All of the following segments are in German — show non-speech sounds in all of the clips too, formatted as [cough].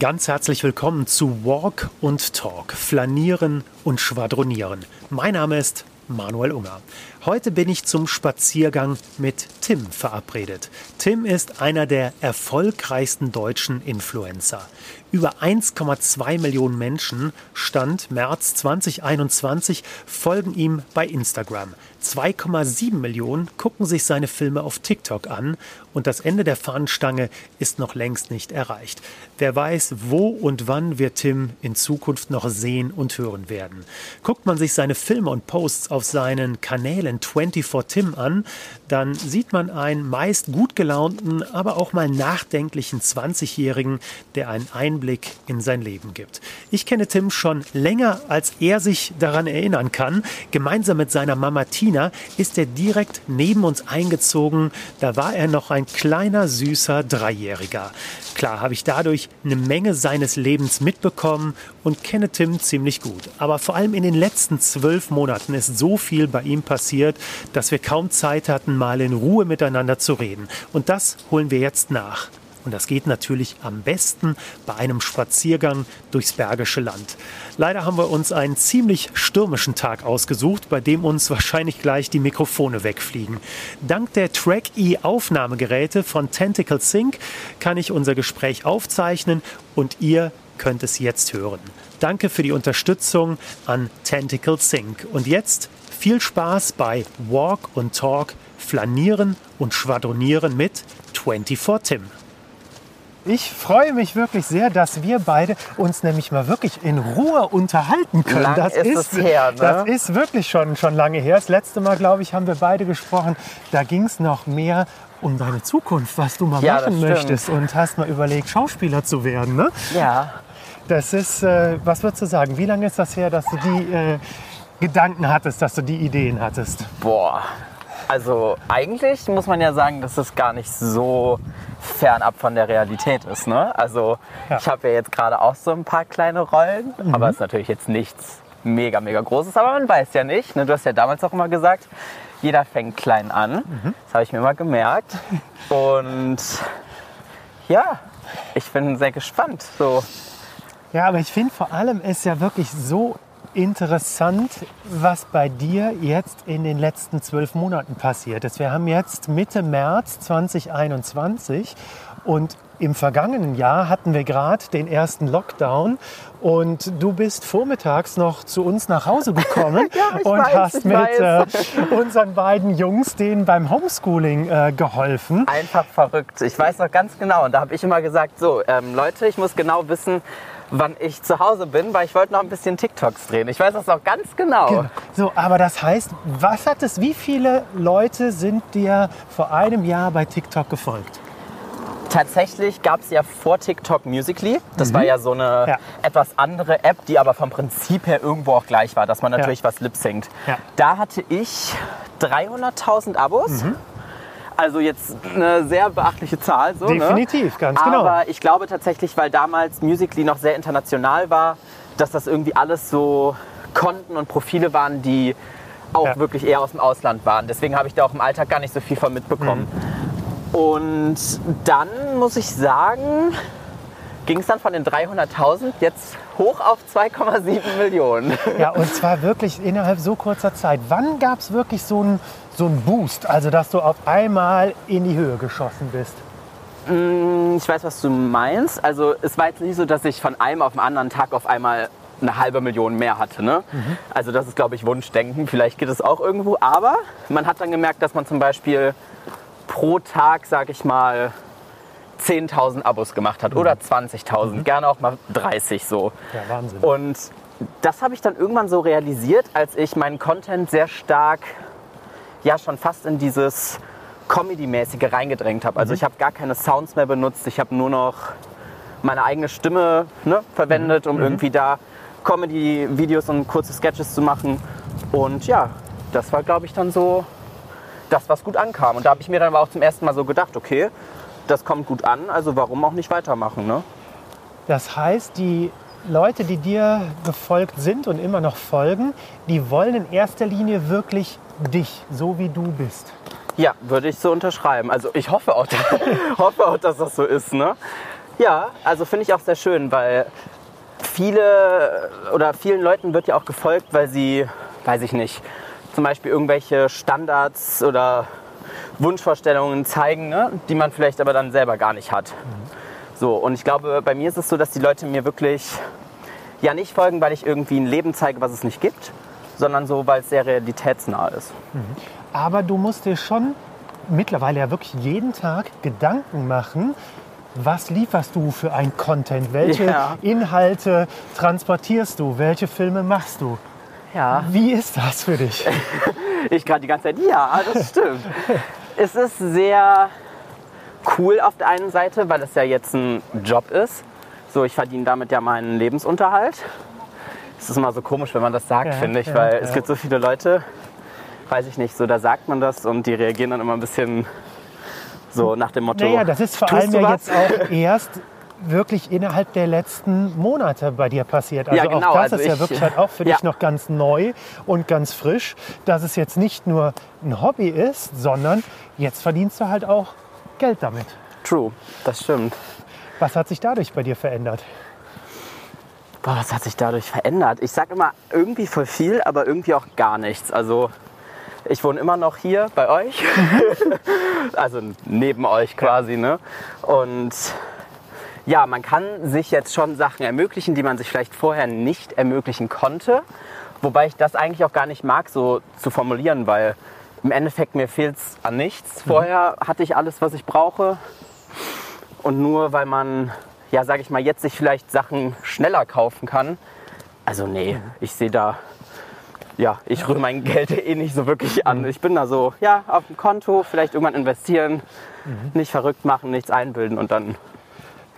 Ganz herzlich willkommen zu Walk und Talk, Flanieren und Schwadronieren. Mein Name ist Manuel Unger. Heute bin ich zum Spaziergang mit Tim verabredet. Tim ist einer der erfolgreichsten deutschen Influencer. Über 1,2 Millionen Menschen, Stand März 2021, folgen ihm bei Instagram. 2,7 Millionen gucken sich seine Filme auf TikTok an und das Ende der Fahnenstange ist noch längst nicht erreicht. Wer weiß, wo und wann wir Tim in Zukunft noch sehen und hören werden. Guckt man sich seine Filme und Posts auf seinen Kanälen 24Tim an, dann sieht man einen meist gut gelaunten, aber auch mal nachdenklichen 20-Jährigen, der einen Einblick in sein Leben gibt. Ich kenne Tim schon länger, als er sich daran erinnern kann. Gemeinsam mit seiner Mama Tina ist er direkt neben uns eingezogen. Da war er noch ein kleiner, süßer Dreijähriger. Klar habe ich dadurch eine Menge seines Lebens mitbekommen und kenne Tim ziemlich gut. Aber vor allem in den letzten zwölf Monaten ist so viel bei ihm passiert, dass wir kaum Zeit hatten, mal in Ruhe miteinander zu reden. Und das holen wir jetzt nach. Und das geht natürlich am besten bei einem Spaziergang durchs Bergische Land. Leider haben wir uns einen ziemlich stürmischen Tag ausgesucht, bei dem uns wahrscheinlich gleich die Mikrofone wegfliegen. Dank der Track-E Aufnahmegeräte von Tentacle Sync kann ich unser Gespräch aufzeichnen und ihr könnt es jetzt hören. Danke für die Unterstützung an Tentacle Sync. Und jetzt viel Spaß bei Walk und Talk, Flanieren und Schwadronieren mit 24 Tim. Ich freue mich wirklich sehr, dass wir beide uns nämlich mal wirklich in Ruhe unterhalten können. Lang das ist es her, ne? Das ist wirklich schon, schon lange her. Das letzte Mal, glaube ich, haben wir beide gesprochen. Da ging es noch mehr um deine Zukunft, was du mal Ja, machen möchtest und hast mal überlegt, Schauspieler zu werden. Ne? Ja, Das ist, äh, was würdest du sagen, wie lange ist das her, dass du die äh, Gedanken hattest, dass du die Ideen hattest? boah. Also eigentlich muss man ja sagen, dass es gar nicht so fernab von der Realität ist. Ne? Also Ja. ich habe ja jetzt gerade auch so ein paar kleine Rollen, aber es ist natürlich jetzt nichts mega, mega Großes. Aber man weiß ja nicht. Ne? Du hast ja damals auch immer gesagt, jeder fängt klein an. Das habe ich mir mal gemerkt. Und ja, ich bin sehr gespannt. So. Ja, aber ich finde vor allem ist ja wirklich so interessant, was bei dir jetzt in den letzten zwölf Monaten passiert ist. Wir haben jetzt Mitte März 2021 und im vergangenen Jahr hatten wir gerade den ersten Lockdown und du bist vormittags noch zu uns nach Hause gekommen [laughs] Ja, und weiß, hast mit äh, [laughs] unseren beiden Jungs denen beim Homeschooling äh, geholfen. Einfach verrückt. Ich weiß noch ganz genau. Und da habe ich immer gesagt, so, ähm, Leute, ich muss genau wissen, wann ich zu Hause bin, weil ich wollte noch ein bisschen TikToks drehen. Ich weiß das noch ganz genau. So, aber das heißt, was hat es, wie viele Leute sind dir vor einem Jahr bei TikTok gefolgt? Tatsächlich gab es ja vor TikTok Musically. Das war ja so eine Mhm. Ja. etwas andere App, die aber vom Prinzip her irgendwo auch gleich war, dass man natürlich was lip-synct. Ja. Da hatte ich 300.000 Abos. Mhm. Also jetzt eine sehr beachtliche Zahl. So, Definitiv, ne? ganz genau. Aber ich glaube tatsächlich, weil damals Musically noch sehr international war, dass das irgendwie alles so Konten und Profile waren, die auch Ja. wirklich eher aus dem Ausland waren. Deswegen habe ich da auch im Alltag gar nicht so viel von mitbekommen. Und dann muss ich sagen, ging es dann von den 300.000 jetzt hoch auf 2,7 Millionen. Ja, und zwar wirklich innerhalb so kurzer Zeit. Wann gab es wirklich so einen so einen Boost, also dass du auf einmal in die Höhe geschossen bist? Ich weiß, was du meinst. Also es war jetzt nicht so, dass ich von einem auf den anderen Tag auf einmal eine halbe Million mehr hatte. Ne? Also das ist, glaube ich, Wunschdenken. Vielleicht geht es auch irgendwo. Aber man hat dann gemerkt, dass man zum Beispiel pro Tag, sag ich mal, 10.000 Abos gemacht hat oder 20.000, gerne auch mal 30 so. Ja, Wahnsinn. Und das habe ich dann irgendwann so realisiert, als ich meinen Content sehr stark, ja schon fast in dieses Comedy-mäßige reingedrängt habe. Also ich habe gar keine Sounds mehr benutzt, ich habe nur noch meine eigene Stimme ne, verwendet, um irgendwie da Comedy-Videos und kurze Sketches zu machen. Und ja, das war, glaube ich, dann so das, was gut ankam. Und da habe ich mir dann aber auch zum ersten Mal so gedacht, okay, das kommt gut an, also warum auch nicht weitermachen, ne? Das heißt, die Leute, die dir gefolgt sind und immer noch folgen, die wollen in erster Linie wirklich dich, so wie du bist. Ja, würde ich so unterschreiben. Also ich hoffe auch, [laughs] hoffe auch dass das so ist. Ne? Ja, also finde ich auch sehr schön, weil viele oder vielen Leuten wird ja auch gefolgt, weil sie, weiß ich nicht, zum Beispiel irgendwelche Standards oder Wunschvorstellungen zeigen, ne, die man vielleicht aber dann selber gar nicht hat. So, und ich glaube, bei mir ist es so, dass die Leute mir wirklich ja nicht folgen, weil ich irgendwie ein Leben zeige, was es nicht gibt, sondern so, weil es sehr realitätsnah ist. Aber du musst dir schon mittlerweile ja wirklich jeden Tag Gedanken machen, was lieferst du für ein Content? Welche Ja. Inhalte transportierst du? Welche Filme machst du? Ja. Wie ist das für dich? [laughs] Ich gerade die ganze Zeit, ja, das stimmt. [laughs] es ist sehr cool auf der einen Seite, weil es ja jetzt ein Job ist. So, ich verdiene damit ja meinen Lebensunterhalt. Es ist immer so komisch, wenn man das sagt, Ja, finde ich, ja, weil ja. es gibt so viele Leute, weiß ich nicht, so da sagt man das und die reagieren dann immer ein bisschen so nach dem Motto. Naja, das ist vor "Tust allem ja was?" jetzt auch erst wirklich innerhalb der letzten Monate bei dir passiert. Also Ja, genau, auch das also ist ja ich- wirklich halt auch für ja. dich noch ganz neu und ganz frisch, dass es jetzt nicht nur ein Hobby ist, sondern jetzt verdienst du halt auch Geld damit. True, das stimmt. Was hat sich dadurch bei dir verändert? Boah, was hat sich dadurch verändert? Ich sag immer irgendwie voll viel, aber irgendwie auch gar nichts. Also ich wohne immer noch hier bei euch, [laughs] also neben euch quasi, ne? Und ja, man kann sich jetzt schon Sachen ermöglichen, die man sich vielleicht vorher nicht ermöglichen konnte. Wobei ich das eigentlich auch gar nicht mag, so zu formulieren, weil im Endeffekt mir fehlt es an nichts. Vorher hatte ich alles, was ich brauche. Und nur weil man, ja, sage ich mal, jetzt sich vielleicht Sachen schneller kaufen kann. Also nee, ich sehe da, ja, ich rühre mein Geld eh nicht so wirklich an. Ich bin da so, ja, auf dem Konto, vielleicht irgendwann investieren, nicht verrückt machen, nichts einbilden und dann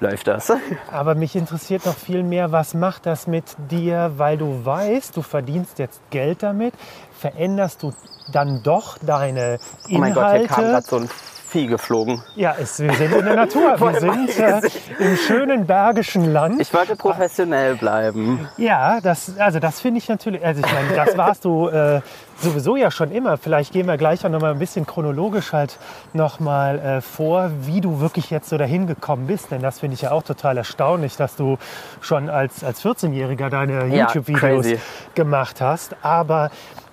läuft das. [laughs] Aber mich interessiert noch viel mehr, was macht das mit dir, weil du weißt, du verdienst jetzt Geld damit, veränderst du dann doch deine Inhalte? Oh mein Gott, hier kam gerade so ein Vieh geflogen. Ja, es, wir sind in der Natur. [laughs] Wir sind äh, im schönen bergischen Land. Ich wollte professionell bleiben. ja, das, also das finde ich natürlich, also ich meine, das warst du äh, sowieso ja schon immer. Vielleicht gehen wir gleich auch noch mal ein bisschen chronologisch halt noch mal äh, vor, wie du wirklich jetzt so dahin gekommen bist. Denn das finde ich ja auch total erstaunlich, dass du schon als, als 14-Jähriger deine Ja, YouTube-Videos gemacht hast. Aber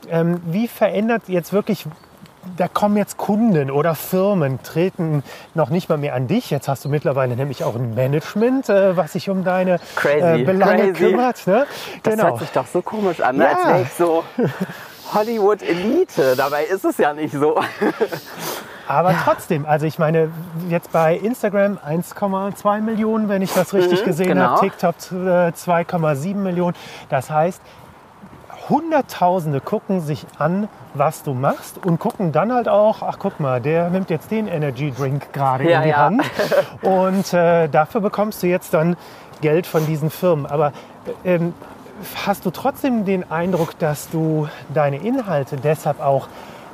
ähm, wie verändert jetzt wirklich da kommen jetzt Kunden oder Firmen, treten noch nicht mal mehr an dich. Jetzt hast du mittlerweile nämlich auch ein Management, äh, was sich um deine Crazy, äh, Belange crazy. kümmert. Ne? Das Genau. hört sich doch so komisch an, ne? Ja. als wäre ich so Hollywood-Elite. Dabei ist es ja nicht so. [laughs] Aber trotzdem, also ich meine, jetzt bei Instagram 1,2 Millionen, wenn ich das richtig Mhm, gesehen genau. habe, TikTok äh, 2,7 Millionen. Das heißt, Hunderttausende gucken sich an, was du machst und gucken dann halt auch, ach guck mal, der nimmt jetzt den Energy Drink gerade Ja, in die ja. Hand [laughs] und äh, dafür bekommst du jetzt dann Geld von diesen Firmen. Aber ähm, hast du trotzdem den Eindruck, dass du deine Inhalte deshalb auch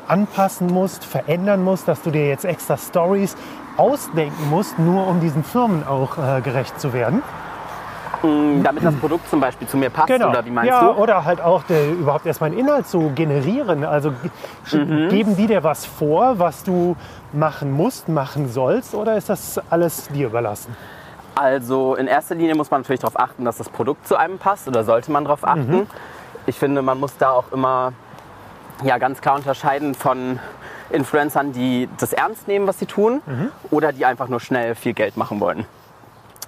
anpassen musst, verändern musst, dass du dir jetzt extra Stories ausdenken musst, nur um diesen Firmen auch äh, gerecht zu werden? Damit das Produkt zum Beispiel zu mir passt, oder wie meinst Genau. ja, du? Oder halt auch der, überhaupt erstmal einen Inhalt zu generieren. Also Mhm. geben die dir was vor, was du machen musst, machen sollst, oder ist das alles dir überlassen? Also in erster Linie muss man natürlich darauf achten, dass das Produkt zu einem passt oder sollte man darauf achten. Mhm. Ich finde, man muss da auch immer ja, ganz klar unterscheiden von Influencern, die das ernst nehmen, was sie tun, Mhm. oder die einfach nur schnell viel Geld machen wollen.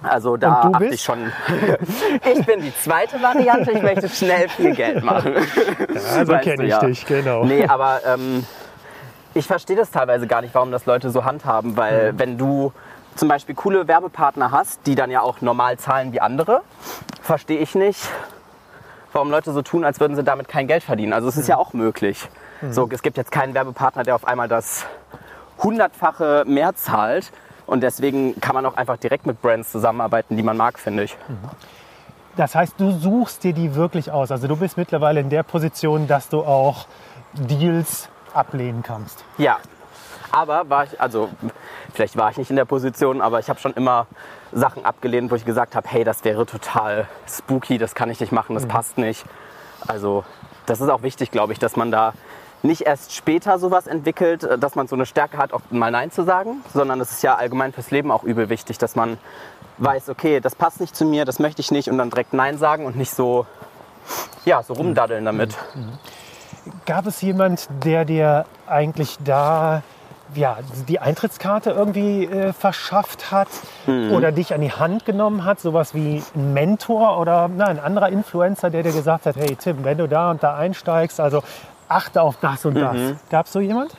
Also da achte ich schon. [laughs] ich bin die zweite Variante, ich möchte schnell viel Geld machen. [laughs] Also Weißt kenne ich ja. dich, genau. Nee, aber ähm, ich verstehe das teilweise gar nicht, warum das Leute so handhaben, weil Mhm. wenn du zum Beispiel coole Werbepartner hast, die dann ja auch normal zahlen wie andere, verstehe ich nicht, warum Leute so tun, als würden sie damit kein Geld verdienen. Also es ist ja auch möglich. So, es gibt jetzt keinen Werbepartner, der auf einmal das hundertfache mehr zahlt. Und deswegen kann man auch einfach direkt mit Brands zusammenarbeiten, die man mag, finde ich. Das heißt, du suchst dir die wirklich aus. Also du bist mittlerweile in der Position, dass du auch Deals ablehnen kannst. Ja, aber war ich, also vielleicht war ich nicht in der Position, aber ich habe schon immer Sachen abgelehnt, wo ich gesagt habe, hey, das wäre total spooky, das kann ich nicht machen, das passt nicht. Also das ist auch wichtig, glaube ich, dass man da nicht erst später sowas entwickelt, äh, dass man so eine Stärke hat, auch mal Nein zu sagen, sondern es ist ja allgemein fürs Leben auch übel wichtig, dass man weiß, okay, das passt nicht zu mir, das möchte ich nicht und dann direkt Nein sagen und nicht so, ja, so rumdaddeln damit. Gab es jemand, der dir eigentlich da ja, die Eintrittskarte irgendwie äh, verschafft hat oder dich an die Hand genommen hat, sowas wie ein Mentor oder na, ein anderer Influencer, der dir gesagt hat, hey Tim, wenn du da und da einsteigst, also achte auf das und das. Gab es so jemand?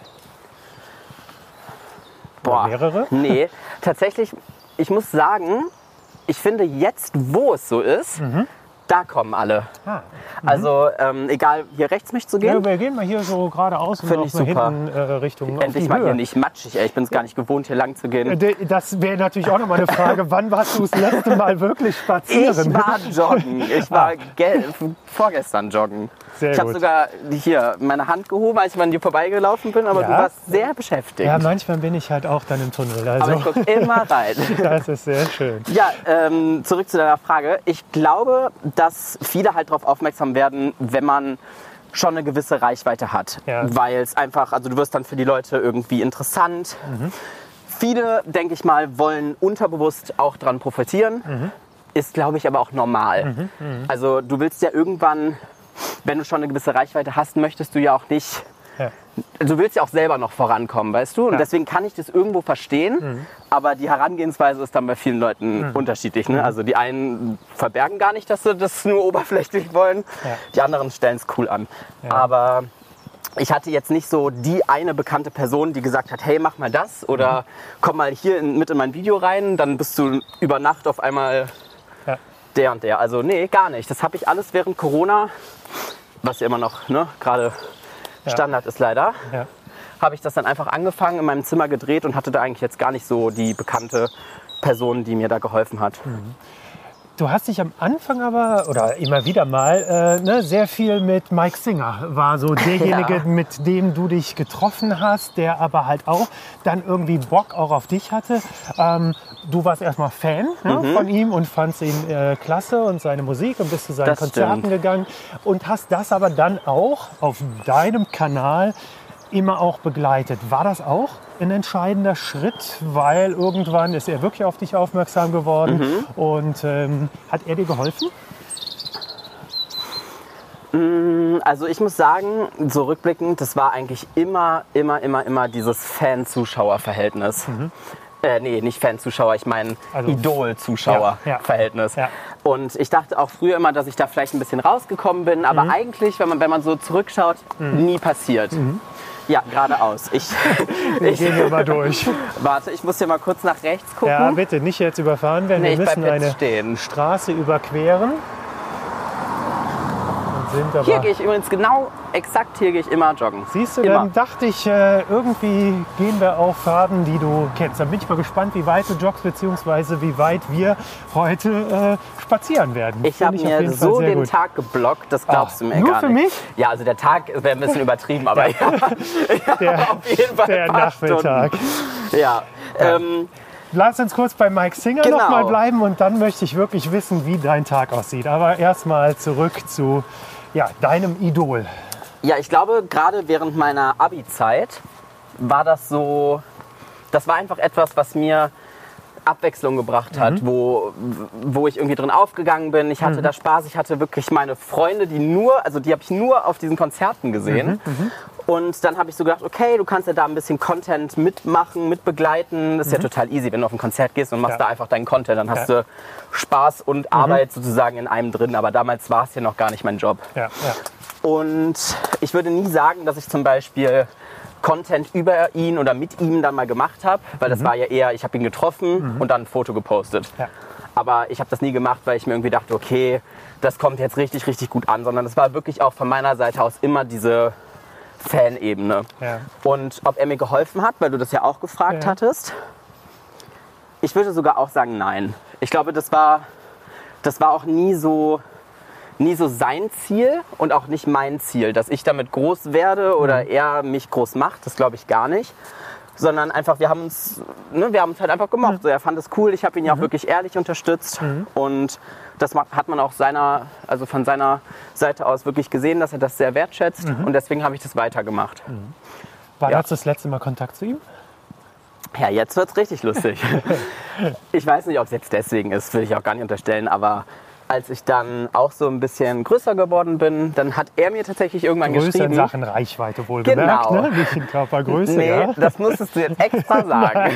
Boah, mehrere? [laughs] Nee, tatsächlich, ich muss sagen, ich finde jetzt, wo es so ist, da kommen alle. Ah. Also ähm, egal, hier rechts mich zu Ja, gehen. wir gehen mal hier so geradeaus und ich super. hinten äh, Richtung Endlich mal Höhe. hier nicht matschig, ey. Ich bin es gar nicht gewohnt, hier lang zu Äh, gehen. de- Das wäre natürlich auch noch mal eine Frage. [laughs] Wann warst du das letzte Mal wirklich spazieren? Ich war [laughs] joggen. Ich war gel- vorgestern joggen. Sehr ich habe sogar hier meine Hand gehoben, als ich an dir vorbeigelaufen bin, aber Ja? du warst sehr beschäftigt. Ja, manchmal bin ich halt auch dann im Tunnel. aber ich Also, gucke immer rein. [laughs] das ist sehr schön. Ja, ähm, zurück zu deiner Frage. Ich glaube, dass viele halt darauf aufmerksam werden, wenn man schon eine gewisse Reichweite hat. Ja. Weil es einfach, also du wirst dann für die Leute irgendwie interessant. Mhm. Viele, denke ich mal, wollen unterbewusst auch dran profitieren. Mhm. Ist, glaube ich, aber auch normal. Also du willst ja irgendwann, wenn du schon eine gewisse Reichweite hast, möchtest du ja auch nicht Ja. du willst ja auch selber noch vorankommen, weißt du? Und Ja. deswegen kann ich das irgendwo verstehen. Aber die Herangehensweise ist dann bei vielen Leuten unterschiedlich. Ne? Also die einen verbergen gar nicht, dass sie das nur oberflächlich wollen. Ja. Die anderen stellen es cool an. Aber ich hatte jetzt nicht so die eine bekannte Person, die gesagt hat, hey, mach mal das oder komm mal hier in, mit in mein Video rein, dann bist du über Nacht auf einmal Ja. der und der. Also nee, gar nicht. Das habe ich alles während Corona, was ja immer noch ne, gerade Ja. Standard ist leider, Ja. habe ich das dann einfach angefangen, in meinem Zimmer gedreht und hatte da eigentlich jetzt gar nicht so die bekannte Person, die mir da geholfen hat. Du hast dich am Anfang aber, oder immer wieder mal, äh, ne, sehr viel mit Mike Singer, war so [laughs] derjenige, Ja. mit dem du dich getroffen hast, der aber halt auch dann irgendwie Bock auch auf dich hatte. Ähm, du warst erstmal Fan ne, Mhm. von ihm und fandst ihn äh, klasse und seine Musik und bist zu seinen Das Konzerten stimmt. gegangen und hast das aber dann auch auf deinem Kanal immer auch begleitet. War das auch ein entscheidender Schritt, weil irgendwann ist er wirklich auf dich aufmerksam geworden Mhm. und ähm, hat er dir geholfen? Also ich muss sagen, so rückblickend, das war eigentlich immer, immer, immer, immer dieses Fan-Zuschauer-Verhältnis. Äh, nee, nicht Fan-Zuschauer, ich meine Mhm. Also- Idol-Zuschauer-Verhältnis. Ja, ja. Und ich dachte auch früher immer, dass ich da vielleicht ein bisschen rausgekommen bin, Mhm. aber eigentlich, wenn man, wenn man so zurückschaut, nie passiert. Ja, geradeaus. Ich, [laughs] ich Gehen wir mal durch. warte, ich muss hier mal kurz nach rechts gucken. Ja, bitte nicht jetzt überfahren werden. Nee, wir müssen eine stehen. Straße überqueren. Sind Hier gehe ich übrigens genau, exakt hier gehe ich immer joggen. Siehst du, Immer. dann dachte ich, äh, irgendwie gehen wir auf Faden, die du kennst. Dann bin ich mal gespannt, wie weit du joggst, beziehungsweise wie weit wir heute äh, spazieren werden. Ich habe mir so den gut. Tag geblockt, das glaubst Ah, du mir nur gar für nicht. mich? Ja, also der Tag wäre ein bisschen [laughs] übertrieben, aber [laughs] ja, Der, auf jeden Fall der Nachmittag. Stunden. Ja, ähm, Lass uns kurz bei Mike Singer Genau. noch mal bleiben und dann möchte ich wirklich wissen, wie dein Tag aussieht. Aber erstmal zurück zu ja, deinem Idol. ja, ich glaube, gerade während meiner Abi-Zeit war das so, das war einfach etwas, was mir Abwechslung gebracht hat, Mhm. wo, wo ich irgendwie drin aufgegangen bin. Ich hatte da Spaß, ich hatte wirklich meine Freunde, die nur, also die habe ich nur auf diesen Konzerten gesehen. Mhm, Und dann habe ich so gedacht, okay, du kannst ja da ein bisschen Content mitmachen, mitbegleiten. Das ist ja total easy, wenn du auf ein Konzert gehst und machst Mhm. Ja. da einfach deinen Content. Dann hast Ja. Mhm. du Spaß und Arbeit sozusagen in einem drin. Aber damals war es ja noch gar nicht mein Job. Ja. Und ich würde nie sagen, dass ich zum Beispiel Content über ihn oder mit ihm dann mal gemacht habe, weil das war ja eher, ich habe ihn getroffen und dann ein Foto gepostet. Ja. Aber ich habe das nie gemacht, weil ich mir irgendwie dachte, okay, das kommt jetzt richtig, richtig gut an, sondern es war wirklich auch von meiner Seite aus immer diese Fanebene. Ja. Und ob er mir geholfen hat, weil du das ja auch gefragt Ja. hattest, ich würde sogar auch sagen, nein. Ich glaube, das war, das war auch nie so, nie so sein Ziel und auch nicht mein Ziel, dass ich damit groß werde oder er mich groß macht. Das glaube ich gar nicht. sondern einfach, wir haben uns, ne, wir haben uns halt einfach gemocht. So, er fand es cool, ich habe ihn ja auch wirklich ehrlich unterstützt und das hat man auch seiner, also von seiner Seite aus wirklich gesehen, dass er das sehr wertschätzt und deswegen habe ich das weitergemacht. Wann Ja. hast du das letzte Mal Kontakt zu ihm? Ja, jetzt wird's richtig lustig. [laughs] ich weiß nicht, ob es jetzt deswegen ist, will ich auch gar nicht unterstellen, aber als ich dann auch so ein bisschen größer geworden bin, dann hat er mir tatsächlich irgendwann Größe in geschrieben. Sachen Reichweite wohlgemerkt, Genau. ne? nicht in Körpergröße. nee, ja? das musstest du jetzt extra [laughs] sagen.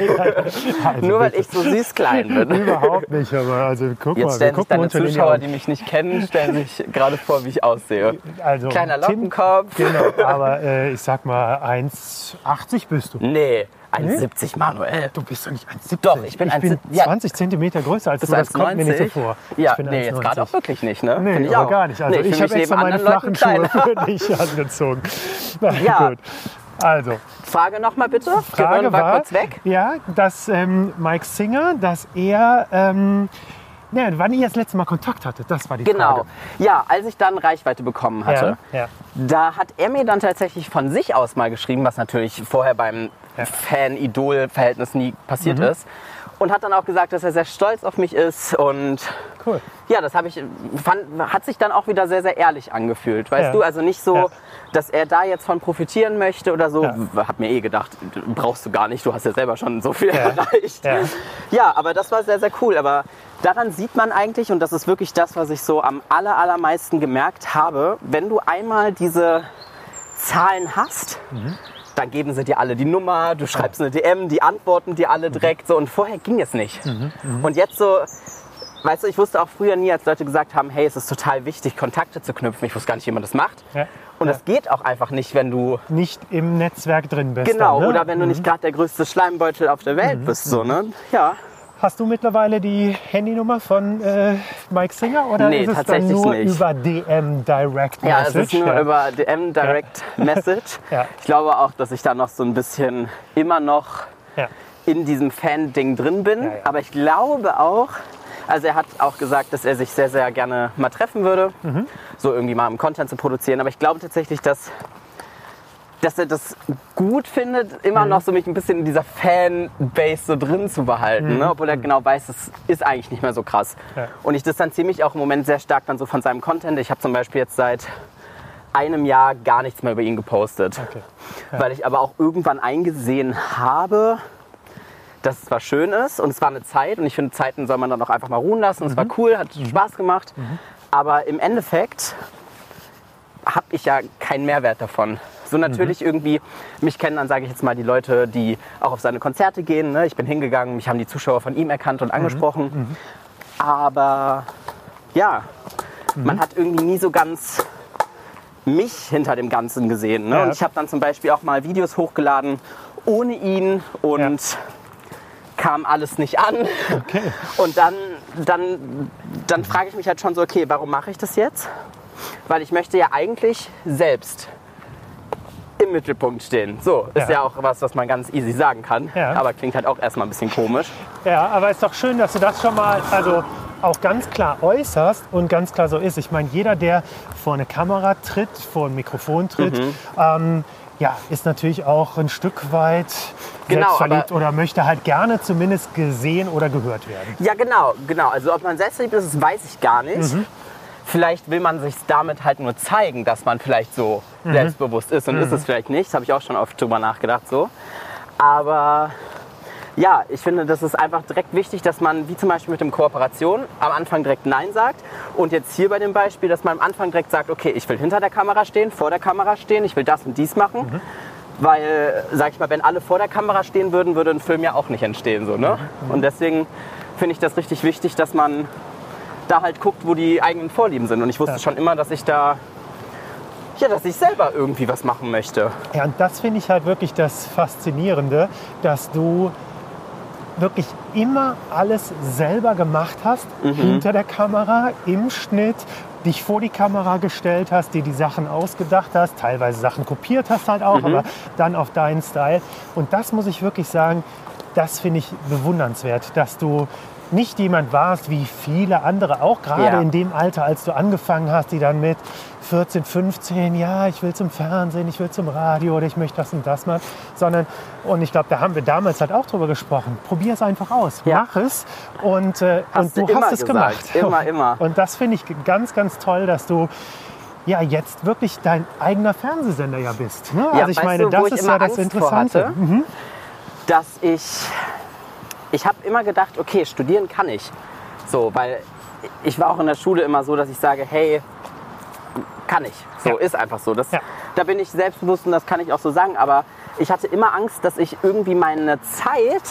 Also Nur weil ich so süß klein bin. [laughs] Überhaupt nicht, aber also guck Jetzt mal, wir stellen sich deine Zuschauer, die mich nicht kennen, stellen sich gerade vor, wie ich aussehe. Also, Kleiner Tim, Lockenkopf. Genau, aber äh, ich sag mal 1,80 bist du. Nee, 1,70 Manuel. Du bist doch nicht 1,70. Doch, ich bin ich bin 1,70. Ja. 20 Zentimeter größer als du. Das kommt mir nicht so 1,90? vor. Ja, bin nee, jetzt 1,90. gerade auch wirklich nicht, ne? Nee, Find ich auch. gar nicht. Also Nee, ich habe extra meine flachen Schuhe für [laughs] dich angezogen. Na Ja. gut. Also, Frage nochmal bitte. Frage war war, kurz weg. ja, dass ähm, Mike Singer, dass er, ähm, ne, wann ihr das letzte Mal Kontakt hattet, das war die Genau. Frage. Ja, als ich dann Reichweite bekommen hatte, Ja, ja. da hat er mir dann tatsächlich von sich aus mal geschrieben, was natürlich vorher beim Fan-Idol-Verhältnis nie passiert Mhm. ist. Und hat dann auch gesagt, dass er sehr stolz auf mich ist. Und Cool. ja, das habe ich, fand, hat sich dann auch wieder sehr, sehr ehrlich angefühlt. Weißt Ja. du, also nicht so, Ja. dass er da jetzt von profitieren möchte oder so. Ja. Hab mir eh gedacht, brauchst du gar nicht, du hast ja selber schon so viel Ja. erreicht. Ja. Ja, aber das war sehr, sehr cool. Aber daran sieht man eigentlich, und das ist wirklich das, was ich so am aller, allermeisten gemerkt habe, wenn du einmal diese Zahlen hast, dann geben sie dir alle die Nummer, du schreibst eine DM, die antworten dir alle direkt so. Und vorher ging es nicht. Und jetzt so, weißt du, ich wusste auch früher nie, als Leute gesagt haben, hey, es ist total wichtig, Kontakte zu knüpfen. Ich wusste gar nicht, wie man das macht. Ja. Und Ja. das geht auch einfach nicht, wenn du Nicht im Netzwerk drin bist. Genau, dann, ne? oder wenn du nicht gerade der größte Schleimbeutel auf der Welt bist, so, ne? Ja. Hast du mittlerweile die Handynummer von äh, Mike Singer oder Nee, ist es dann nur nicht. über DM Direct Ja, es Message? ist nur Ja. über DM Direct [laughs] Message. Ja. Ich glaube auch, dass ich da noch so ein bisschen immer noch Ja. in diesem Fan-Ding drin bin. Ja, ja. Aber ich glaube auch, also er hat auch gesagt, dass er sich sehr, sehr gerne mal treffen würde, Mhm. so irgendwie mal im Content zu produzieren. Aber ich glaube tatsächlich, dass, dass er das gut findet, immer Mhm. noch so mich ein bisschen in dieser Fan-Base so drin zu behalten. Ne? Obwohl er genau weiß, es ist eigentlich nicht mehr so krass. Mhm. Ja. Und ich distanziere mich auch im Moment sehr stark dann so von seinem Content. Ich habe zum Beispiel jetzt seit einem Jahr gar nichts mehr über ihn gepostet. Okay. Weil ich aber auch irgendwann eingesehen habe, dass es zwar schön ist und es war eine Zeit und ich finde, Zeiten soll man dann auch einfach mal ruhen lassen. Und es war cool, hat Spaß gemacht. Aber im Endeffekt habe ich ja keinen Mehrwert davon. So natürlich irgendwie, mich kennen dann, sage ich jetzt mal, die Leute, die auch auf seine Konzerte gehen. Ne? Ich bin hingegangen, mich haben die Zuschauer von ihm erkannt und angesprochen. Aber ja, man hat irgendwie nie so ganz mich hinter dem Ganzen gesehen. Ne? Ja. Und ich habe dann zum Beispiel auch mal Videos hochgeladen ohne ihn und kam alles nicht an. Okay. [laughs] Und dann, dann, dann frage ich mich halt schon so, okay, warum mache ich das jetzt? Weil ich möchte ja eigentlich selbst im Mittelpunkt stehen. So, ist Ja. ja, auch was, was man ganz easy sagen kann. Ja. Aber klingt halt auch erstmal ein bisschen komisch. Ja, aber ist doch schön, dass du das schon mal also auch ganz klar äußerst und ganz klar so ist. Ich meine, jeder, der vor eine Kamera tritt, vor ein Mikrofon tritt, Mhm. ähm, ja, ist natürlich auch ein Stück weit Genau, selbstverliebt oder möchte halt gerne zumindest gesehen oder gehört werden. Ja, genau, genau. Also ob man selbstverliebt ist, das weiß ich gar nicht. Vielleicht will man sich damit halt nur zeigen, dass man vielleicht so selbstbewusst ist und ist es vielleicht nicht. Das habe ich auch schon oft drüber nachgedacht so. Aber ja, ich finde, das ist einfach direkt wichtig, dass man, wie zum Beispiel mit dem Kooperation, am Anfang direkt Nein sagt. Und jetzt hier bei dem Beispiel, dass man am Anfang direkt sagt, okay, ich will hinter der Kamera stehen, vor der Kamera stehen, ich will das und dies machen. Weil, sag ich mal, wenn alle vor der Kamera stehen würden, würde ein Film ja auch nicht entstehen. So, ne? Und deswegen finde ich das richtig wichtig, dass man da halt guckt, wo die eigenen Vorlieben sind. Und ich wusste Ja. schon immer, dass ich da, ja, dass ich selber irgendwie was machen möchte. Ja, und das finde ich halt wirklich das Faszinierende, dass du wirklich immer alles selber gemacht hast, Mhm. hinter der Kamera, im Schnitt, dich vor die Kamera gestellt hast, dir die Sachen ausgedacht hast, teilweise Sachen kopiert hast halt Mhm. auch, aber dann auf deinen Style. Und das muss ich wirklich sagen, das finde ich bewundernswert, dass du nicht jemand warst wie viele andere, auch gerade Ja. in dem Alter, als du angefangen hast, die dann mit 14, 15, ja, ich will zum Fernsehen, ich will zum Radio oder ich möchte das und das machen, sondern, und ich glaube, da haben wir damals halt auch drüber gesprochen, probier es einfach aus, Ja. mach es und, äh, Hast und du du hast es gesagt. gemacht. Immer, [laughs] immer. Und das finde ich ganz, ganz toll, dass du ja jetzt wirklich dein eigener Fernsehsender ja bist. Ne? Ja, also ich meine, du, das ist ja das Angst Interessante. Mhm. dass ich, ich habe immer gedacht, okay, studieren kann ich. So, weil ich war auch in der Schule immer so, dass ich sage, hey, kann ich. So Ja. ist einfach so. Das, Ja. Da bin ich selbstbewusst und das kann ich auch so sagen. Aber ich hatte immer Angst, dass ich irgendwie meine Zeit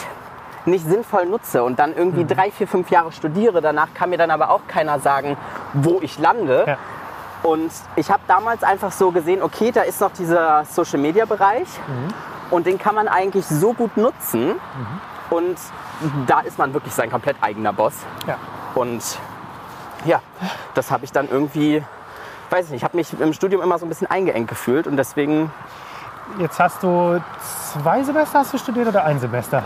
nicht sinnvoll nutze und dann Mhm. irgendwie drei, vier, fünf Jahre studiere. Danach kann mir dann aber auch keiner sagen, wo ich lande. Ja. Und ich habe damals einfach so gesehen, okay, da ist noch dieser Social-Media-Bereich und den kann man eigentlich so gut nutzen. Und da ist man wirklich sein komplett eigener Boss. Ja. Und ja, das habe ich dann irgendwie, weiß ich nicht, ich habe mich im Studium immer so ein bisschen eingeengt gefühlt und deswegen, Jetzt hast du zwei Semester hast du studiert oder ein Semester?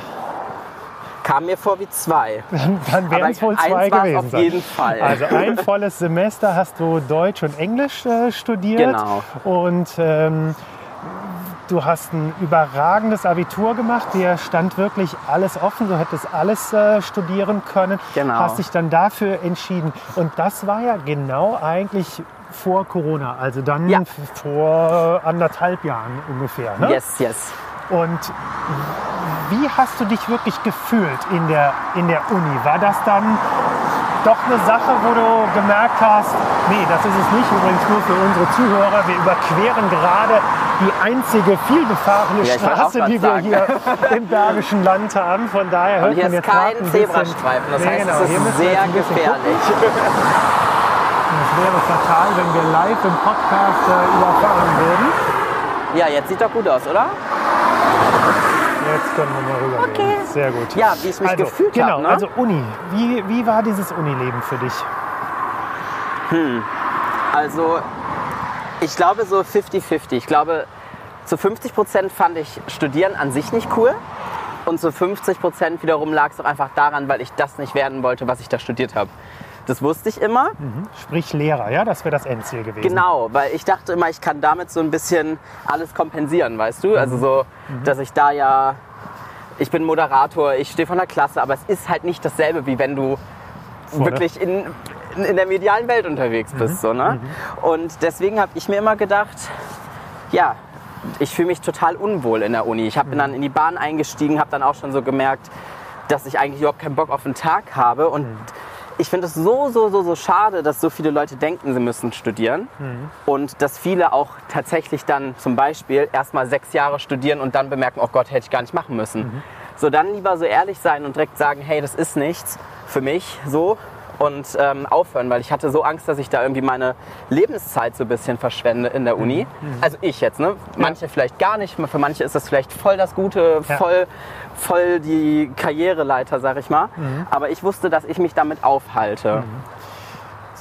kam mir vor wie zwei. [laughs] Dann werden es wohl zwei gewesen auf sein. jeden Fall. Also ein [laughs] volles Semester hast du Deutsch und Englisch äh, studiert. Genau. Und ähm, du hast ein überragendes Abitur gemacht. Dir stand wirklich alles offen. Du hättest alles äh, studieren können. Genau. Hast dich dann dafür entschieden. Und das war ja genau eigentlich vor Corona. Also dann Ja. vor anderthalb Jahren ungefähr. Ne? Yes, yes. Und wie hast du dich wirklich gefühlt in der, in der Uni? War das dann doch eine Sache, wo du gemerkt hast, nee, das ist es nicht, übrigens nur für unsere Zuhörer, wir überqueren gerade die einzige vielbefahrene Ja, Straße, die wir sagen. hier im Bergischen Land haben. Von daher hört Und hier man ist jetzt kein gerade ein bisschen- Zebrastreifen, das heißt, genau, es ist sehr gefährlich. Es wäre fatal, wenn wir live im Podcast äh, überfahren würden. Ja, jetzt sieht doch gut aus, oder? Jetzt können wir mal rüber. Okay. Sehr gut. Ja, wie ich mich also, gefühlt Genau, habe. Ne? also Uni. Wie, wie war dieses Unileben für dich? Also, ich glaube so 50-50. Ich glaube, zu 50 Prozent fand ich Studieren an sich nicht cool. Und zu 50 Prozent wiederum lag es auch einfach daran, weil ich das nicht werden wollte, was ich da studiert habe. Das wusste ich immer. Sprich Lehrer, ja, das wäre das Endziel gewesen. Genau, weil ich dachte immer, ich kann damit so ein bisschen alles kompensieren, weißt du? Also so, dass ich da ja, ich bin Moderator, ich stehe von der Klasse, aber es ist halt nicht dasselbe, wie wenn du Vorne. wirklich in, in, in der medialen Welt unterwegs bist. So, ne? Und deswegen habe ich mir immer gedacht, ja, ich fühle mich total unwohl in der Uni. Ich hab, bin dann in die Bahn eingestiegen, habe dann auch schon so gemerkt, dass ich eigentlich überhaupt keinen Bock auf den Tag habe. Und ich finde es so, so, so, so schade, dass so viele Leute denken, sie müssen studieren. Und dass viele auch tatsächlich dann zum Beispiel erstmal sechs Jahre studieren und dann bemerken, oh Gott, hätte ich gar nicht machen müssen. So dann lieber so ehrlich sein und direkt sagen, hey, das ist nichts für mich so und ähm, aufhören, weil ich hatte so Angst, dass ich da irgendwie meine Lebenszeit so ein bisschen verschwende in der Uni. Also ich jetzt, ne? Manche vielleicht gar nicht, für manche ist das vielleicht voll das Gute, Ja. voll, voll die Karriereleiter, sag ich mal. Aber ich wusste, dass ich mich damit aufhalte.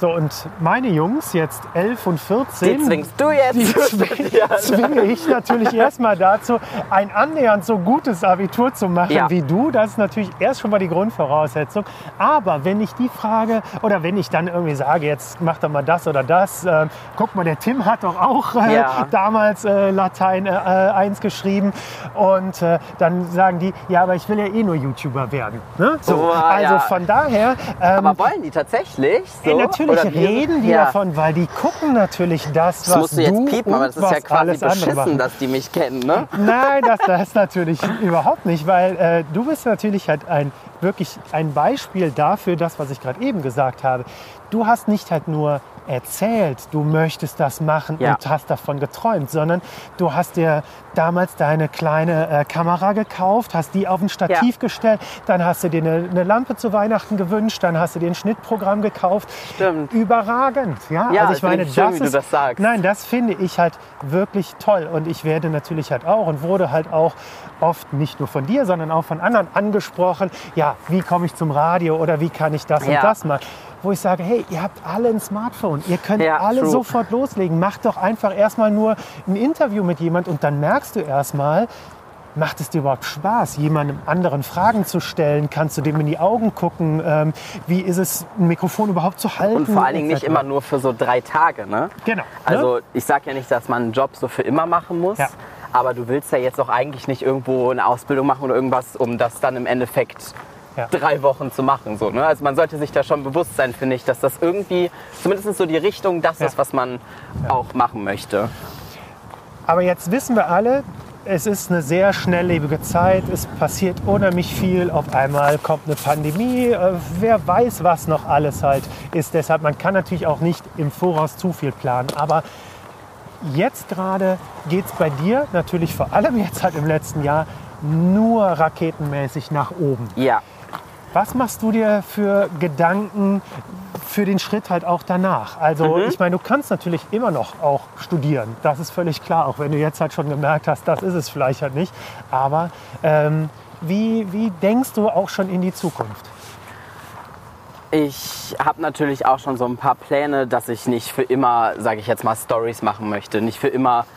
So, und meine Jungs, jetzt 11 und 14, Die zwingst du jetzt die zwing- [laughs] studieren. zwinge ich natürlich erstmal dazu, ein annähernd so gutes Abitur zu machen Ja. wie du. Das ist natürlich erst schon mal die Grundvoraussetzung. Aber wenn ich die Frage oder wenn ich dann irgendwie sage, jetzt mach doch mal das oder das, äh, guck mal, der Tim hat doch auch äh, Ja. damals äh, Latein äh, 1 geschrieben und äh, dann sagen die, ja, aber ich will ja eh nur YouTuber werden. Ne? So, Oh, also ja. von daher. Ähm, Aber wollen die tatsächlich? So? Ey, natürlich Oder wie- reden die ja. davon, weil die gucken natürlich das, Das was musst du jetzt piepen, aber das ist ja was quasi alles andere beschissen, machen. dass die mich kennen, ne? Nein, das, das natürlich überhaupt nicht, weil äh, du bist natürlich halt ein wirklich ein Beispiel dafür, das, was ich gerade eben gesagt habe. Du hast nicht halt nur erzählt, du möchtest das machen Ja. und hast davon geträumt, sondern du hast dir damals deine kleine äh, Kamera gekauft, hast die auf ein Stativ Ja. gestellt, dann hast du dir eine, eine Lampe zu Weihnachten gewünscht, dann hast du dir ein Schnittprogramm gekauft. Stimmt. Überragend, ja. Ja, also ich meine, ich schön, das wie du ist, das sagst. Nein, das finde ich halt wirklich toll und ich werde natürlich halt auch und wurde halt auch oft nicht nur von dir, sondern auch von anderen angesprochen. Ja, wie komme ich zum Radio oder wie kann ich das und das machen? Wo ich sage, hey, ihr habt alle ein Smartphone, ihr könnt Ja, alle true. sofort loslegen. Macht doch einfach erstmal nur ein Interview mit jemand und dann merkst du erstmal, Macht es dir überhaupt Spaß, jemandem anderen Fragen zu stellen? Kannst du dem in die Augen gucken? Ähm, wie ist es, ein Mikrofon überhaupt zu halten? Und vor allen Dingen nicht immer nur für so drei Tage, ne? Genau. Also ne? ich sage ja nicht, dass man einen Job so für immer machen muss. Ja. Aber du willst ja jetzt auch eigentlich nicht irgendwo eine Ausbildung machen oder irgendwas, um das dann im Endeffekt Ja. drei Wochen zu machen. So, ne? Also man sollte sich da schon bewusst sein, finde ich, dass das irgendwie, zumindest so die Richtung, das Ja. ist, was man auch machen möchte. Aber jetzt wissen wir alle, es ist eine sehr schnelllebige Zeit, es passiert unheimlich viel, auf einmal kommt eine Pandemie, äh, wer weiß, was noch alles halt ist. Deshalb, man kann natürlich auch nicht im Voraus zu viel planen, aber jetzt gerade geht es bei dir natürlich vor allem jetzt halt im letzten Jahr nur raketenmäßig nach oben. Ja. Was machst du dir für Gedanken für den Schritt halt auch danach? Also ich meine, du kannst natürlich immer noch auch studieren. Das ist völlig klar, auch wenn du jetzt halt schon gemerkt hast, das ist es vielleicht halt nicht. Aber ähm, wie, wie denkst du auch schon in die Zukunft? Ich habe natürlich auch schon so ein paar Pläne, dass ich nicht für immer, sage ich jetzt mal, Stories machen möchte. Nicht für immer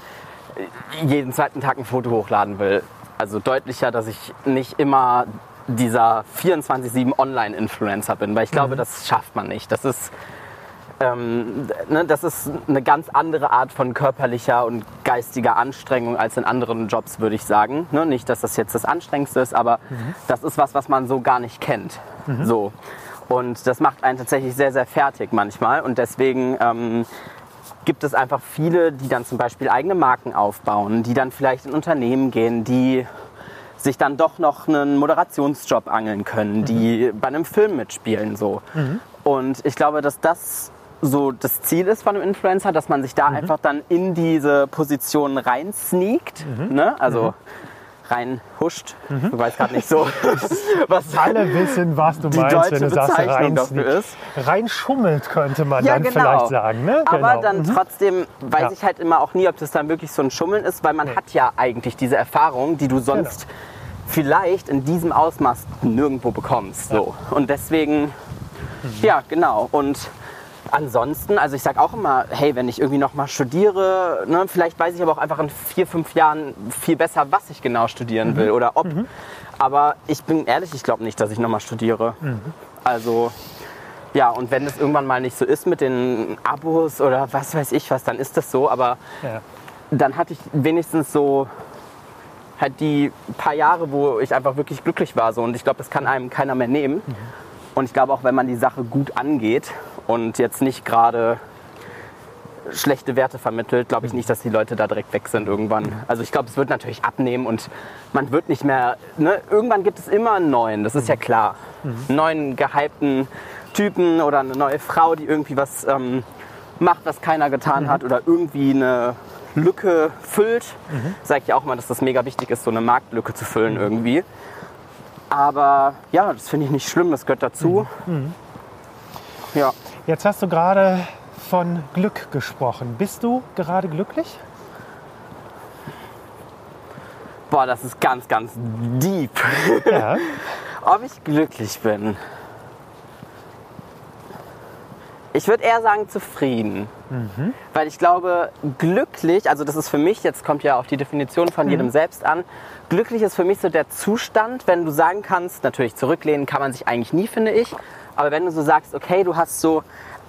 äh, jeden zweiten Tag ein Foto hochladen will. Also deutlicher, dass ich nicht immer dieser 24-7 Online-Influencer bin, weil ich glaube, das schafft man nicht. Das ist, ähm, ne, das ist eine ganz andere Art von körperlicher und geistiger Anstrengung als in anderen Jobs, würde ich sagen. Ne, nicht, dass das jetzt das Anstrengendste ist, aber das ist was, was man so gar nicht kennt. So. Und das macht einen tatsächlich sehr, sehr fertig manchmal. Und deswegen ähm, gibt es einfach viele, die dann zum Beispiel eigene Marken aufbauen, die dann vielleicht in Unternehmen gehen, die sich dann doch noch einen Moderationsjob angeln können, die bei einem Film mitspielen so. Und ich glaube, dass das so das Ziel ist von einem Influencer, dass man sich da einfach dann in diese Position rein sneakt, ne? also rein huscht. Ich weiß gerade nicht so, [laughs] was Alle wissen, was du die meinst, deutsche wenn du sagst, Bezeichnung rein, dafür ist. reinschummelt, könnte man Ja, dann genau. vielleicht sagen. Ne? Aber genau. dann trotzdem weiß Ja. ich halt immer auch nie, ob das dann wirklich so ein Schummeln ist, weil man hat ja eigentlich diese Erfahrung, die du sonst Genau. Vielleicht in diesem Ausmaß nirgendwo bekommst. So. Und deswegen, Mhm. ja, genau. Und ansonsten, also ich sage auch immer, hey, wenn ich irgendwie nochmal studiere, ne, vielleicht weiß ich aber auch einfach in vier, fünf Jahren viel besser, was ich genau studieren Mhm. will oder ob. Aber ich bin ehrlich, ich glaube nicht, dass ich nochmal studiere. Mhm. Also ja, und wenn es irgendwann mal nicht so ist mit den Abos oder was weiß ich was, dann ist das so. Aber ja. dann hatte ich wenigstens so halt die paar Jahre, wo ich einfach wirklich glücklich war. So. Und ich glaube, das kann einem keiner mehr nehmen. Und ich glaube auch, wenn man die Sache gut angeht und jetzt nicht gerade schlechte Werte vermittelt, glaube ich nicht, dass die Leute da direkt weg sind irgendwann. Also ich glaube, es wird natürlich abnehmen und man wird nicht mehr, ne? irgendwann gibt es immer einen neuen, das ist ja klar. Einen neuen gehypten Typen oder eine neue Frau, die irgendwie was ähm, macht, was keiner getan hat oder irgendwie eine Lücke füllt. Sage ich ja auch mal, dass das mega wichtig ist, so eine Marktlücke zu füllen irgendwie. Aber ja, das finde ich nicht schlimm, das gehört dazu. Ja. Jetzt hast du gerade von Glück gesprochen. Bist du gerade glücklich? Boah, das ist ganz, ganz deep. Ja. [laughs] Ob ich glücklich bin? Ich würde eher sagen zufrieden. Weil ich glaube, glücklich, also das ist für mich, jetzt kommt ja auf die Definition von jedem selbst an, glücklich ist für mich so der Zustand, wenn du sagen kannst, natürlich zurücklehnen kann man sich eigentlich nie, finde ich, aber wenn du so sagst, okay, du hast so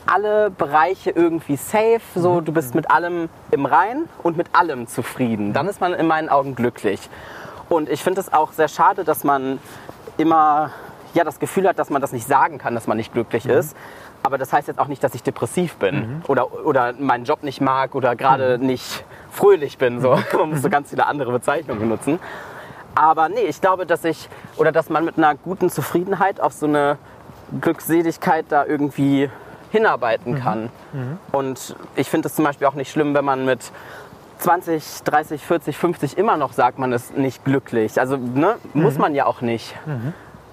alle Bereiche irgendwie safe, so du bist mit allem im Rein und mit allem zufrieden, dann ist man in meinen Augen glücklich. Und ich finde es auch sehr schade, dass man immer ja, das Gefühl hat, dass man das nicht sagen kann, dass man nicht glücklich ist. Aber das heißt jetzt auch nicht, dass ich depressiv bin oder, oder meinen Job nicht mag oder gerade nicht fröhlich bin. So. Man muss [laughs] so ganz viele andere Bezeichnungen benutzen. Aber nee, ich glaube, dass ich oder dass man mit einer guten Zufriedenheit auf so eine Glückseligkeit da irgendwie hinarbeiten kann. Und ich finde es zum Beispiel auch nicht schlimm, wenn man mit 20, 30, 40, 50 immer noch sagt, man ist nicht glücklich. Also ne, muss man ja auch nicht.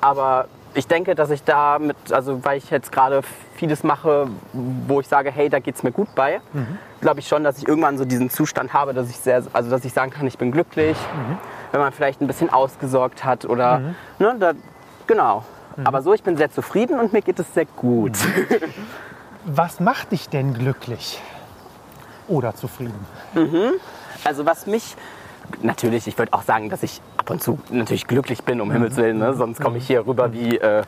Aber ich denke, dass ich da mit, also weil ich jetzt gerade vieles mache, wo ich sage, hey, da geht es mir gut bei, glaube ich schon, dass ich irgendwann so diesen Zustand habe, dass ich sehr, also dass ich sagen kann, ich bin glücklich, wenn man vielleicht ein bisschen ausgesorgt hat oder, ne, da, genau. Aber so, ich bin sehr zufrieden und mir geht es sehr gut. [laughs] Was macht dich denn glücklich? Oder zufrieden? Also was mich, natürlich, ich würde auch sagen, dass ich ab und zu natürlich glücklich bin, um Himmels Willen. Ne? Sonst komme ich hier rüber wie, äh,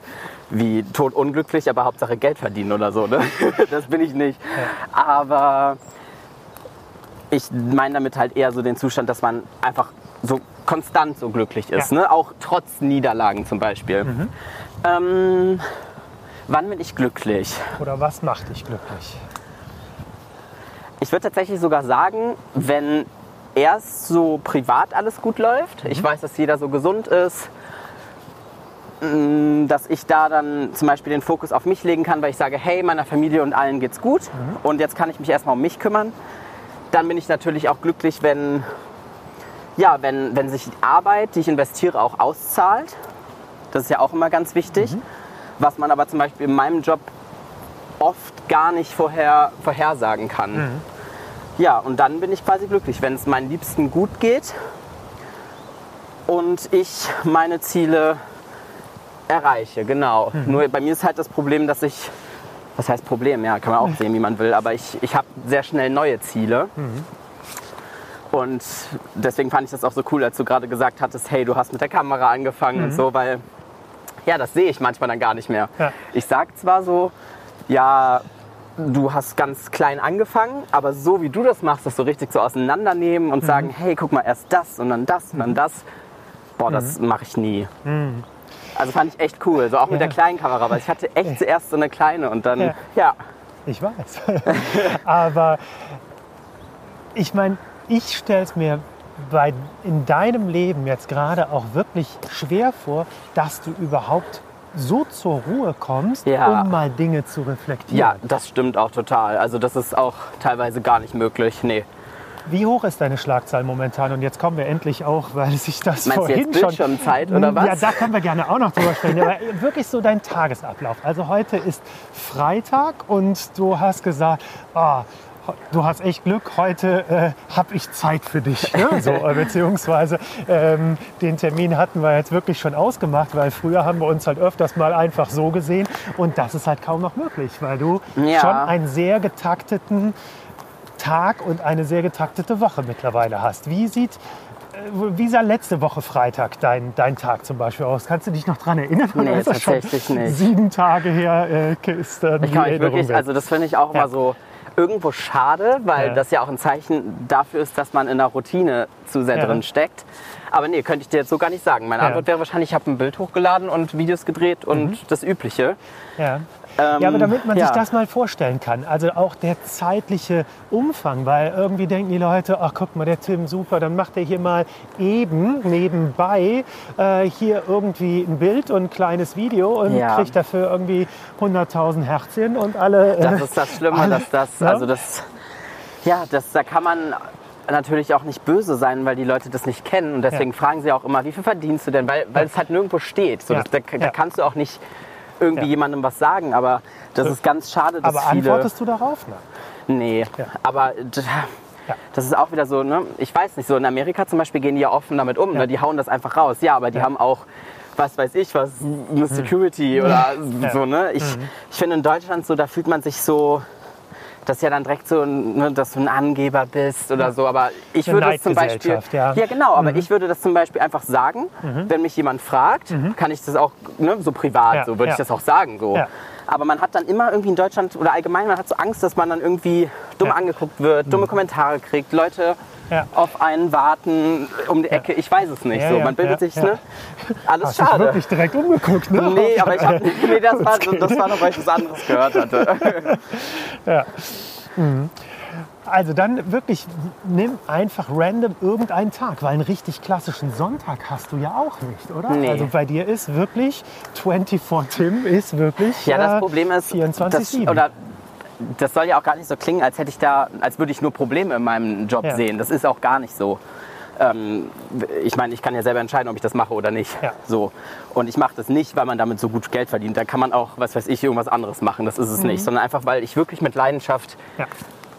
wie totunglücklich, aber Hauptsache Geld verdienen oder so. Ne? [laughs] Das bin ich nicht. Aber ich meine damit halt eher so den Zustand, dass man einfach so konstant so glücklich ist. Ja. Ne? Auch trotz Niederlagen zum Beispiel. Ähm, wann bin ich glücklich? Oder was macht dich glücklich? Ich würde tatsächlich sogar sagen, wenn erst so privat alles gut läuft, ich weiß, dass jeder so gesund ist, mh, dass ich da dann zum Beispiel den Fokus auf mich legen kann, weil ich sage, hey, meiner Familie und allen geht's gut und jetzt kann ich mich erstmal um mich kümmern. Dann bin ich natürlich auch glücklich, wenn, ja, wenn, wenn sich die Arbeit, die ich investiere, auch auszahlt. Das ist ja auch immer ganz wichtig. Was man aber zum Beispiel in meinem Job oft gar nicht vorher, vorhersagen kann. Ja, und dann bin ich quasi glücklich, wenn es meinen Liebsten gut geht und ich meine Ziele erreiche, genau. Nur bei mir ist halt das Problem, dass ich, was heißt Problem, ja, kann man auch sehen, wie man will, aber ich, ich habe sehr schnell neue Ziele. Und deswegen fand ich das auch so cool, als du gerade gesagt hattest, hey, du hast mit der Kamera angefangen und so, weil, ja, das sehe ich manchmal dann gar nicht mehr. Ja. Ich sag zwar so, ja, du hast ganz klein angefangen, aber so wie du das machst, das so richtig so auseinandernehmen und sagen, hey, guck mal, erst das und dann das und dann das. Boah, das mache ich nie. Also fand ich echt cool, so auch mit Ja. der kleinen Kamera, weil ich hatte echt zuerst so eine kleine und dann, Ja. ja, Ich weiß. [laughs] Aber ich meine, ich stelle es mir bei, in deinem Leben jetzt gerade auch wirklich schwer vor, dass du überhaupt so zur Ruhe kommst, Ja. um mal Dinge zu reflektieren. ja, das stimmt auch total. Also das ist auch teilweise gar nicht möglich, nee. Wie hoch ist deine Schlagzahl momentan? Und jetzt kommen wir endlich auch, weil sich das Meinst du vorhin jetzt schon... Bildschirmzeit oder was? Ja, da können wir gerne auch noch drüber sprechen. Aber wirklich so dein Tagesablauf. Also heute ist Freitag und du hast gesagt, ah, du hast echt Glück, heute äh, habe ich Zeit für dich. Ne? [laughs] So, äh, beziehungsweise ähm, den Termin hatten wir jetzt wirklich schon ausgemacht, weil früher haben wir uns halt öfters mal einfach so gesehen. Und das ist halt kaum noch möglich, weil du Ja. schon einen sehr getakteten Tag und eine sehr getaktete Woche mittlerweile hast. Wie sieht, äh, wie sah letzte Woche Freitag dein, dein Tag zum Beispiel aus? Kannst du dich noch daran erinnern? Nee, tatsächlich nicht. Sieben Tage her äh, ist dann die Ich kann mich Erinnerung wirklich, also das finde ich auch Ja. immer so irgendwo schade, weil Ja. das ja auch ein Zeichen dafür ist, dass man in der Routine zu sehr Ja. drin steckt. Aber nee, könnte ich dir jetzt so gar nicht sagen. Meine Ja. Antwort wäre wahrscheinlich, ich habe ein Bild hochgeladen und Videos gedreht und Mhm. das Übliche. Ja. Ähm, ja, aber damit man ja. sich das mal vorstellen kann, also auch der zeitliche Umfang, weil irgendwie denken die Leute, ach guck mal, der Tim, super, dann macht er hier mal eben nebenbei äh, hier irgendwie ein Bild und ein kleines Video und Ja. kriegt dafür irgendwie 100.000 Herzchen und alle... Das äh, ist das Schlimme, alle- dass das, ne? also das, ja, das, da kann man natürlich auch nicht böse sein, weil die Leute das nicht kennen und deswegen Ja. fragen sie auch immer, wie viel verdienst du denn, weil, weil es halt nirgendwo steht. So, Ja. das, da, da Ja. kannst du auch nicht irgendwie Ja. jemandem was sagen, aber das ist ganz schade, dass aber viele... antwortest du darauf? Nein. Nee, Ja. aber das ist auch wieder so, ne? ich weiß nicht, so in Amerika zum Beispiel gehen die ja offen damit um, Ja. ne? die hauen das einfach raus. Ja, aber die Ja. haben auch, was weiß ich, was, eine Security oder so. Ne? Ich, ich finde in Deutschland so, da fühlt man sich so, das ist ja dann direkt so, ne, dass du ein Angeber bist oder so. Aber ich Eine würde es zum Beispiel, ja. Mhm. genau, aber ich würde das zum Beispiel einfach sagen, wenn mich jemand fragt, kann ich das auch ne, so privat, Ja, so würde ja. ich das auch sagen. So. Ja. Aber man hat dann immer irgendwie in Deutschland oder allgemein, man hat so Angst, dass man dann irgendwie dumm Ja. Mhm. angeguckt wird, dumme Kommentare kriegt, Leute Ja. auf einen warten um die Ecke. Ich weiß es nicht. Ja, so, man bildet sich, ne? Alles Hast schade. wirklich direkt umgeguckt, ne? Nee, aber ich hab, [laughs] nee, das war, das war noch, weil ich was anderes gehört hatte. [laughs] Ja. Mhm. Also dann wirklich, nimm einfach random irgendeinen Tag, weil einen richtig klassischen Sonntag hast du ja auch nicht, oder? Nee. Also bei dir ist wirklich 24 Tim ist wirklich Ja, das äh, Problem ist, 24/7. das, oder das soll ja auch gar nicht so klingen, als hätte ich da, als würde ich nur Probleme in meinem Job Ja. sehen. Das ist auch gar nicht so. Ähm, ich meine, ich kann ja selber entscheiden, ob ich das mache oder nicht. Ja. So. Und ich mache das nicht, weil man damit so gut Geld verdient. Da kann man auch, was weiß ich, irgendwas anderes machen. Das ist es Mhm. nicht. Sondern einfach, weil ich wirklich mit Leidenschaft ja.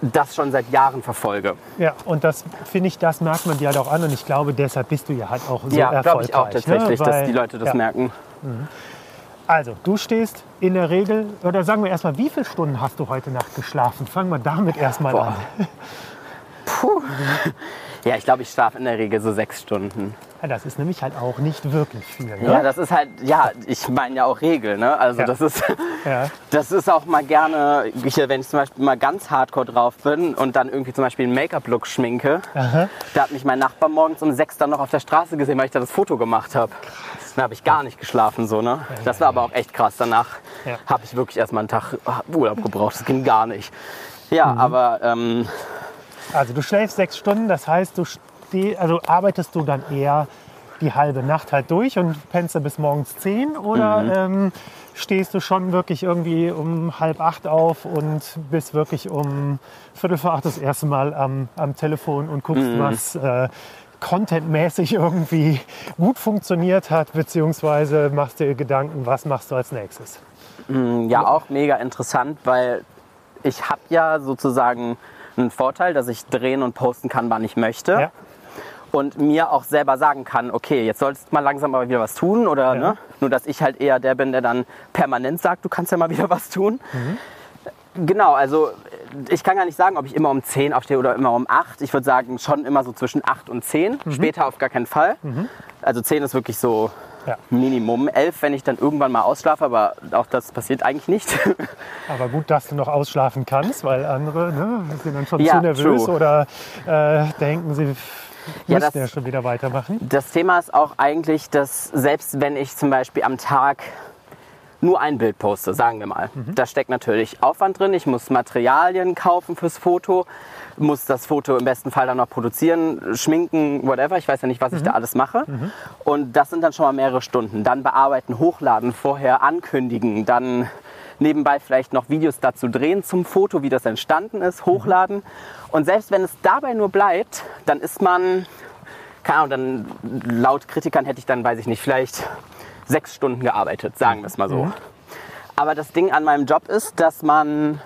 das schon seit Jahren verfolge. Ja, und das finde ich, das merkt man dir halt auch an und ich glaube, deshalb bist du ja halt auch so ja, erfolgreich. glaube ich auch tatsächlich, ne? dass Weil- die Leute das ja. merken. Also, du stehst in der Regel, oder sagen wir erstmal, wie viele Stunden hast du heute Nacht geschlafen? Fangen wir damit erstmal Boah. an. [laughs] Ja, ich glaube, ich schlafe in der Regel so sechs Stunden. Ja, das ist nämlich halt auch nicht wirklich viel. Ne? Ja, das ist halt, ja, ich meine ja auch Regel, ne? Also Ja. das ist, Ja. das ist auch mal gerne, wenn ich zum Beispiel mal ganz hardcore drauf bin und dann irgendwie zum Beispiel einen Make-up-Look schminke, Aha. da hat mich mein Nachbar morgens um sechs dann noch auf der Straße gesehen, weil ich da das Foto gemacht habe. Dann habe ich gar nicht geschlafen, so, ne? Das war aber auch echt krass. Danach habe ich wirklich erstmal einen Tag Urlaub gebraucht. Das ging gar nicht. Ja, Mhm. aber ähm, Also du schläfst sechs Stunden, das heißt, du also arbeitest du dann eher die halbe Nacht halt durch und pennst du bis morgens zehn oder Mhm. ähm, stehst du schon wirklich irgendwie um halb acht auf und bist wirklich um viertel vor acht das erste Mal am, am Telefon und guckst, Mhm. was äh, contentmäßig irgendwie gut funktioniert hat, beziehungsweise machst dir Gedanken, was machst du als nächstes. ja auch mega interessant, weil ich habe ja sozusagen einen Vorteil, dass ich drehen und posten kann, wann ich möchte. Ja. Und mir auch selber sagen kann, okay, jetzt sollst du mal langsam aber wieder was tun. Oder Ja. ne? nur, dass ich halt eher der bin, der dann permanent sagt, du kannst ja mal [laughs] wieder was tun. Genau, also ich kann gar nicht sagen, ob ich immer um 10 aufstehe oder immer um 8. Ich würde sagen, schon immer so zwischen 8 und 10. Später auf gar keinen Fall. Also 10 ist wirklich so Ja. Minimum. 11, wenn ich dann irgendwann mal ausschlafe, aber auch das passiert eigentlich nicht. [laughs] Aber gut, dass du noch ausschlafen kannst, weil andere ne, sind dann schon Ja, zu nervös true. oder äh, denken, sie Ja, das- ja schon wieder weitermachen. Das Thema ist auch eigentlich, dass selbst wenn ich zum Beispiel am Tag nur ein Bild poste, sagen wir mal, da steckt natürlich Aufwand drin. Ich muss Materialien kaufen fürs Foto, muss das Foto im besten Fall dann noch produzieren, schminken, whatever. Ich weiß ja nicht, was ich da alles mache. Und das sind dann schon mal mehrere Stunden. Dann bearbeiten, hochladen, vorher ankündigen, dann nebenbei vielleicht noch Videos dazu drehen zum Foto, wie das entstanden ist, hochladen. Und selbst wenn es dabei nur bleibt, dann ist man keine Ahnung, dann laut Kritikern hätte ich dann, weiß ich nicht, vielleicht sechs Stunden gearbeitet, sagen wir es mal so. Aber das Ding an meinem Job ist, dass man,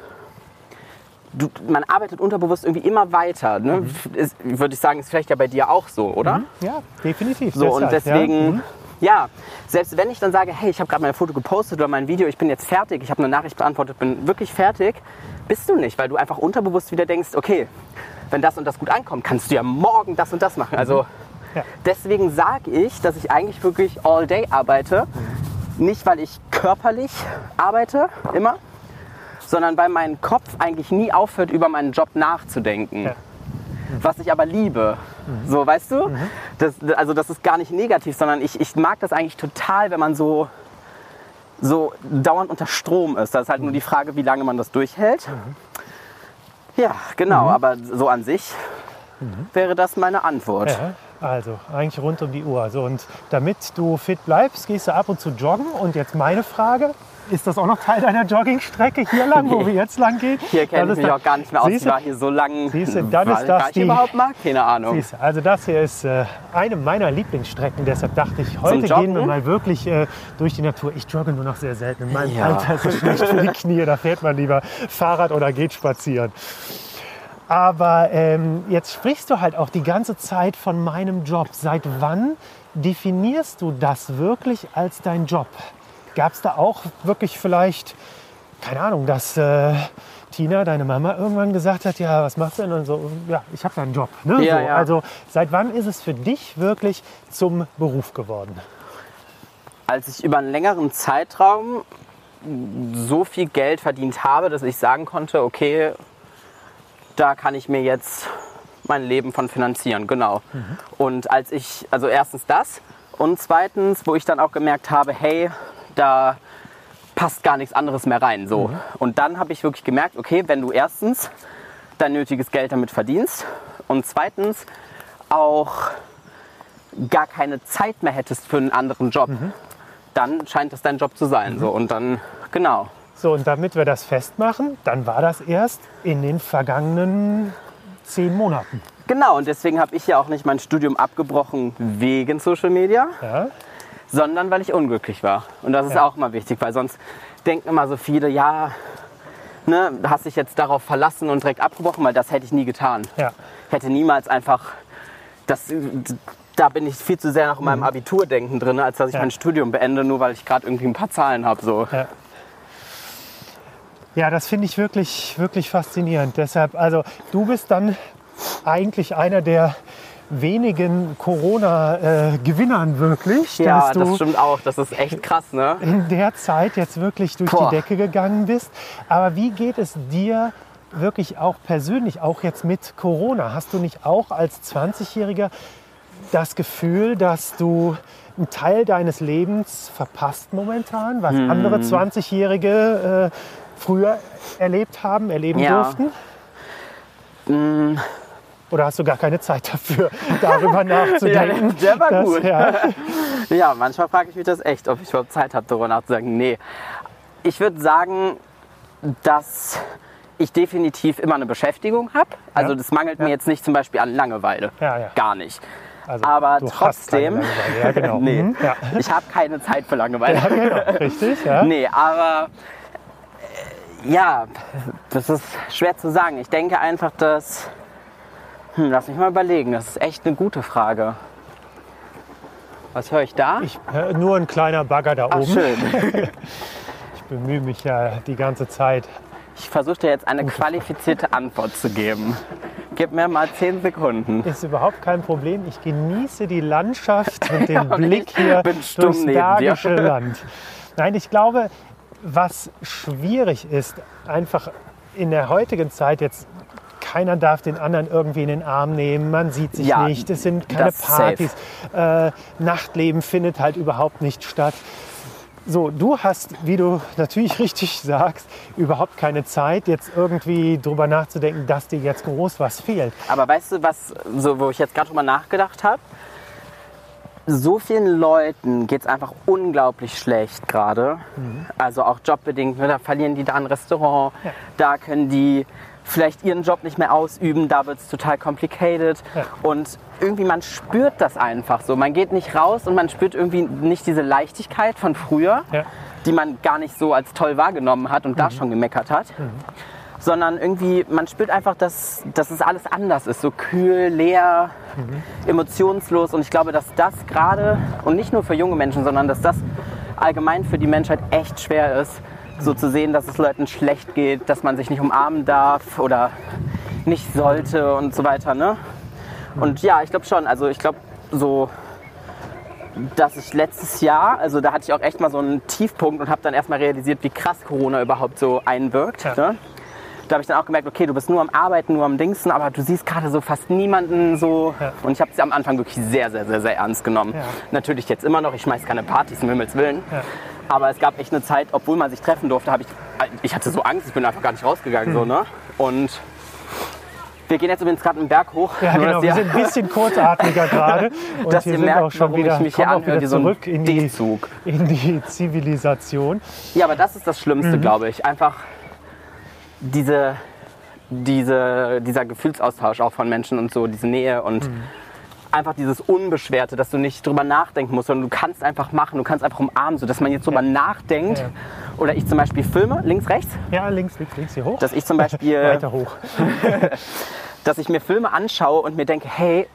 du, man arbeitet unterbewusst irgendwie immer weiter. Ne? Ist, würde ich sagen, ist vielleicht ja bei dir auch so, oder? Ja, definitiv. So, und deswegen, Ja. Mhm. ja, selbst wenn ich dann sage, hey, ich habe gerade mein Foto gepostet oder mein Video, ich bin jetzt fertig, ich habe eine Nachricht beantwortet, bin wirklich fertig, bist du nicht, weil du einfach unterbewusst wieder denkst, okay, wenn das und das gut ankommt, kannst du ja morgen das und das machen. Also Ja. deswegen sage ich, dass ich eigentlich wirklich all day arbeite. Nicht, weil ich körperlich arbeite, immer, sondern weil mein Kopf eigentlich nie aufhört, über meinen Job nachzudenken. Ja. Was ich aber liebe. So, weißt du? Das, also das ist gar nicht negativ, sondern ich, ich mag das eigentlich total, wenn man so, so dauernd unter Strom ist. Das ist halt nur die Frage, wie lange man das durchhält. Ja, genau. Aber so an sich wäre das meine Antwort. Ja, also eigentlich rund um die Uhr. So, und damit du fit bleibst, gehst du ab und zu joggen. Und jetzt meine Frage, ist das auch noch Teil deiner Joggingstrecke hier lang, wo wir jetzt lang gehen? Hier kenne ich mich auch gar nicht mehr aus. Siehst Ich war hier so lange. Siehst du, dann ist das ich die- überhaupt mal? Keine Ahnung. Siehst du, Also das hier ist äh, eine meiner Lieblingsstrecken. Deshalb dachte ich, heute gehen wir mal wirklich äh, durch die Natur. Ich jogge nur noch sehr selten. In meinem Ja. Alter ist es schlecht für die [laughs] Knie. Da fährt man lieber Fahrrad oder geht spazieren. Aber ähm, jetzt sprichst du halt auch die ganze Zeit von meinem Job. Seit wann definierst du das wirklich als dein Job? Gab es da auch wirklich vielleicht, keine Ahnung, dass äh, Tina, deine Mama, irgendwann gesagt hat, ja, was machst du denn? Und so, ja, ich habe da einen Job. Ne? Ja, so, ja. Also seit wann ist es für dich wirklich zum Beruf geworden? als ich über einen längeren Zeitraum so viel Geld verdient habe, dass ich sagen konnte, okay, da kann ich mir jetzt mein Leben von finanzieren, genau. Und als ich, also erstens das und zweitens, wo ich dann auch gemerkt habe, hey, da passt gar nichts anderes mehr rein, so. Und dann habe ich wirklich gemerkt, okay, wenn du erstens dein nötiges Geld damit verdienst und zweitens auch gar keine Zeit mehr hättest für einen anderen Job, dann scheint es dein Job zu sein. So. Und dann, genau. So, und damit wir das festmachen, dann war das erst in den vergangenen zehn Monaten. Genau, und deswegen habe ich ja auch nicht mein Studium abgebrochen wegen Social Media, Ja? Sondern weil ich unglücklich war. Und das ist Ja. auch mal wichtig, weil sonst denken immer so viele, ja, ne, hast dich jetzt darauf verlassen und direkt abgebrochen, weil das hätte ich nie getan. Ja. Ich hätte niemals einfach, das, da bin ich viel zu sehr nach meinem Abiturdenken drin, als dass ich Mhm. Ja. mein Studium beende, nur weil ich gerade irgendwie ein paar Zahlen habe. So. Ja. Ja, das finde ich wirklich, wirklich faszinierend. Deshalb, also du bist dann eigentlich einer der wenigen Corona-Gewinnern wirklich, Ja, das stimmt auch. Das ist echt krass, ne? in der Zeit jetzt wirklich durch Boah. die Decke gegangen bist. Aber wie geht es dir wirklich auch persönlich, auch jetzt mit Corona? Hast du nicht auch als 20-Jähriger das Gefühl, dass du einen Teil deines Lebens verpasst momentan, was Hm. andere 20-Jährige äh, früher erlebt haben, erleben Ja. durften? Mm, Oder hast du gar keine Zeit dafür, [laughs] darüber nachzudenken? der war dass- gut. Ja, [laughs] Ja, manchmal frage ich mich das echt, ob ich überhaupt Zeit habe, darüber nachzudenken. Nee. Ich würde sagen, dass ich definitiv immer eine Beschäftigung habe. Also Ja. das mangelt mir Ja. jetzt nicht zum Beispiel an Langeweile. Ja, ja. Gar nicht. also Aber trotzdem- Ja, genau. [laughs] Nee, Mhm, ja. ich habe keine Zeit für Langeweile. ja, genau. Richtig, ja. Nee, aber äh, ja, das ist schwer zu sagen. Ich denke einfach, dass. Hm, lass mich mal überlegen. Das ist echt eine gute Frage. Was höre ich da? Ich, äh, nur ein kleiner Bagger da Ach, oben. schön. [laughs] Ich bemühe mich ja die ganze Zeit. Ich versuche dir jetzt eine qualifizierte Antwort zu geben. Gib mir mal zehn Sekunden. Ist überhaupt kein Problem. Ich genieße die Landschaft und den [laughs] und Blick ich hier durchs. Bergische Land. Nein, ich glaube, was schwierig ist, einfach in der heutigen Zeit jetzt, keiner darf den anderen irgendwie in den Arm nehmen, man sieht sich Ja, nicht, es sind keine. Partys, äh, Nachtleben findet halt überhaupt nicht statt. So, du hast, wie du natürlich [laughs] richtig sagst, überhaupt keine Zeit, jetzt irgendwie drüber nachzudenken, dass dir jetzt groß was fehlt. Aber weißt du, was, so, wo ich jetzt gerade drüber nachgedacht habe? So vielen Leuten geht es einfach unglaublich schlecht gerade. Also auch jobbedingt. Ne? Da verlieren die da ein Restaurant. Ja. Da können die vielleicht ihren Job nicht mehr ausüben. Da wird es total complicated. Ja. Und irgendwie, man spürt das einfach so. Man geht nicht raus und man spürt irgendwie nicht diese Leichtigkeit von früher, Ja. die man gar nicht so als toll wahrgenommen hat und da schon gemeckert hat sondern irgendwie, man spürt einfach, dass, dass es alles anders ist. So kühl, leer, emotionslos. Und ich glaube, dass das gerade, und nicht nur für junge Menschen, sondern dass das allgemein für die Menschheit echt schwer ist, so zu sehen, dass es Leuten schlecht geht, dass man sich nicht umarmen darf oder nicht sollte und so weiter. Ne? Und ja, ich glaube schon. Also ich glaube, so dass ich letztes Jahr, also da hatte ich auch echt mal so einen Tiefpunkt und habe dann erstmal realisiert, wie krass Corona überhaupt so einwirkt. Ja. Ne? Da habe ich dann auch gemerkt, okay, du bist nur am Arbeiten, nur am Dingsen, aber du siehst gerade so fast niemanden so. Ja. Und ich habe es am Anfang wirklich sehr, sehr, sehr, sehr ernst genommen. Ja. Natürlich jetzt immer noch, ich schmeiß keine Partys, um Himmels Willen. Ja. Aber es gab echt eine Zeit, obwohl man sich treffen durfte, habe ich, ich hatte so Angst, ich bin einfach gar nicht rausgegangen. Hm. So, ne? Und wir gehen jetzt übrigens gerade einen Berg hoch. Ja, nur genau. Wir sind ein bisschen kurzatmiger [laughs] gerade. Und Dass wir ihr sind merkt, auch schon wieder, ich mich hier anhöre wieder zurück in die, in die Zivilisation. Ja, aber das ist das Schlimmste, Mhm. glaube ich. Einfach diese, diese, dieser Gefühlsaustausch auch von Menschen und so, diese Nähe und Mhm. einfach dieses Unbeschwerte, dass du nicht drüber nachdenken musst, sondern du kannst einfach machen, du kannst einfach umarmen, so dass man jetzt drüber nachdenkt. Ja. Oder ich zum Beispiel filme, links, rechts, Ja, links, links, links hier hoch. dass ich zum Beispiel, [laughs] Weiter hoch. [laughs] dass ich mir Filme anschaue und mir denke, hey,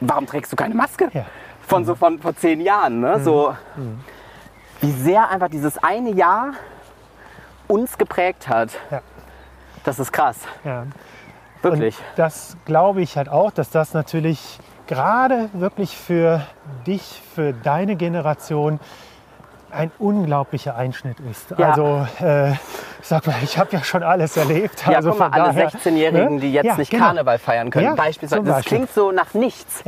warum trägst du keine Maske? Ja. Von so von vor zehn Jahren, ne? So, wie sehr einfach dieses eine Jahr uns geprägt hat. Ja. Das ist krass, Ja. wirklich. Und das glaube ich halt auch, dass das natürlich gerade wirklich für dich, für deine Generation ein unglaublicher Einschnitt ist. Ja. Also, äh, ich sag mal, ich habe ja schon alles erlebt. Ja, also guck mal, alle daher, 16-Jährigen, ne? die jetzt Ja, nicht genau. Karneval feiern können, Ja, beispielsweise. Das Beispiel. klingt so nach nichts,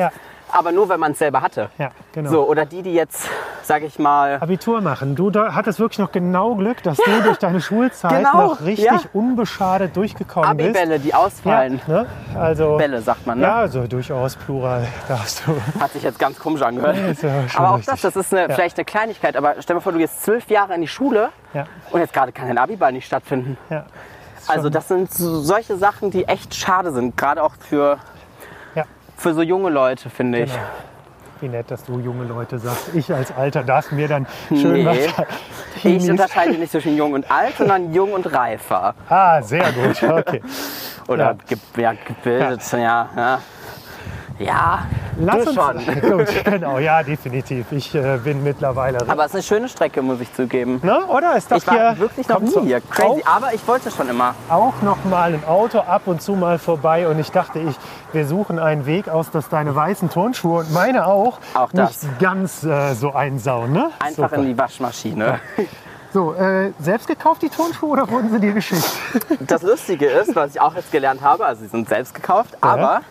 aber nur, wenn man es selber hatte. ja, genau. So, oder die, die jetzt, sag ich mal, Abitur machen. Du hattest wirklich noch genau Glück, dass du durch deine Schulzeit Genau, noch richtig ja. unbeschadet durchgekommen bist. Abibälle, die Ja, ausfallen. ne? Also, Bälle, sagt man, ne? ja, also durchaus Plural darfst du. Hat sich jetzt ganz komisch angehört. ja aber auch richtig. das, das ist eine, vielleicht eine Kleinigkeit. Aber stell dir vor, du gehst zwölf Jahre in die Schule Ja, und jetzt gerade kann dein Abiball nicht stattfinden. ja. Also das sind so, solche Sachen, die echt schade sind. Gerade auch für, Ja. Für so junge Leute, finde ich. Genau. Wie nett, dass du junge Leute sagst. Ich als Alter darf mir dann schön Nee. was. [laughs] Ich Teenies- unterscheide nicht zwischen jung und alt, sondern jung und reifer. Ah, sehr gut. Okay. [laughs] Oder ja, gebildet, ja. ja. Ja, Lass du uns, schon. [laughs] Gut, genau, ja, definitiv. Ich äh, bin mittlerweile. Aber es ist eine schöne Strecke, muss ich zugeben. ne, oder ist doch Ich hier wirklich noch nie hier. Crazy. Auch, Aber ich wollte schon immer. auch noch mal ein Auto ab und zu mal vorbei und ich dachte, ich, wir suchen einen Weg aus, dass deine weißen Turnschuhe und meine auch, Auch das. nicht ganz äh, so einsauen. Ne? Einfach Super. in die Waschmaschine. [laughs] So, äh, selbst gekauft die Turnschuhe oder wurden sie dir geschickt? Das Lustige ist, was ich auch jetzt gelernt habe, also sie sind selbst gekauft, aber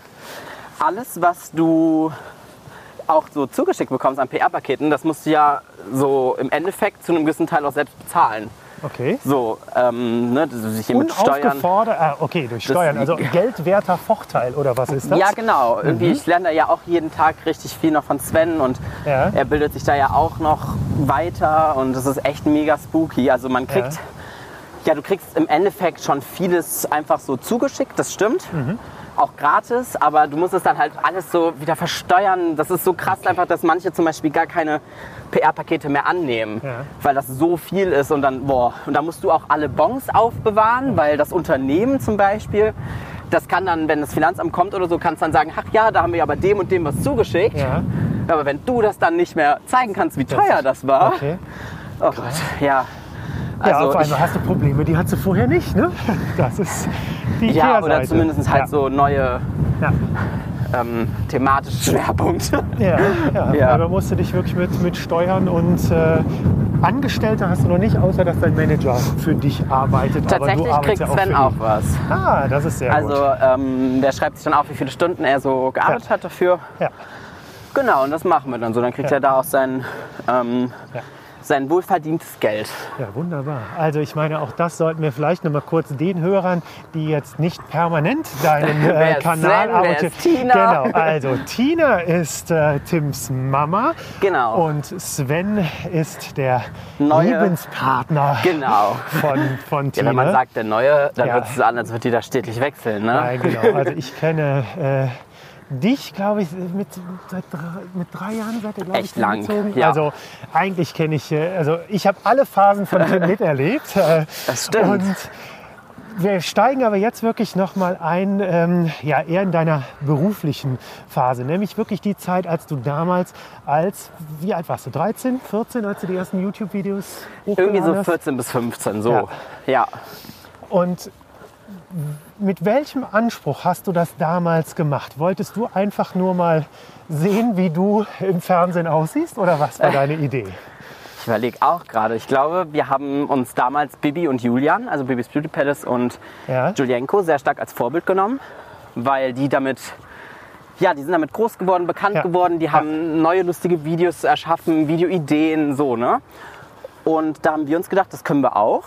alles, was du auch so zugeschickt bekommst an PR-Paketen, das musst du ja so im Endeffekt zu einem gewissen Teil auch selbst bezahlen. Okay. So, ähm, ne, dich hier mit Steuern. Ah, okay, durch Das- Steuern, also geldwerter Vorteil oder was ist das? Ja, genau. Irgendwie, ich lerne da ja auch jeden Tag richtig viel noch von Sven und Ja. er bildet sich da ja auch noch weiter und das ist echt mega spooky. Also man kriegt, Ja. ja, du kriegst im Endeffekt schon vieles einfach so zugeschickt, das stimmt. Mhm. Auch gratis, aber du musst es dann halt alles so wieder versteuern. Das ist so krass einfach, dass manche zum Beispiel gar keine PR-Pakete mehr annehmen, Ja. weil das so viel ist und dann, boah, und da musst du auch alle Bons aufbewahren, weil das Unternehmen zum Beispiel, das kann dann, wenn das Finanzamt kommt oder so, kannst dann sagen, ach ja, da haben wir aber dem und dem was zugeschickt. Ja. Aber wenn du das dann nicht mehr zeigen kannst, wie teuer das war, Okay. oh Gott, ja. Ja, Also auf ich, einmal hast du Probleme, die hattest du vorher nicht, ne? Das ist die ja, oder zumindest halt ja. so neue Ja. ähm, thematische Schwerpunkte. Ja, ja. [laughs] Ja. aber musst du dich wirklich mit, mit Steuern und äh, Angestellte hast du noch nicht, außer dass dein Manager für dich arbeitet. Tatsächlich kriegt ja Sven auch was. Ah, das ist sehr Also gut. ähm, der schreibt sich dann auf, wie viele Stunden er so gearbeitet Ja. hat dafür. Ja. Genau, und das machen wir dann so. Dann kriegt Ja. er da auch sein, ähm, Ja. Sein wohlverdientes Geld. Ja, wunderbar. Also ich meine, auch das sollten wir vielleicht noch mal kurz den Hörern, die jetzt nicht permanent deinen [laughs] äh, Kanal abonnieren. Tina? Genau, [laughs] also Tina ist äh, Tims Mama Genau. und Sven ist der Neue- Lebenspartner Genau. von, von Ja, Tina. wenn man sagt, der Neue, dann Ja. hört es so an, als würde die da stetig wechseln. Ne? Nein, genau. Also ich kenne äh, dich, glaube ich, mit, seit drei, mit drei Jahren seid ihr, glaube ich, Echt lang, zusammengezogen. ja. Also eigentlich kenne ich, äh, also ich habe alle Phasen von Tim [laughs] miterlebt. Äh, Das stimmt. Und wir steigen aber jetzt wirklich noch mal ein, ähm, ja, eher in deiner beruflichen Phase, nämlich wirklich die Zeit, als du damals als, wie alt warst du, 13, 14, als du die ersten YouTube-Videos Irgendwie so hochgeladen hast? 14 bis 15, so. Ja. Ja. Und mit welchem Anspruch hast du das damals gemacht? Wolltest du einfach nur mal sehen, wie du im Fernsehen aussiehst oder was war deine Idee? Ich überlege auch gerade. Ich glaube, wir haben uns damals Bibi und Julian, also Bibis Beauty Palace und Ja. Julienko, sehr stark als Vorbild genommen, weil die damit, ja, die sind damit groß geworden, bekannt Ja. geworden, die Ja. haben neue lustige Videos erschaffen, Videoideen, so, ne? Und da haben wir uns gedacht, das können wir auch.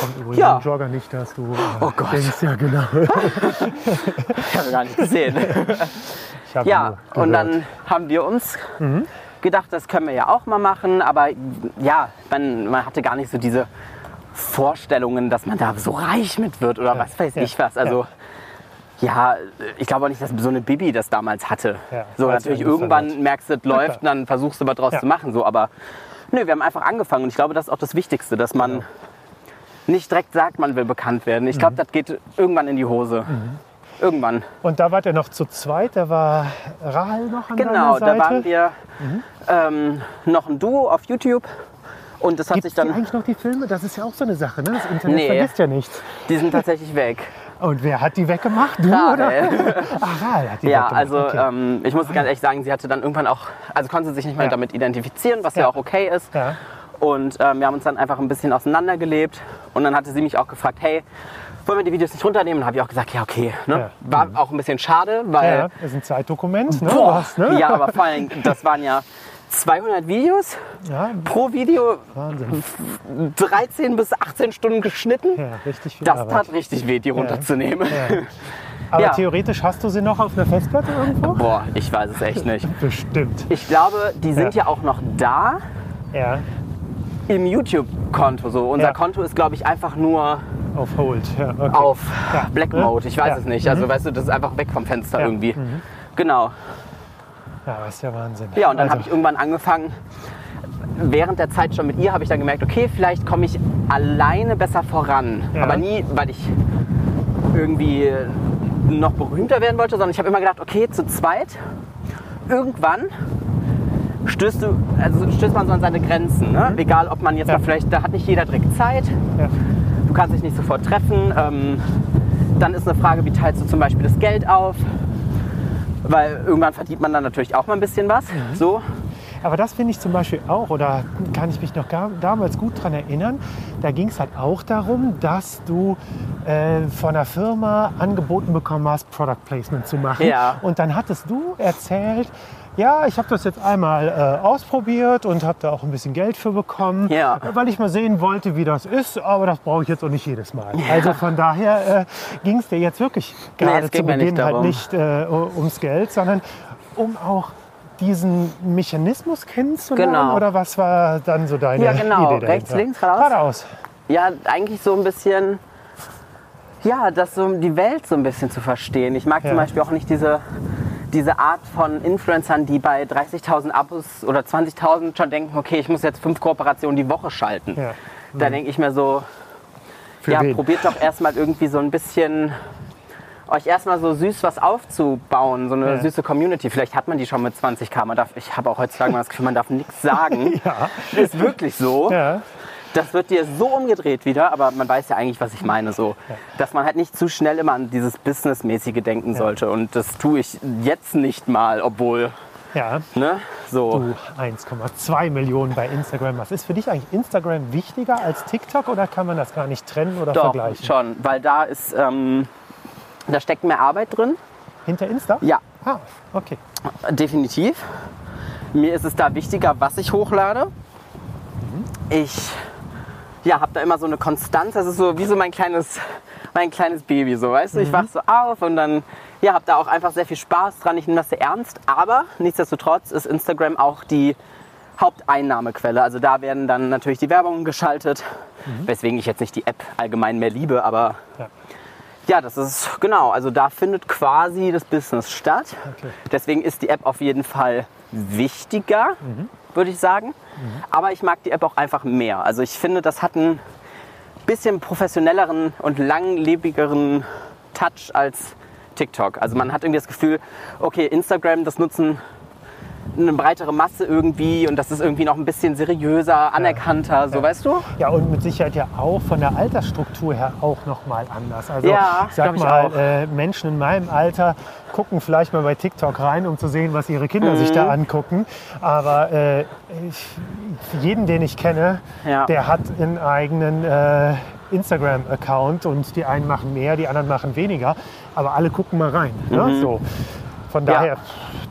Kommt übrigens Ja. im Jogger nicht, dass du äh, Oh Gott. denkst, ja genau. [laughs] Ich habe gar nicht gesehen. [laughs] Ja, und. Mhm. dann haben wir uns gedacht, das können wir ja auch mal machen. Aber ja, man, man hatte gar nicht so diese Vorstellungen, dass man da so reich mit wird oder was weiß ja, ich was. Also ja, ich glaube auch nicht, dass so eine Bibi das damals hatte. Ja, so natürlich ja irgendwann merkst du, es läuft und dann versuchst du was draus Ja. zu machen. So, aber nö, wir haben einfach angefangen und ich glaube, das ist auch das Wichtigste, dass man Genau. Nicht direkt sagt, man will bekannt werden. Ich Mhm. glaube, das geht irgendwann in die Hose. Irgendwann. Und da wart ihr noch zu zweit, da war Rahel noch an Genau, da waren wir ähm, noch ein Duo auf YouTube und das hat Gibt sich dann. eigentlich noch die Filme? Das ist ja auch so eine Sache, ne? Das Internet Nee. vergisst ja nichts. Die sind tatsächlich weg. [laughs] Und wer hat die weggemacht? Du Rahel. oder? Ach, [laughs] Rahel hat die Ja, weggemacht. also okay. ähm, ich muss ganz ehrlich sagen, sie hatte dann irgendwann auch, also konnte sich nicht mehr Ja. damit identifizieren, was ja, Ja. auch okay ist. Ja. Und ähm, wir haben uns dann einfach ein bisschen auseinandergelebt und dann hatte sie mich auch gefragt, hey, wollen wir die Videos nicht runternehmen? Und habe ich auch gesagt, ja okay. Ne? Ja. War auch ein bisschen schade, weil ja, ist ein Zeitdokument, ne? boah, Was, ne? ja, aber vor allem, das waren ja 200 Videos Ja, pro Video, Wahnsinn. 13 bis 18 Stunden geschnitten. Ja, richtig viel Das Arbeit. tat richtig weh, die runterzunehmen. Ja. [laughs] Aber Ja. theoretisch hast du sie noch auf einer Festplatte irgendwo? Boah, ich weiß es echt nicht. Bestimmt. Ich glaube, die sind ja, auch noch da Ja, im YouTube-Konto. So. Unser Ja. Konto ist, glaube ich, einfach nur auf Hold. Ja, okay. auf Ja. Black? Mode. Ich weiß Ja. es nicht. Also, weißt du, das ist einfach weg vom Fenster irgendwie. Mhm. Genau. Ja, das ist ja Wahnsinn. Ja, und dann also, habe ich irgendwann angefangen, während der Zeit schon mit ihr, habe ich dann gemerkt, okay, vielleicht komme ich alleine besser voran. Aber nie, weil ich irgendwie noch berühmter werden wollte, sondern ich habe immer gedacht, okay, zu zweit, irgendwann stößt, du, also stößt man so an seine Grenzen. Ne? Egal, ob man jetzt Ja. mal vielleicht, da hat nicht jeder direkt Zeit, Ja. du kannst dich nicht sofort treffen. Ähm, dann ist eine Frage, wie teilst du zum Beispiel das Geld auf? Weil irgendwann verdient man dann natürlich auch mal ein bisschen was. Mhm. So. Aber das finde ich zum Beispiel auch, oder kann ich mich noch gar, damals gut daran erinnern, da ging es halt auch darum, dass du äh, von einer Firma angeboten bekommen hast, Product Placement zu machen. Ja. Und dann hattest du erzählt, ja, ich habe das jetzt einmal äh, ausprobiert und habe da auch ein bisschen Geld für bekommen, Ja. weil ich mal sehen wollte, wie das ist, aber das brauche ich jetzt auch nicht jedes Mal. Also von daher äh, ging es dir jetzt wirklich Nee, gerade es zu mir nicht Beginn halt nicht äh, ums Geld, sondern um auch diesen Mechanismus kennenzulernen? Genau. Oder was war dann so deine Ja, genau. Idee dahinter? Rechts, links, geradeaus? Geradeaus. Ja, eigentlich so ein bisschen, ja, das so die Welt so ein bisschen zu verstehen. Ich mag Ja. zum Beispiel auch nicht diese, diese Art von Influencern, die bei 30.000 Abos oder 20.000 schon denken, okay, ich muss jetzt fünf Kooperationen die Woche schalten. Ja. Da denke ich mir so, Für ja, wen? probiert doch erstmal irgendwie so ein bisschen euch erstmal so süß was aufzubauen, so eine Ja. süße Community. Vielleicht hat man die schon mit 20k. Man darf, ich habe auch heutzutage mal das Gefühl, man darf nichts sagen. [laughs] Ja. Ist wirklich so. Ja. Das wird dir so umgedreht wieder, aber man weiß ja eigentlich, was ich meine. So, dass man halt nicht zu schnell immer an dieses Businessmäßige denken sollte. Und das tue ich jetzt nicht mal, obwohl, ja. ne, so. Du 1,2 Millionen bei Instagram. Was ist für dich eigentlich Instagram wichtiger als TikTok oder kann man das gar nicht trennen oder Doch, vergleichen? schon, weil da ist, ähm, da steckt mehr Arbeit drin. Hinter Insta? Ja, Ah, okay. definitiv. Mir ist es da wichtiger, was ich hochlade. Ich ja, habe da immer so eine Konstanz. Das ist so wie so mein kleines, mein kleines Baby, so weißt du. Ich wach so auf und dann ja, habe da auch einfach sehr viel Spaß dran. Ich nehme das sehr ernst. Aber nichtsdestotrotz ist Instagram auch die Haupteinnahmequelle. Also da werden dann natürlich die Werbungen geschaltet, weswegen ich jetzt nicht die App allgemein mehr liebe, aber Ja. ja, das ist genau. Also da findet quasi das Business statt. Okay. Deswegen ist die App auf jeden Fall wichtiger, würde ich sagen. Aber ich mag die App auch einfach mehr. Also ich finde, das hat einen bisschen professionelleren und langlebigeren Touch als TikTok. Also man hat irgendwie das Gefühl, okay, Instagram, das nutzen eine breitere Masse irgendwie und das ist irgendwie noch ein bisschen seriöser, anerkannter, so Ja. weißt du? Ja, und mit Sicherheit ja auch von der Altersstruktur her auch noch mal anders. Also Ja, ich sag ich mal, auch. äh, Menschen in meinem Alter gucken vielleicht mal bei TikTok rein, um zu sehen, was ihre Kinder sich Mhm. da angucken. Aber äh, ich, jeden, den ich kenne, Ja. der hat einen eigenen äh, Instagram-Account und die einen machen mehr, die anderen machen weniger. Aber alle gucken mal rein. Ne? So. Von Mhm. Ja. daher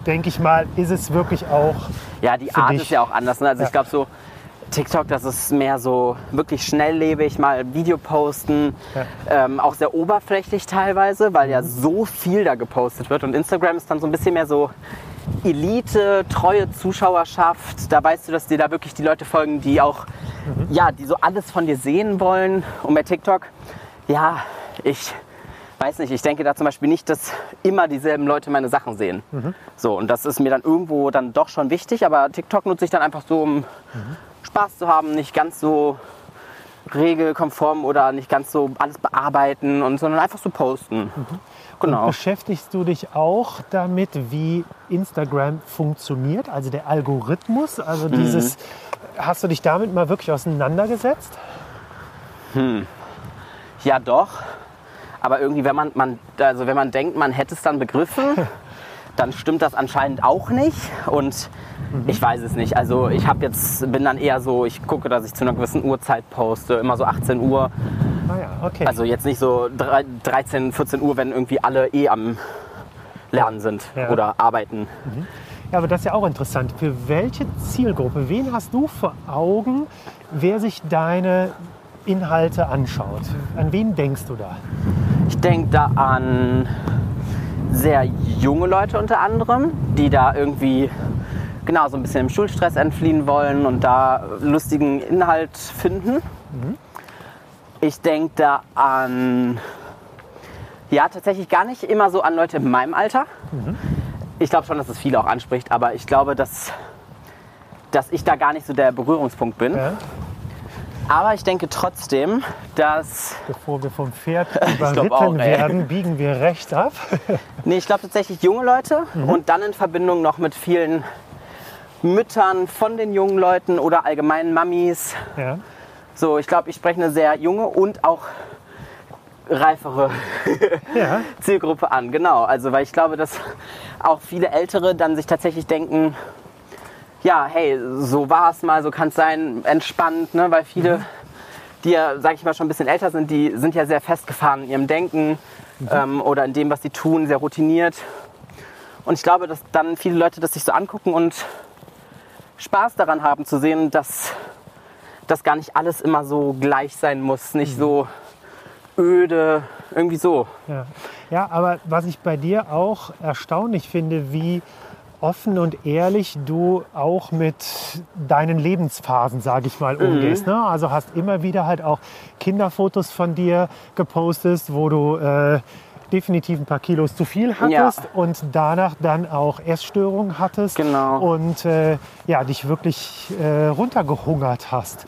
denke ich mal, ist es wirklich auch Ja, die Art dich. ist ja auch anders. Ne? Also Ja. ich glaube so, TikTok, das ist mehr so wirklich schnelllebig, mal Video posten, ähm, auch sehr oberflächlich teilweise, weil Mhm. ja so viel da gepostet wird. Und Instagram ist dann so ein bisschen mehr so Elite, treue Zuschauerschaft. Da weißt du, dass dir da wirklich die Leute folgen, die auch, Mhm. ja, die so alles von dir sehen wollen. Und bei TikTok, ja, ich weiß nicht, ich denke da zum Beispiel nicht, dass immer dieselben Leute meine Sachen sehen. So, und das ist mir dann irgendwo dann doch schon wichtig, aber TikTok nutze ich dann einfach so, um Spaß zu haben, nicht ganz so regelkonform oder nicht ganz so alles bearbeiten und sondern einfach so posten. Genau. Beschäftigst du dich auch damit, wie Instagram funktioniert, also der Algorithmus? Also dieses, hast du dich damit mal wirklich auseinandergesetzt? Ja, doch. Aber irgendwie, wenn man, man, also wenn man denkt, man hätte es dann begriffen, [laughs] dann stimmt das anscheinend auch nicht. Und ich weiß es nicht. Also ich habe jetzt, bin dann eher so, ich gucke, dass ich zu einer gewissen Uhrzeit poste, immer so 18 Uhr. Ah ja, okay. Also jetzt nicht so drei- 13, 14 Uhr, wenn irgendwie alle eh am Lernen sind Ja. oder arbeiten. ja, aber das ist ja auch interessant. Für welche Zielgruppe, wen hast du vor Augen, wer sich deine Inhalte anschaut? An wen denkst du da? Ich denke da an sehr junge Leute unter anderem, die da irgendwie genau so ein bisschen im Schulstress entfliehen wollen und da lustigen Inhalt finden. Ich denke da an, ja, tatsächlich gar nicht immer so an Leute in meinem Alter. Ich glaube schon, dass es viele auch anspricht, aber ich glaube, dass, dass ich da gar nicht so der Berührungspunkt bin. Ja? Aber ich denke trotzdem, dass. Bevor wir vom Pferd [laughs] überritten auch, werden, biegen wir rechts ab. [laughs] Nee, ich glaube tatsächlich junge Leute Mhm. und dann in Verbindung noch mit vielen Müttern von den jungen Leuten oder allgemeinen Mamis. Ja. So, ich glaube, ich spreche eine sehr junge und auch reifere ja. [laughs] Zielgruppe an. Genau, also weil ich glaube, dass auch viele Ältere dann sich tatsächlich denken, ja, hey, so war es mal, so kann es sein, entspannt, ne? weil viele, die ja, sag ich mal, schon ein bisschen älter sind, die sind ja sehr festgefahren in ihrem Denken ähm, oder in dem, was sie tun, sehr routiniert. Und ich glaube, dass dann viele Leute das sich so angucken und Spaß daran haben zu sehen, dass das gar nicht alles immer so gleich sein muss, nicht so öde, irgendwie so. Ja. ja, aber was ich bei dir auch erstaunlich finde, wie offen und ehrlich du auch mit deinen Lebensphasen, sage ich mal, umgehst. Ne? Also hast immer wieder halt auch Kinderfotos von dir gepostet, wo du äh, definitiv ein paar Kilos zu viel hattest Ja. und danach dann auch Essstörungen hattest Genau. und äh, ja, dich wirklich äh, runtergehungert hast.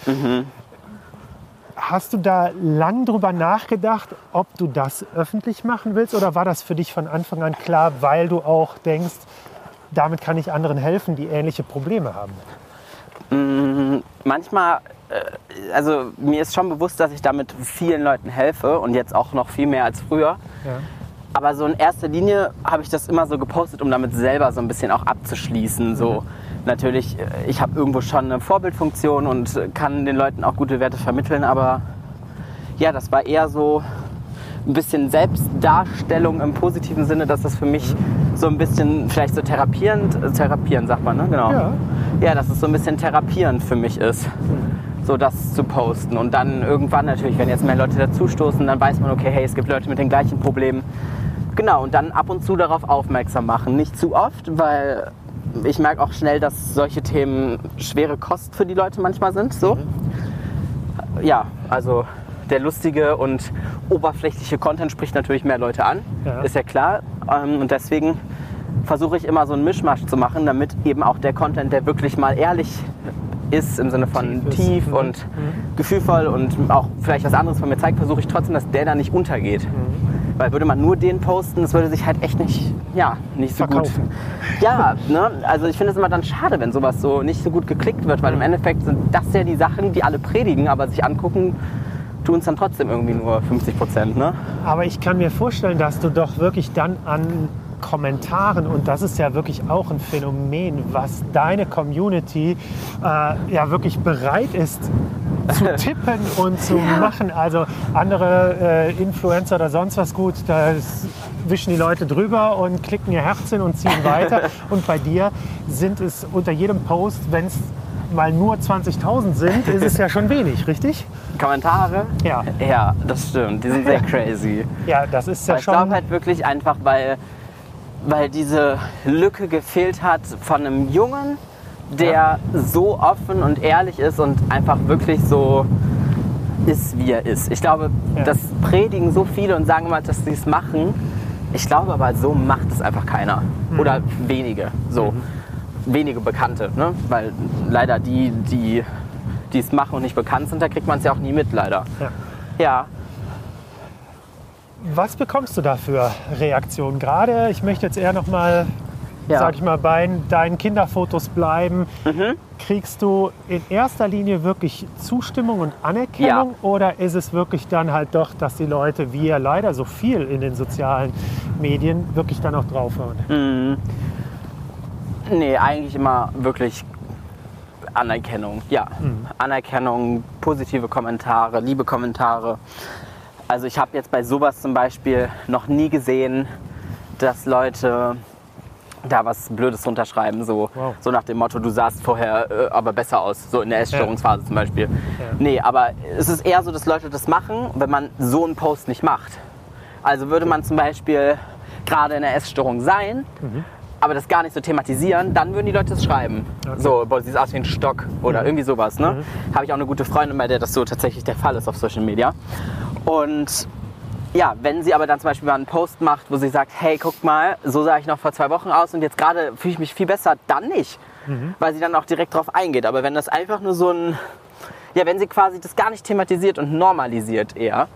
Hast du da lang drüber nachgedacht, ob du das öffentlich machen willst oder war das für dich von Anfang an klar, weil du auch denkst, damit kann ich anderen helfen, die ähnliche Probleme haben? manchmal, äh, also mir ist schon bewusst, dass ich damit vielen Leuten helfe und jetzt auch noch viel mehr als früher. Ja. Aber so in erster Linie habe ich das immer so gepostet, um damit selber so ein bisschen auch abzuschließen. So natürlich, äh, ich habe irgendwo schon eine Vorbildfunktion und kann den Leuten auch gute Werte vermitteln, aber ja, das war eher so ein bisschen Selbstdarstellung im positiven Sinne, dass das für mich so ein bisschen vielleicht so therapierend, äh, therapierend sagt man, ne? Genau. Ja. ja, dass es so ein bisschen therapierend für mich ist so das zu posten. Und dann irgendwann natürlich, wenn jetzt mehr Leute dazustoßen, dann weiß man, okay, hey, es gibt Leute mit den gleichen Problemen. Genau, und dann ab und zu darauf aufmerksam machen. Nicht zu oft, weil ich merke auch schnell, dass solche Themen schwere Kost für die Leute manchmal sind. So. Ja, also der lustige und oberflächliche Content spricht natürlich mehr Leute an, Ja. ist ja klar. Ähm, Und deswegen versuche ich immer so einen Mischmasch zu machen, damit eben auch der Content, der wirklich mal ehrlich ist, im Sinne von Tief tief Mhm. und gefühlvoll und auch vielleicht was anderes von mir zeigt, versuche ich trotzdem, dass der da nicht untergeht. Mhm. Weil würde man nur den posten, das würde sich halt echt nicht, ja, nicht so Verkaufen. gut. Ja, ne? also ich finde es immer dann schade, wenn sowas so nicht so gut geklickt wird, weil im Endeffekt sind das ja die Sachen, die alle predigen, aber sich angucken, tun es dann trotzdem irgendwie nur 50 Prozent. Ne? Aber ich kann mir vorstellen, dass du doch wirklich dann an Kommentaren, und das ist ja wirklich auch ein Phänomen, was deine Community äh, ja wirklich bereit ist zu [laughs] tippen und zu machen. Also andere äh, Influencer oder sonst was gut, da wischen die Leute drüber und klicken ihr Herz hin und ziehen weiter. [laughs] und bei dir sind es unter jedem Post, wenn es mal nur 20.000 sind, ist es ja schon wenig, richtig? Kommentare? Ja. Ja, das stimmt. Die sind sehr [laughs] crazy. Ja, das ist ja ich schon. glaube halt wirklich einfach, weil, weil diese Lücke gefehlt hat von einem Jungen, der so offen und ehrlich ist und einfach wirklich so ist, wie er ist. Ich glaube, Ja. das predigen so viele und sagen immer, dass sie es machen. Ich glaube aber, so macht es einfach keiner. Mhm. Oder wenige. So. Wenige Bekannte. Ne? Weil leider die, die es machen und nicht bekannt sind, da kriegt man es ja auch nie mit, leider. ja. Ja, Was bekommst du da für Reaktionen? Gerade, ich möchte jetzt eher noch mal, Ja. sag ich mal, bei deinen Kinderfotos bleiben. Mhm. Kriegst du in erster Linie wirklich Zustimmung und Anerkennung oder ist es wirklich dann halt doch, dass die Leute, wie ja leider so viel in den sozialen Medien, wirklich dann auch draufhauen? Nee, eigentlich immer wirklich Anerkennung. Ja, Anerkennung, positive Kommentare, liebe Kommentare. Also ich habe jetzt bei sowas zum Beispiel noch nie gesehen, dass Leute da was Blödes runterschreiben, so, Wow. so nach dem Motto, du sahst vorher äh, aber besser aus, so in der Essstörungsphase zum Beispiel. Nee, aber es ist eher so, dass Leute das machen, wenn man so einen Post nicht macht. Also würde man zum Beispiel gerade in der Essstörung sein, aber das gar nicht so thematisieren, dann würden die Leute das schreiben. So, boah, siehst aus wie ein Stock oder irgendwie sowas. Ne? Habe ich auch eine gute Freundin, bei der das so tatsächlich der Fall ist auf Social Media. Und ja, wenn sie aber dann zum Beispiel mal einen Post macht, wo sie sagt, hey, guck mal, so sah ich noch vor zwei Wochen aus und jetzt gerade fühle ich mich viel besser, dann nicht. Weil sie dann auch direkt drauf eingeht. Aber wenn das einfach nur so ein, Ja, wenn sie quasi das gar nicht thematisiert und normalisiert eher,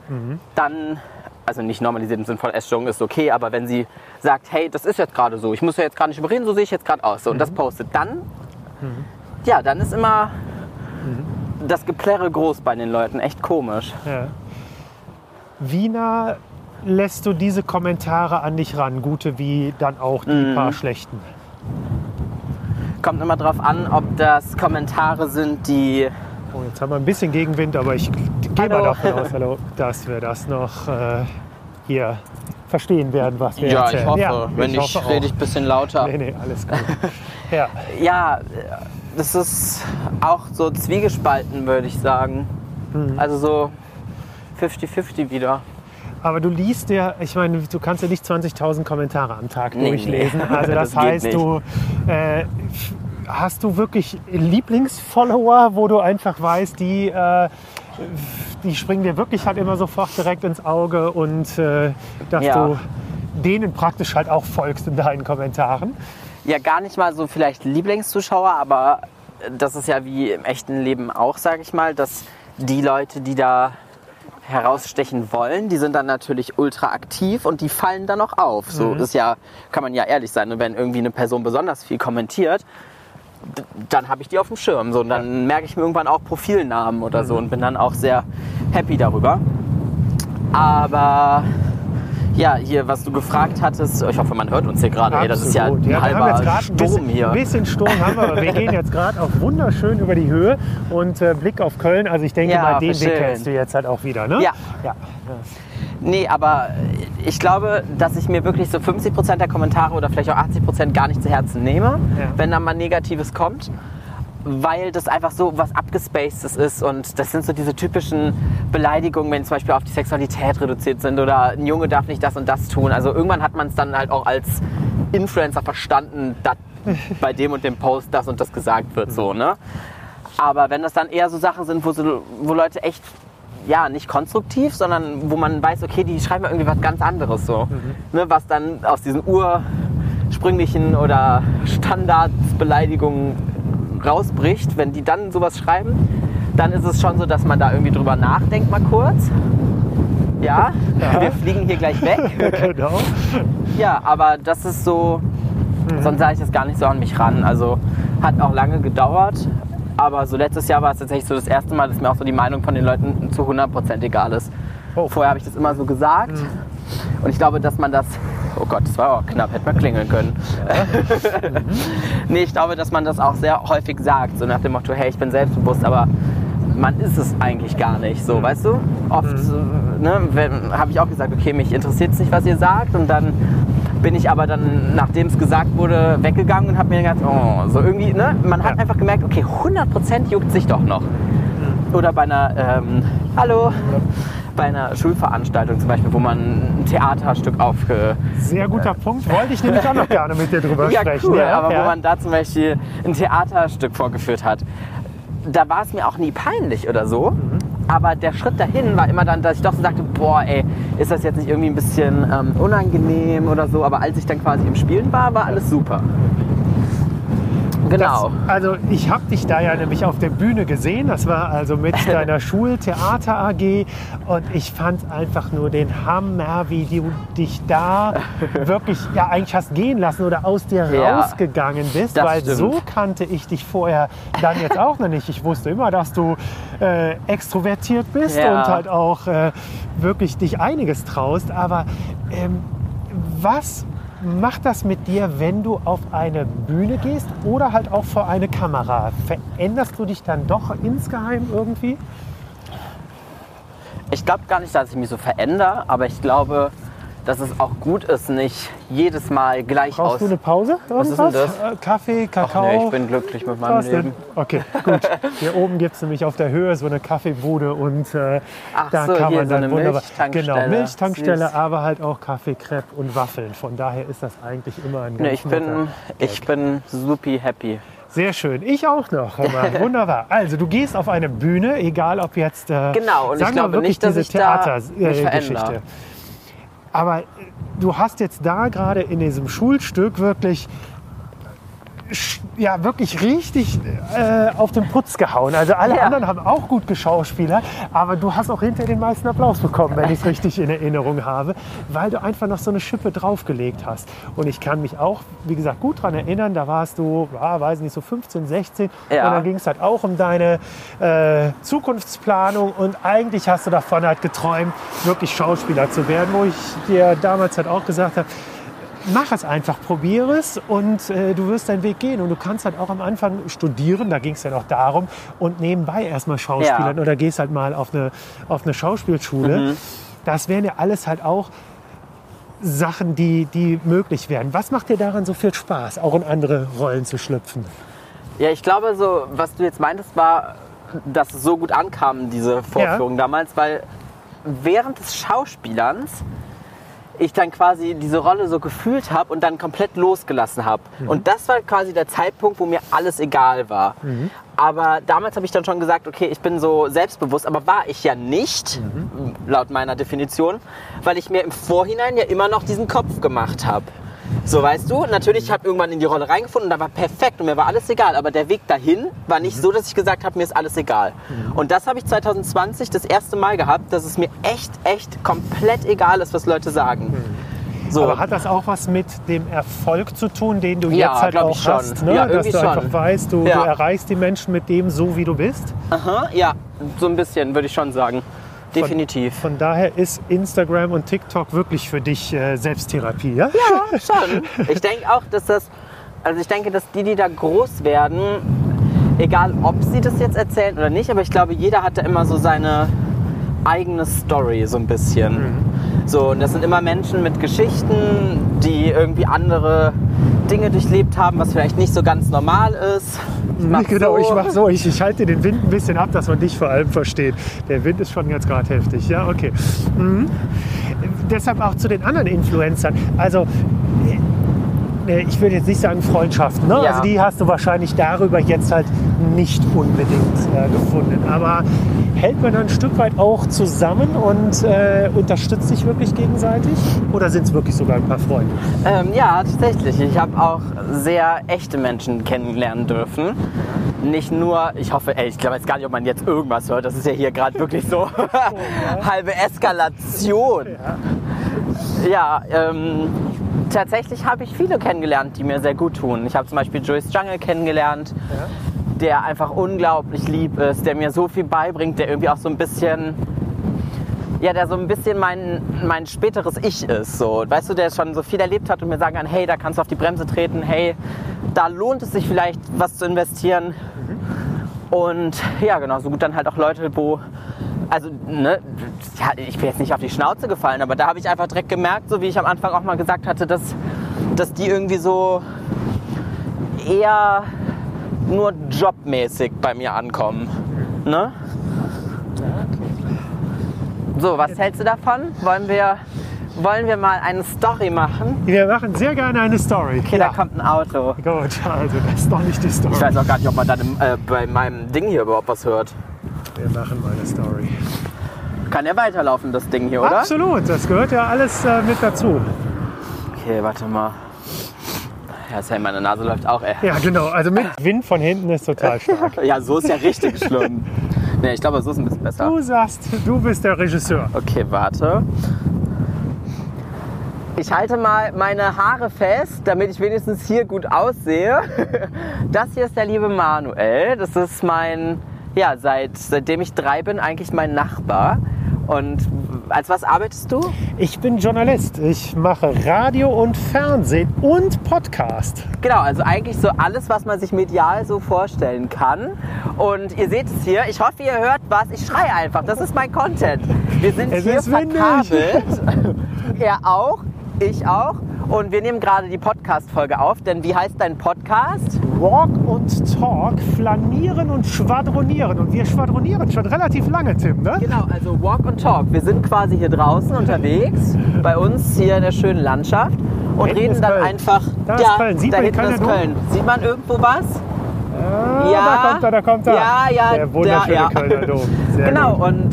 dann, also nicht normalisiert im Sinne von Essstörung ist okay, aber wenn sie sagt, hey, das ist jetzt gerade so, ich muss ja jetzt gerade nicht überreden, so sehe ich jetzt gerade aus, so, und das postet, dann, ja, dann ist immer das Geplärre groß bei den Leuten, echt komisch. Ja. Wie nah lässt du diese Kommentare an dich ran? Gute wie dann auch die Mhm. paar schlechten. Kommt immer drauf an, ob das Kommentare sind, die Oh, jetzt haben wir ein bisschen Gegenwind, aber ich gehe mal davon aus, hallo, dass wir das noch äh, hier verstehen werden, was wir Ja, erzählen. ich hoffe. Ja, Wenn ich nicht, hoffe rede ich ein bisschen lauter. Nee, nee, alles gut. [laughs] ja. Ja, das ist auch so zwiegespalten, würde ich sagen. Mhm. Also so 50-50 wieder. Aber du liest ja, ich meine, du kannst ja nicht 20.000 Kommentare am Tag Nee, durchlesen. nee. [laughs] Also das, Das heißt, nicht. du äh, hast du wirklich Lieblingsfollower, wo du einfach weißt, die, äh, die springen dir wirklich halt immer sofort direkt ins Auge und äh, dass Ja. du denen praktisch halt auch folgst in deinen Kommentaren. Ja, gar nicht mal so vielleicht Lieblingszuschauer, aber das ist ja wie im echten Leben auch, sage ich mal, dass die Leute, die da herausstechen wollen, die sind dann natürlich ultra aktiv und die fallen dann auch auf. So ist ja, kann man ja ehrlich sein. Und wenn irgendwie eine Person besonders viel kommentiert, dann habe ich die auf dem Schirm. So, und dann merke ich mir irgendwann auch Profilnamen oder so und bin dann auch sehr happy darüber. Aber ja, hier, was du gefragt hattest, ich hoffe, man hört uns hier gerade. Ey, das ist ja ein haben halber jetzt gerade ein Sturm bisschen, hier. Ein bisschen Sturm haben wir, aber wir gehen jetzt gerade auch wunderschön über die Höhe und äh, Blick auf Köln. Also ich denke Ja, mal, den Weg kennst du jetzt halt auch wieder, ne? Ja. ja. Nee, aber ich glaube, dass ich mir wirklich so 50% der Kommentare oder vielleicht auch 80% gar nicht zu Herzen nehme, Ja. wenn dann mal Negatives kommt. Weil das einfach so was abgespacedes ist und das sind so diese typischen Beleidigungen, wenn zum Beispiel auf die Sexualität reduziert sind oder ein Junge darf nicht das und das tun. Also irgendwann hat man es dann halt auch als Influencer verstanden, dass bei dem und dem Post das und das gesagt wird, so, ne? Aber wenn das dann eher so Sachen sind, wo, so, wo Leute echt, ja, nicht konstruktiv, sondern wo man weiß, okay, die schreiben irgendwie was ganz anderes so. Ne, was dann aus diesen ursprünglichen oder Standardsbeleidigungen rausbricht, wenn die dann sowas schreiben, dann ist es schon so, dass man da irgendwie drüber nachdenkt mal kurz. Ja, Ja. wir fliegen hier gleich weg. [laughs] genau. Ja, aber das ist so, sonst sage ich das gar nicht so an mich ran. Also hat auch lange gedauert, aber so letztes Jahr war es tatsächlich so das erste Mal, dass mir auch so die Meinung von den Leuten zu 100% egal ist. Oh. Vorher habe ich das immer so gesagt und ich glaube, dass man das, oh Gott, das war auch knapp, hätte man klingeln können. [laughs] nee, ich glaube, dass man das auch sehr häufig sagt, so nach dem Motto, hey, ich bin selbstbewusst, aber man ist es eigentlich gar nicht so, weißt du? Oft ne, habe ich auch gesagt, okay, mich interessiert es nicht, was ihr sagt und dann bin ich aber dann, nachdem es gesagt wurde, weggegangen und habe mir gedacht, oh, so irgendwie, ne? Man hat Ja. einfach gemerkt, okay, 100% juckt sich doch noch. Oder bei einer, ähm, hallo, bei einer Schulveranstaltung zum Beispiel, wo man ein Theaterstück aufge... Sehr guter Punkt. Wollte ich nämlich auch noch gerne mit dir drüber [laughs] Ja, sprechen. cool, ja, aber ja. wo man da zum Beispiel ein Theaterstück vorgeführt hat, da war es mir auch nie peinlich oder so. Mhm. Aber der Schritt dahin war immer dann, dass ich doch so sagte, boah, ey, ist das jetzt nicht irgendwie ein bisschen ähm, unangenehm oder so. Aber als ich dann quasi im Spielen war, war alles super. Genau. Das, also ich habe dich da ja nämlich auf der Bühne gesehen. Das war also mit [laughs] deiner Schultheater AG und ich fand einfach nur den Hammer, wie du dich da [laughs] wirklich ja eigentlich hast gehen lassen oder aus dir Ja, rausgegangen bist, weil stimmt. so kannte ich dich vorher dann jetzt auch noch nicht. Ich wusste immer, dass du äh, extrovertiert bist Ja. und halt auch äh, wirklich dich einiges traust. Aber ähm, was macht das mit dir, wenn du auf eine Bühne gehst oder halt auch vor eine Kamera? Veränderst du dich dann doch insgeheim irgendwie? Ich glaube gar nicht, dass ich mich so verändere, aber ich glaube, dass es auch gut ist, nicht jedes Mal gleich Brauchst aus... du eine Pause? Was ist denn Irgendwas? Äh, Kaffee, Ach Kakao? nee, ich bin glücklich mit meinem? Leben. Okay, gut. Hier oben gibt es nämlich auf der Höhe so eine Kaffeebude und äh, Ach da so, kann man so dann eine wunderbar. Milchtankstelle. Genau, Milchtankstelle, Süß. aber halt auch Kaffee, Crepe und Waffeln. Von daher ist das eigentlich immer ein ganz Nee, ich bin, ich bin supi happy. Sehr schön. Ich auch noch. [laughs] Wunderbar. Also du gehst auf eine Bühne, egal ob jetzt äh, Genau, und ich glaube wirklich nicht, dass diese ich da mich Theatergeschichte. verändere. Aber du hast jetzt da gerade in diesem Schulstück wirklich ja wirklich richtig äh, auf den Putz gehauen. Also alle Ja. anderen haben auch gut geschauspielert, aber du hast auch hinter den meisten Applaus bekommen, wenn ich es richtig in Erinnerung habe, weil du einfach noch so eine Schippe draufgelegt hast. Und ich kann mich auch, wie gesagt, gut daran erinnern, da warst du, ja, weiß nicht, so 15, 16 Ja. und dann ging es halt auch um deine äh, Zukunftsplanung und eigentlich hast du davon halt geträumt, wirklich Schauspieler zu werden, wo ich dir damals halt auch gesagt habe, mach es einfach, probiere es und äh, du wirst deinen Weg gehen. Und du kannst halt auch am Anfang studieren, da ging es ja noch darum, und nebenbei erstmal Schauspielern Ja. oder gehst halt mal auf eine, auf eine Schauspielschule. Das wären ja alles halt auch Sachen, die, die möglich wären. Was macht dir daran so viel Spaß, auch in andere Rollen zu schlüpfen? Ja, ich glaube, so, was du jetzt meintest, war, dass es so gut ankam, diese Vorführung damals, weil während des Schauspielerns ich dann quasi diese Rolle so gefühlt habe und dann komplett losgelassen habe. Und das war quasi der Zeitpunkt, wo mir alles egal war. Aber damals habe ich dann schon gesagt, okay, ich bin so selbstbewusst, aber war ich ja nicht, laut meiner Definition, weil ich mir im Vorhinein ja immer noch diesen Kopf gemacht habe. So, weißt du, natürlich, ich habe irgendwann in die Rolle reingefunden und da war perfekt und mir war alles egal. Aber der Weg dahin war nicht so, dass ich gesagt habe, mir ist alles egal. Und das habe ich 2020 das erste Mal gehabt, dass es mir echt, echt komplett egal ist, was Leute sagen. So, Aber hat das auch was mit dem Erfolg zu tun, den du Ja, jetzt halt auch ich schon. hast? Ne? Ja, Dass du schon. einfach weißt, du, Ja. du erreichst die Menschen mit dem so, wie du bist. aha, ja, so ein bisschen, würde ich schon sagen. Definitiv. Von daher ist Instagram und TikTok wirklich für dich äh, Selbsttherapie, ja? Ja, [laughs] schon. Ich denke auch, dass das, also ich denke, dass die, die da groß werden, egal ob sie das jetzt erzählen oder nicht, aber ich glaube, jeder hat da immer so seine eigene Story so ein bisschen. So, und das sind immer Menschen mit Geschichten, die irgendwie andere Dinge durchlebt haben, was vielleicht nicht so ganz normal ist. Ich genau, so. ich mach so, ich, ich halte den Wind ein bisschen ab, dass man dich vor allem versteht. Der Wind ist schon jetzt gerade heftig, ja, okay. Mhm. Deshalb auch zu den anderen Influencern. Also, ich würde jetzt nicht sagen Freundschaften, ne? Ja. also die hast du wahrscheinlich darüber jetzt halt nicht unbedingt äh, gefunden. Aber hält man dann ein Stück weit auch zusammen und äh, unterstützt sich wirklich gegenseitig? Oder sind es wirklich sogar ein paar Freunde? Ähm, ja, tatsächlich. Ich habe auch sehr echte Menschen kennenlernen dürfen. Nicht nur, ich hoffe, ey, ich glaube jetzt gar nicht, ob man jetzt irgendwas hört. Das ist ja hier gerade wirklich so [laughs] halbe Eskalation. Ja, ähm, tatsächlich habe ich viele kennengelernt, die mir sehr gut tun. Ich habe zum Beispiel Joyce Jungle kennengelernt, der einfach unglaublich lieb ist, der mir so viel beibringt, der irgendwie auch so ein bisschen ja, der so ein bisschen mein, mein späteres Ich ist. So. Weißt du, der schon so viel erlebt hat und mir sagen kann, hey, da kannst du auf die Bremse treten, hey, da lohnt es sich vielleicht, was zu investieren. Und ja, genau, so gut dann halt auch Leute, wo, also, ne, ja, ich bin jetzt nicht auf die Schnauze gefallen, aber da habe ich einfach direkt gemerkt, so wie ich am Anfang auch mal gesagt hatte, dass, dass die irgendwie so eher nur jobmäßig bei mir ankommen. Ne? So, was hältst du davon? Wollen wir, wollen wir mal eine Story machen? Wir machen sehr gerne eine Story. Okay, da kommt ein Auto. Gut, also das ist doch nicht die Story. Ich weiß auch gar nicht, ob man dann im, äh, bei meinem Ding hier überhaupt was hört. Wir machen mal eine Story. Kann ja weiterlaufen, das Ding hier, oder? Absolut, das gehört ja alles äh, mit dazu. Okay, warte mal. Ja, Sam, meine Nase läuft auch, ey. Ja, genau. Also mit Wind von hinten ist total stark. [laughs] Ja, so ist ja richtig schlimm. Nee, ich glaube, so ist ein bisschen besser. Du sagst, du bist der Regisseur. Okay, warte. Ich halte mal meine Haare fest, damit ich wenigstens hier gut aussehe. [laughs] Das hier ist der liebe Manuel. Das ist mein, ja, seit, seitdem ich drei bin, eigentlich mein Nachbar. Und als was arbeitest du? Ich bin Journalist. Ich mache Radio und Fernsehen und Podcast. Genau, also eigentlich so alles, was man sich medial so vorstellen kann. Und ihr seht es hier. Ich hoffe, ihr hört was. Ich schreie einfach. Das ist mein Content. Wir sind Es hier verkabelt. [laughs] er auch, ich auch. Und wir nehmen gerade die Podcast-Folge auf. Denn wie heißt dein Podcast? Walk und Talk, flanieren und schwadronieren. Und wir schwadronieren schon relativ lange, Tim, ne? Genau, also Walk and Talk. Wir sind quasi hier draußen unterwegs, bei uns hier in der schönen Landschaft und Hinten reden ist dann Köln. einfach. Da ist ja, Köln. Sieht da man keiner ist? Köln. Sieht man irgendwo was? Ah, Ja. da kommt er, da kommt er. Ja, ja, Der wunderschöne ja, ja. Kölner Dom. Sehr genau, gut. und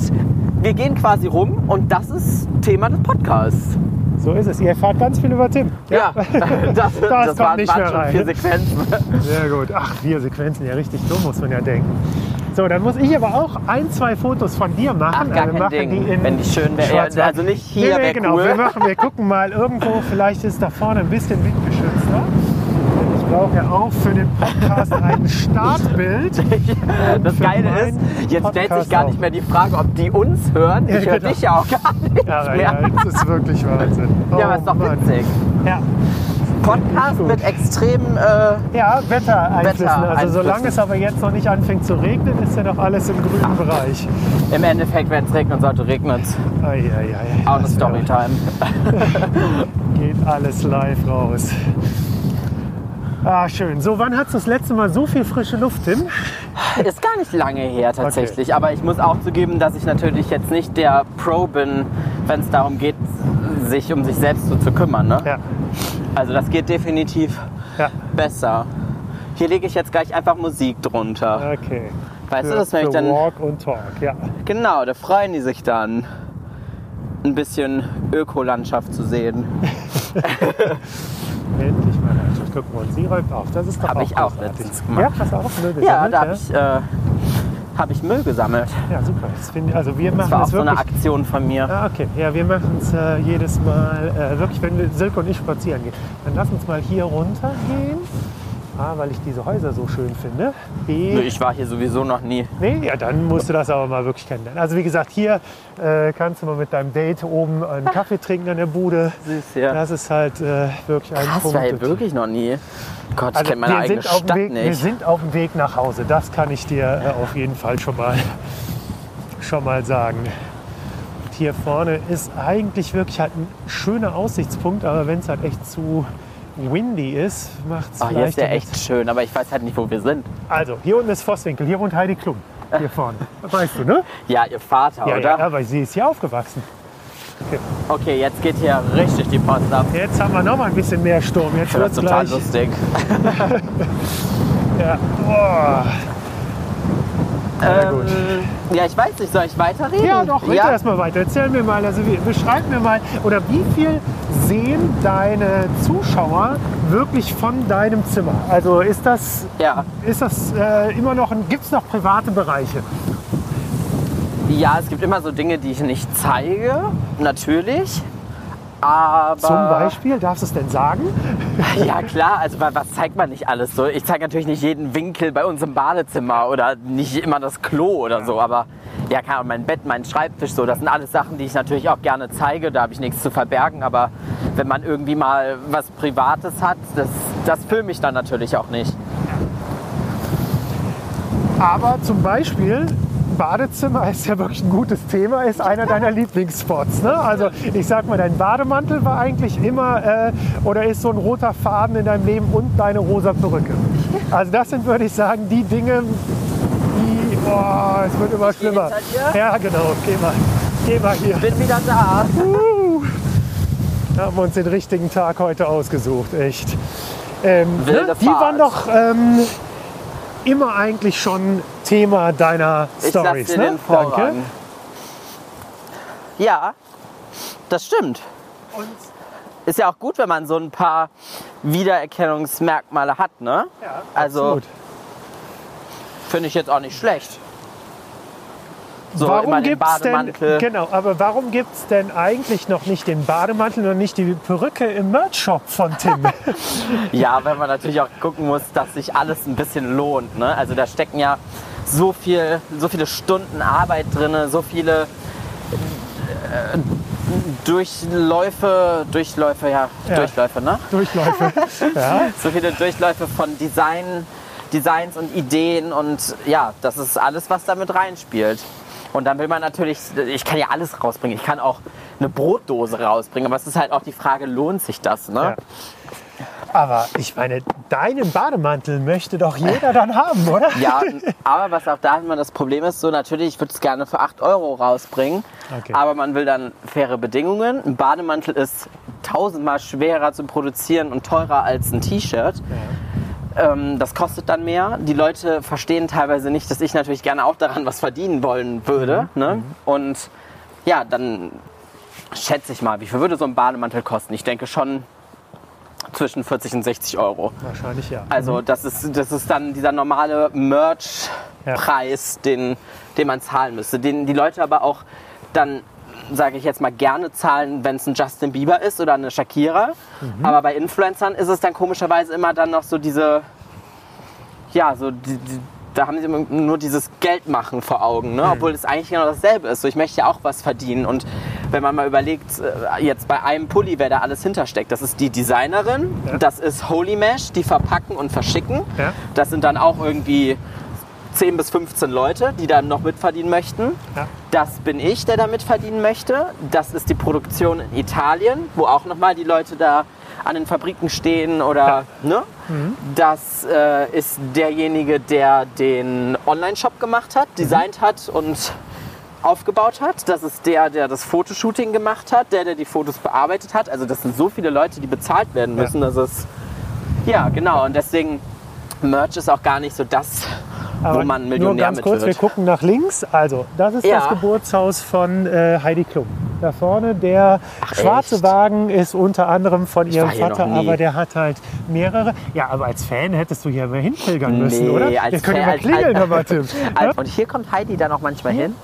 wir gehen quasi rum und das ist Thema des Podcasts. So ist es. Ihr fahrt ganz viel über Tim. Ja, [laughs] das, das, kommt waren, nicht mehr rein. vier Sequenzen. Sehr gut. Ach, vier Sequenzen, ja richtig dumm, muss man ja denken. So, dann muss ich aber auch ein, zwei Fotos von dir machen. Ach, gar wir kein machen Ding. die in Wenn die schön wäre. Ja, Schwarz-Weiß. also nicht hier, nee, nee, genau. cool. Wir, machen, wir gucken mal irgendwo, vielleicht ist da vorne ein bisschen windgeschützter. Ich brauche ja auch für den Podcast [laughs] ein Startbild. [laughs] Das Geile ist, jetzt stellt sich Podcast gar nicht mehr die Frage, ob die uns hören. Ja, Ich höre genau. dich ja auch gar nicht Ja, mehr. ja, das ist wirklich Wahnsinn. [laughs] Ja, Oh, aber ist doch Mann. witzig. Ja, Podcast mit extremen. Äh, ja Wettereinflüssen. Also Wettereinflüssen. solange es aber jetzt noch nicht anfängt zu regnen, ist ja noch alles im grünen Bereich. Im Endeffekt, wenn es regnen sollte, regnet es. Auch eine Storytime. Geht alles live raus. Ah, schön. So, wann hattest du das letzte Mal so viel frische Luft, Tim? Ist gar nicht lange her tatsächlich. Aber ich muss auch zugeben, dass ich natürlich jetzt nicht der Pro bin, wenn es darum geht, sich um sich selbst so zu kümmern. Ne? Ja, Also das geht definitiv ja. besser. Hier lege ich jetzt gleich einfach Musik drunter. Okay. Weißt für, du, das wenn ich dann. Walk und Talk, ja. Genau, da freuen die sich dann, ein bisschen Ökolandschaft zu sehen. [laughs] Endlich. Gucken uns. Sie räumt auf. Das ist doch Hab auch ich auch großartig. letztens gemacht. Ja, hast du auch Müll Ja, gesammelt? da habe ich, äh, hab ich Müll gesammelt. Ja, super. Das find, also wir Das machen war auch das so eine wirklich... Aktion von mir. Ah, okay. Ja, wir machen es äh, jedes Mal, äh, wirklich, wenn wir, Silke und ich spazieren gehen. Dann lass uns mal hier runter gehen. A, weil ich diese Häuser so schön finde. B, Nö, Ich war hier sowieso noch nie. Nee, ja, dann musst du das aber mal wirklich kennenlernen. Also wie gesagt, hier äh, kannst du mal mit deinem Date oben einen Kaffee trinken an der Bude. Süß, ja. Das ist halt äh, wirklich ein Krass, Punkt. war hier wirklich noch nie. Gott, ich Also kenne meine wir, eigene sind auf dem Stadt Weg, wir nicht. sind auf dem Weg nach Hause. Das kann ich dir äh, auf jeden Fall schon mal, schon mal sagen. Und hier vorne ist eigentlich wirklich halt ein schöner Aussichtspunkt, aber wenn es halt echt zu windy ist, macht es Ach, hier ist der echt schön, aber ich weiß halt nicht, wo wir sind. Also, hier unten ist Vosswinkel, hier wohnt Heidi Klum. Hier [laughs] vorne. Weißt du, ne? Ja, ihr Vater, Ja, oder? ja, aber sie ist hier aufgewachsen. Okay, jetzt geht hier richtig die Post ab. Jetzt haben wir noch mal ein bisschen mehr Sturm. Jetzt wird total gleich. lustig. [laughs] Ja. Boah. Ähm, ja, ich weiß nicht, soll ich weiterreden? Ja, doch, rede ja? erst mal weiter. Erzähl mir mal, also wie, beschreib mir mal, oder wie viel sehen deine Zuschauer wirklich von deinem Zimmer? Also ist das, Ja. ist das äh, immer noch, gibt es noch private Bereiche? ja, es gibt immer so Dinge, die ich nicht zeige, natürlich. Aber Zum Beispiel, darfst du es denn sagen? [laughs] Ja klar, also wa- was zeigt man nicht alles so? Ich zeige natürlich nicht jeden Winkel bei uns im Badezimmer oder nicht immer das Klo oder so, aber ja, Ahnung, mein Bett, mein Schreibtisch, so, das sind alles Sachen, die ich natürlich auch gerne zeige, da habe ich nichts zu verbergen, aber wenn man irgendwie mal was Privates hat, das, das filme ich dann natürlich auch nicht. Aber zum Beispiel, Badezimmer ist ja wirklich ein gutes Thema, ist einer deiner Lieblingsspots. Ne? Also ich sag mal, dein Bademantel war eigentlich immer äh, oder ist so ein roter Faden in deinem Leben und deine rosa Perücke. Also das sind, würde ich sagen, die Dinge, die, boah, es wird immer schlimmer. Ja, genau, geh mal, geh mal hier. Bin wieder da. Uh, haben wir uns den richtigen Tag heute ausgesucht, echt. Ähm, ne? Die waren doch ähm, immer eigentlich schon Thema deiner Ich Stories, dir ne? den Vorrang. Ja, das stimmt. Und Ist ja auch gut, wenn man so ein paar Wiedererkennungsmerkmale hat, ne? ja, Also-. Finde ich jetzt auch nicht schlecht. So, warum immer den gibt's denn, Bademantel. genau, aber warum gibt es denn eigentlich noch nicht den Bademantel und nicht die Perücke im Merch-Shop von Tim? [laughs] Ja, wenn man natürlich auch gucken muss, dass sich alles ein bisschen lohnt. Ne? Also da stecken ja so, viel, so viele Stunden Arbeit drin, so viele äh, Durchläufe, Durchläufe, ja, Ja. Durchläufe, ne? Durchläufe. [laughs] ja. So viele Durchläufe von Design, Designs und Ideen und ja, das ist alles, was damit reinspielt. Und dann will man natürlich, ich kann ja alles rausbringen. Ich kann auch eine Brotdose rausbringen, aber es ist halt auch die Frage, lohnt sich das? Ne? Ja. Aber ich meine, deinen Bademantel möchte doch jeder dann haben, oder? [laughs] Ja, aber was auch da immer das Problem ist, so natürlich, ich würde es gerne für 8 Euro rausbringen, Okay. aber man will dann faire Bedingungen. Ein Bademantel ist tausendmal schwerer zu produzieren und teurer als ein T-Shirt. Ähm, das kostet dann mehr. Die Leute verstehen teilweise nicht, dass ich natürlich gerne auch daran was verdienen wollen würde. Mhm. Ne? Und ja, dann schätze ich mal, wie viel würde so ein Bademantel kosten? Ich denke schon zwischen 40 und 60 Euro. Wahrscheinlich ja. Also das ist, das ist dann dieser normale Merch-Preis, den, den man zahlen müsste. Den die Leute aber auch dann, sage ich jetzt mal, gerne zahlen, wenn es ein Justin Bieber ist oder eine Shakira. Aber bei Influencern ist es dann komischerweise immer dann noch so diese, ja, so die, die, da haben sie nur dieses Geldmachen vor Augen, ne? obwohl es eigentlich genau dasselbe ist. So, ich möchte ja auch was verdienen. Und wenn man mal überlegt, äh, jetzt bei einem Pulli, wer da alles hintersteckt, das ist die Designerin, Ja. das ist Holy Mesh, die verpacken und verschicken. Ja. Das sind dann auch irgendwie 10 bis 15 Leute, die da noch mitverdienen möchten. Ja. Das bin ich, der da mitverdienen möchte. Das ist die Produktion in Italien, wo auch nochmal die Leute da an den Fabriken stehen oder ne? Das äh, ist derjenige, der den Online-Shop gemacht hat, designt hat und aufgebaut hat. Das ist der, der das Fotoshooting gemacht hat, der, der die Fotos bearbeitet hat. Also das sind so viele Leute, die bezahlt werden Ja. müssen, dass es ja genau und deswegen Merch ist auch gar nicht so das, wo man nur Millionär ganz mit kurz, wir wird. gucken nach links. Also, das ist Ja. das Geburtshaus von äh, Heidi Klum. Da vorne, der schwarze echt? Wagen ist unter anderem von ihrem war hier Vater, aber der hat halt mehrere. Ja, aber als Fan hättest du hier mal hinpilgern müssen, oder? als Wir können ja Fan- mal als- klingeln, als- Herr Martin. Al- Und hier kommt Heidi dann auch manchmal hin.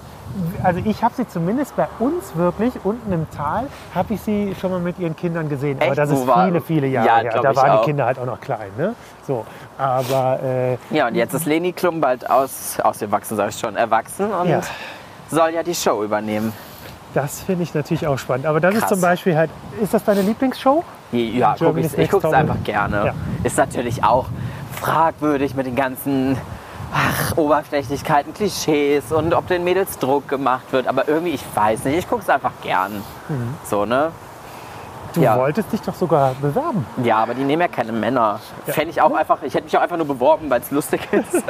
Also ich habe sie zumindest bei uns wirklich unten im Tal, habe ich sie schon mal mit ihren Kindern gesehen. Aber Echt? das Wo ist war- viele, viele Jahre Ja, her. glaub Da ich waren auch. die Kinder halt auch noch klein. Ne? So, aber äh, Ja, und jetzt ist Leni Klum bald aus, ausgewachsen, sag ich schon, erwachsen und Ja. soll ja die Show übernehmen. das finde ich natürlich auch spannend. Aber das ist Krass. zum Beispiel halt, ist das deine Lieblingsshow? Ja, guck Germany's ich, ich Next gucke es Topmodel. einfach gerne. Ja. Ist natürlich auch fragwürdig mit den ganzen ach, Oberflächlichkeiten, Klischees und ob den Mädels Druck gemacht wird. Aber irgendwie, ich weiß nicht, ich gucke es einfach gern. Mhm. So, ne? Du Ja. wolltest dich doch sogar bewerben. Ja, aber die nehmen ja keine Männer. Fände ich auch einfach, ich hätte mich auch einfach nur beworben, weil es lustig [laughs] ist.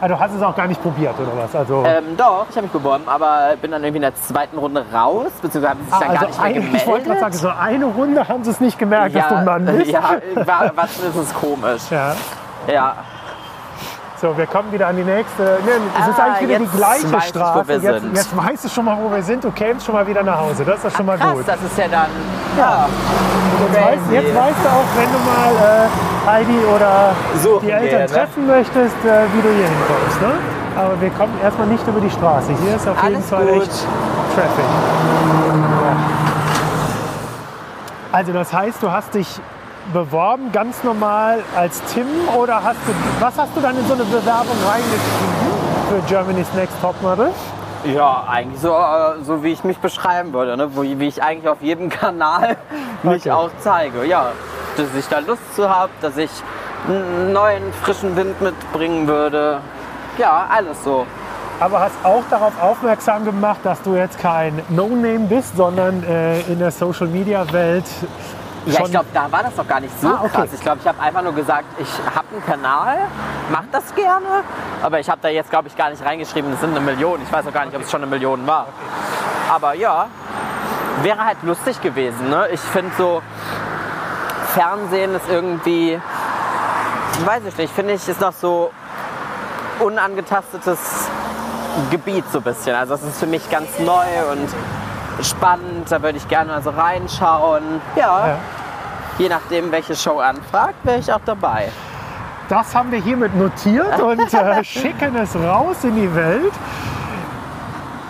Also du hast es auch gar nicht probiert oder was? Also, ähm, doch, ich habe mich beworben, aber bin dann irgendwie in der zweiten Runde raus, beziehungsweise haben sie sich ah, dann gar also nicht mehr ein, gemeldet. ich wollte gerade sagen, so eine Runde haben sie es nicht gemerkt, dass du ein Mann bist. [laughs] ja, war, was ist es komisch. Ja. Ja, So, wir kommen wieder an die nächste. Ne, es ist Ah, eigentlich wieder die jetzt gleiche weiß ich, wo Straße. wir jetzt, sind. jetzt weißt du schon mal, wo wir sind. Du kämst schon mal wieder nach Hause. Das ist schon mal krass, gut. das ist ja dann. Ja, Jetzt weißt, crazy. jetzt weißt du auch, wenn du mal äh, Heidi oder Suchen die Eltern gehen, ne? treffen möchtest, äh, wie du hier hinkommst. Ne? Aber wir kommen erstmal nicht über die Straße. Hier ist auf jeden Alles Fall gut. echt Traffic. Also das heißt, du hast dich beworben, ganz normal als Tim oder hast du, was hast du dann in so eine Bewerbung reingeschrieben für Germany's Next Topmodel? Ja, eigentlich so, äh, so wie ich mich beschreiben würde, ne? Wie ich eigentlich auf jedem Kanal [laughs] mich Okay. auch zeige. Ja, dass ich da Lust zu habe, dass ich einen neuen, frischen Wind mitbringen würde. Ja, alles so. Aber hast auch darauf aufmerksam gemacht, dass du jetzt kein No-Name bist, sondern äh, in der Social-Media-Welt Ja, ich glaube, da war das doch gar nicht so Ah, okay. krass. Ich glaube, ich habe einfach nur gesagt, ich habe einen Kanal, mach das gerne. Aber ich habe da jetzt, glaube ich, gar nicht reingeschrieben, es sind eine Million. Ich weiß auch gar nicht, ob es schon eine Million war. Aber ja, wäre halt lustig gewesen. Ne? Ich finde so, Fernsehen ist irgendwie, weiß ich nicht, finde ich, ist noch so unangetastetes Gebiet so ein bisschen. Also es ist für mich ganz neu und spannend, da würde ich gerne mal so reinschauen. Ja, Ja. je nachdem, welche Show anfragt, wäre ich auch dabei. Das haben wir hiermit notiert [laughs] und äh, schicken es raus in die Welt.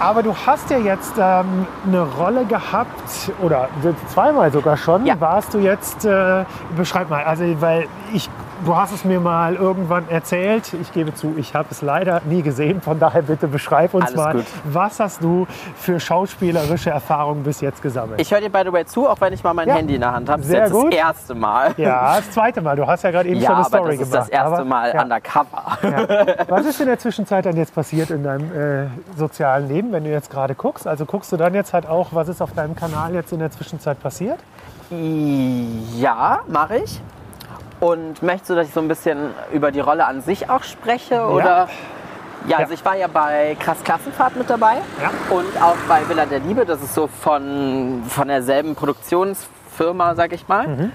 Aber du hast ja jetzt ähm, eine Rolle gehabt, oder zweimal sogar schon, Ja. warst du jetzt, äh, beschreib mal, also weil ich, du hast es mir mal irgendwann erzählt, ich gebe zu, ich habe es leider nie gesehen, von daher bitte beschreib uns Alles mal, gut. was hast du für schauspielerische Erfahrungen bis jetzt gesammelt? Ich höre dir by the way zu, auch wenn ich mal mein Ja, Handy in der Hand habe. Das ist jetzt gut. das erste Mal. ja, das zweite Mal, du hast ja gerade eben Ja, schon eine Story das ist gemacht. das erste aber, Mal ja. undercover. Ja. Was ist in der Zwischenzeit dann jetzt passiert in deinem äh, sozialen Leben, wenn du jetzt gerade guckst? Also guckst du dann jetzt halt auch, was ist auf deinem Kanal jetzt in der Zwischenzeit passiert? Ja, mache ich. Und möchtest du, dass ich so ein bisschen über die Rolle an sich auch spreche? Oder? Ja, also Ja. ich war ja bei Krass Klassenfahrt mit dabei Ja. und auch bei Villa der Liebe. Das ist so von, von derselben Produktionsfirma, sag ich mal. Mhm.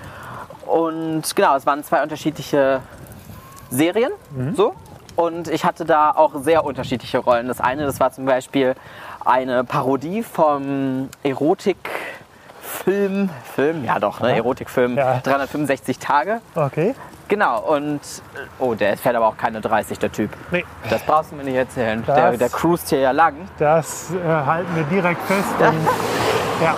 Und genau, es waren zwei unterschiedliche Serien. Mhm. So. Und ich hatte da auch sehr unterschiedliche Rollen. Das eine, das war zum Beispiel eine Parodie vom Film, Film, ja doch, ne. Erotikfilm, Ja. 365 Tage. Okay. Genau, und oh, der fährt aber auch keine 30, der Typ. Nee, Das brauchst du mir nicht erzählen. Das- Der, der cruist hier ja lang. das äh, halten wir direkt fest. [laughs] Ja.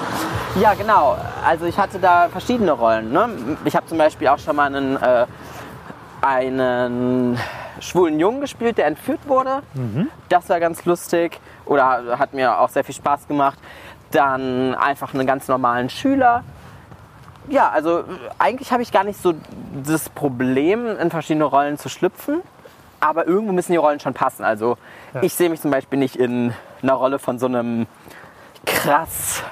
Ja, genau. Also ich hatte da verschiedene Rollen. Ne? Ich habe zum Beispiel auch schon mal einen, äh, einen schwulen Jungen gespielt, der entführt wurde. Das war ganz lustig oder hat mir auch sehr viel Spaß gemacht. Dann einfach einen ganz normalen Schüler. Ja, also eigentlich habe ich gar nicht so das Problem, in verschiedene Rollen zu schlüpfen. Aber irgendwo müssen die Rollen schon passen. Also Ja. ich sehe mich zum Beispiel nicht in einer Rolle von so einem krass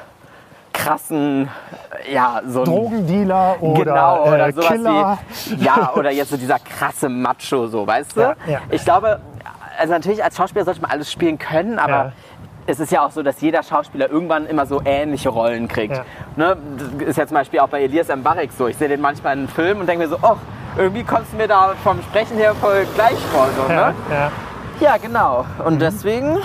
krassen, ja, so ein Drogendealer oder, genau, oder äh, sowas Killer. wie, ja, [laughs] oder jetzt so dieser krasse Macho, so, weißt du? Ja, ja. Ich glaube, also natürlich als Schauspieler sollte man alles spielen können, aber Ja. Es ist ja auch so, dass jeder Schauspieler irgendwann immer so ähnliche Rollen kriegt. Ja. Ne? Das ist ja zum Beispiel auch bei Elias Mbarek so. Ich sehe den manchmal in einem Film und denke mir so, oh, irgendwie kommst du mir da vom Sprechen her voll gleich vor. So, Ja, ne? ja. ja, genau. Und Mhm. deswegen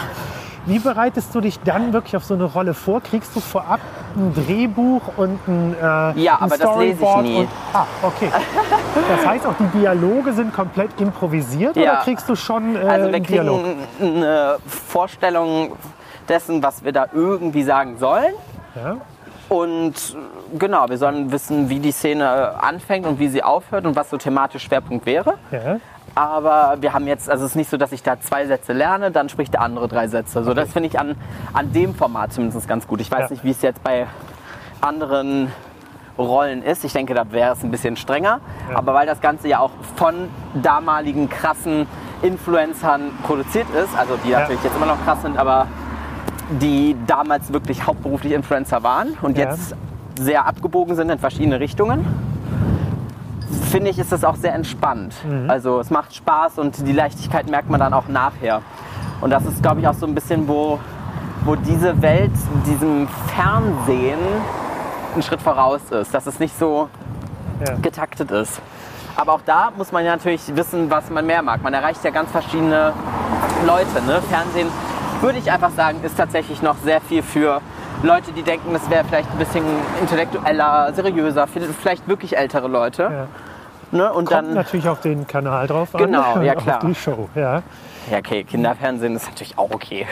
Wie bereitest du dich dann wirklich auf so eine Rolle vor? Kriegst du vorab ein Drehbuch und ein, äh, Ja, ein aber das lese ich Storyboard nie. Und, ah, okay. Das heißt auch, die Dialoge sind komplett improvisiert Ja. oder kriegst du schon äh, Also wir einen Dialog? kriegen eine Vorstellung dessen, was wir da irgendwie sagen sollen. Ja? Und genau, wir sollen wissen, wie die Szene anfängt und wie sie aufhört und was so thematisch Schwerpunkt wäre. Ja. Aber wir haben jetzt, also es ist nicht so, dass ich da zwei Sätze lerne, dann spricht der andere drei Sätze. So, das finde ich an, an dem Format zumindest ganz gut. Ich weiß Ja. nicht, wie es jetzt bei anderen Rollen ist. Ich denke, da wäre es ein bisschen strenger. Aber weil das Ganze ja auch von damaligen krassen Influencern produziert ist, also die Ja. natürlich jetzt immer noch krass sind, aber die damals wirklich hauptberuflich Influencer waren und Ja. jetzt sehr abgebogen sind in verschiedene Richtungen, finde ich, ist das auch sehr entspannt. Mhm. Also es macht Spaß und die Leichtigkeit merkt man dann auch nachher. Und das ist, glaube ich, auch so ein bisschen, wo, wo diese Welt diesem Fernsehen einen Schritt voraus ist, dass es nicht so Ja. getaktet ist. Aber auch da muss man ja natürlich wissen, was man mehr mag. Man erreicht ja ganz verschiedene Leute. Ne? Fernsehen, würde ich einfach sagen, ist tatsächlich noch sehr viel für Leute, die denken, es wäre vielleicht ein bisschen intellektueller, seriöser, vielleicht wirklich ältere Leute. Ja. Ne? Und Kommt dann, natürlich auf den Kanal drauf Genau, an. ja, [laughs] auf klar. die Show. Ja. ja okay, Kinderfernsehen ist natürlich auch okay.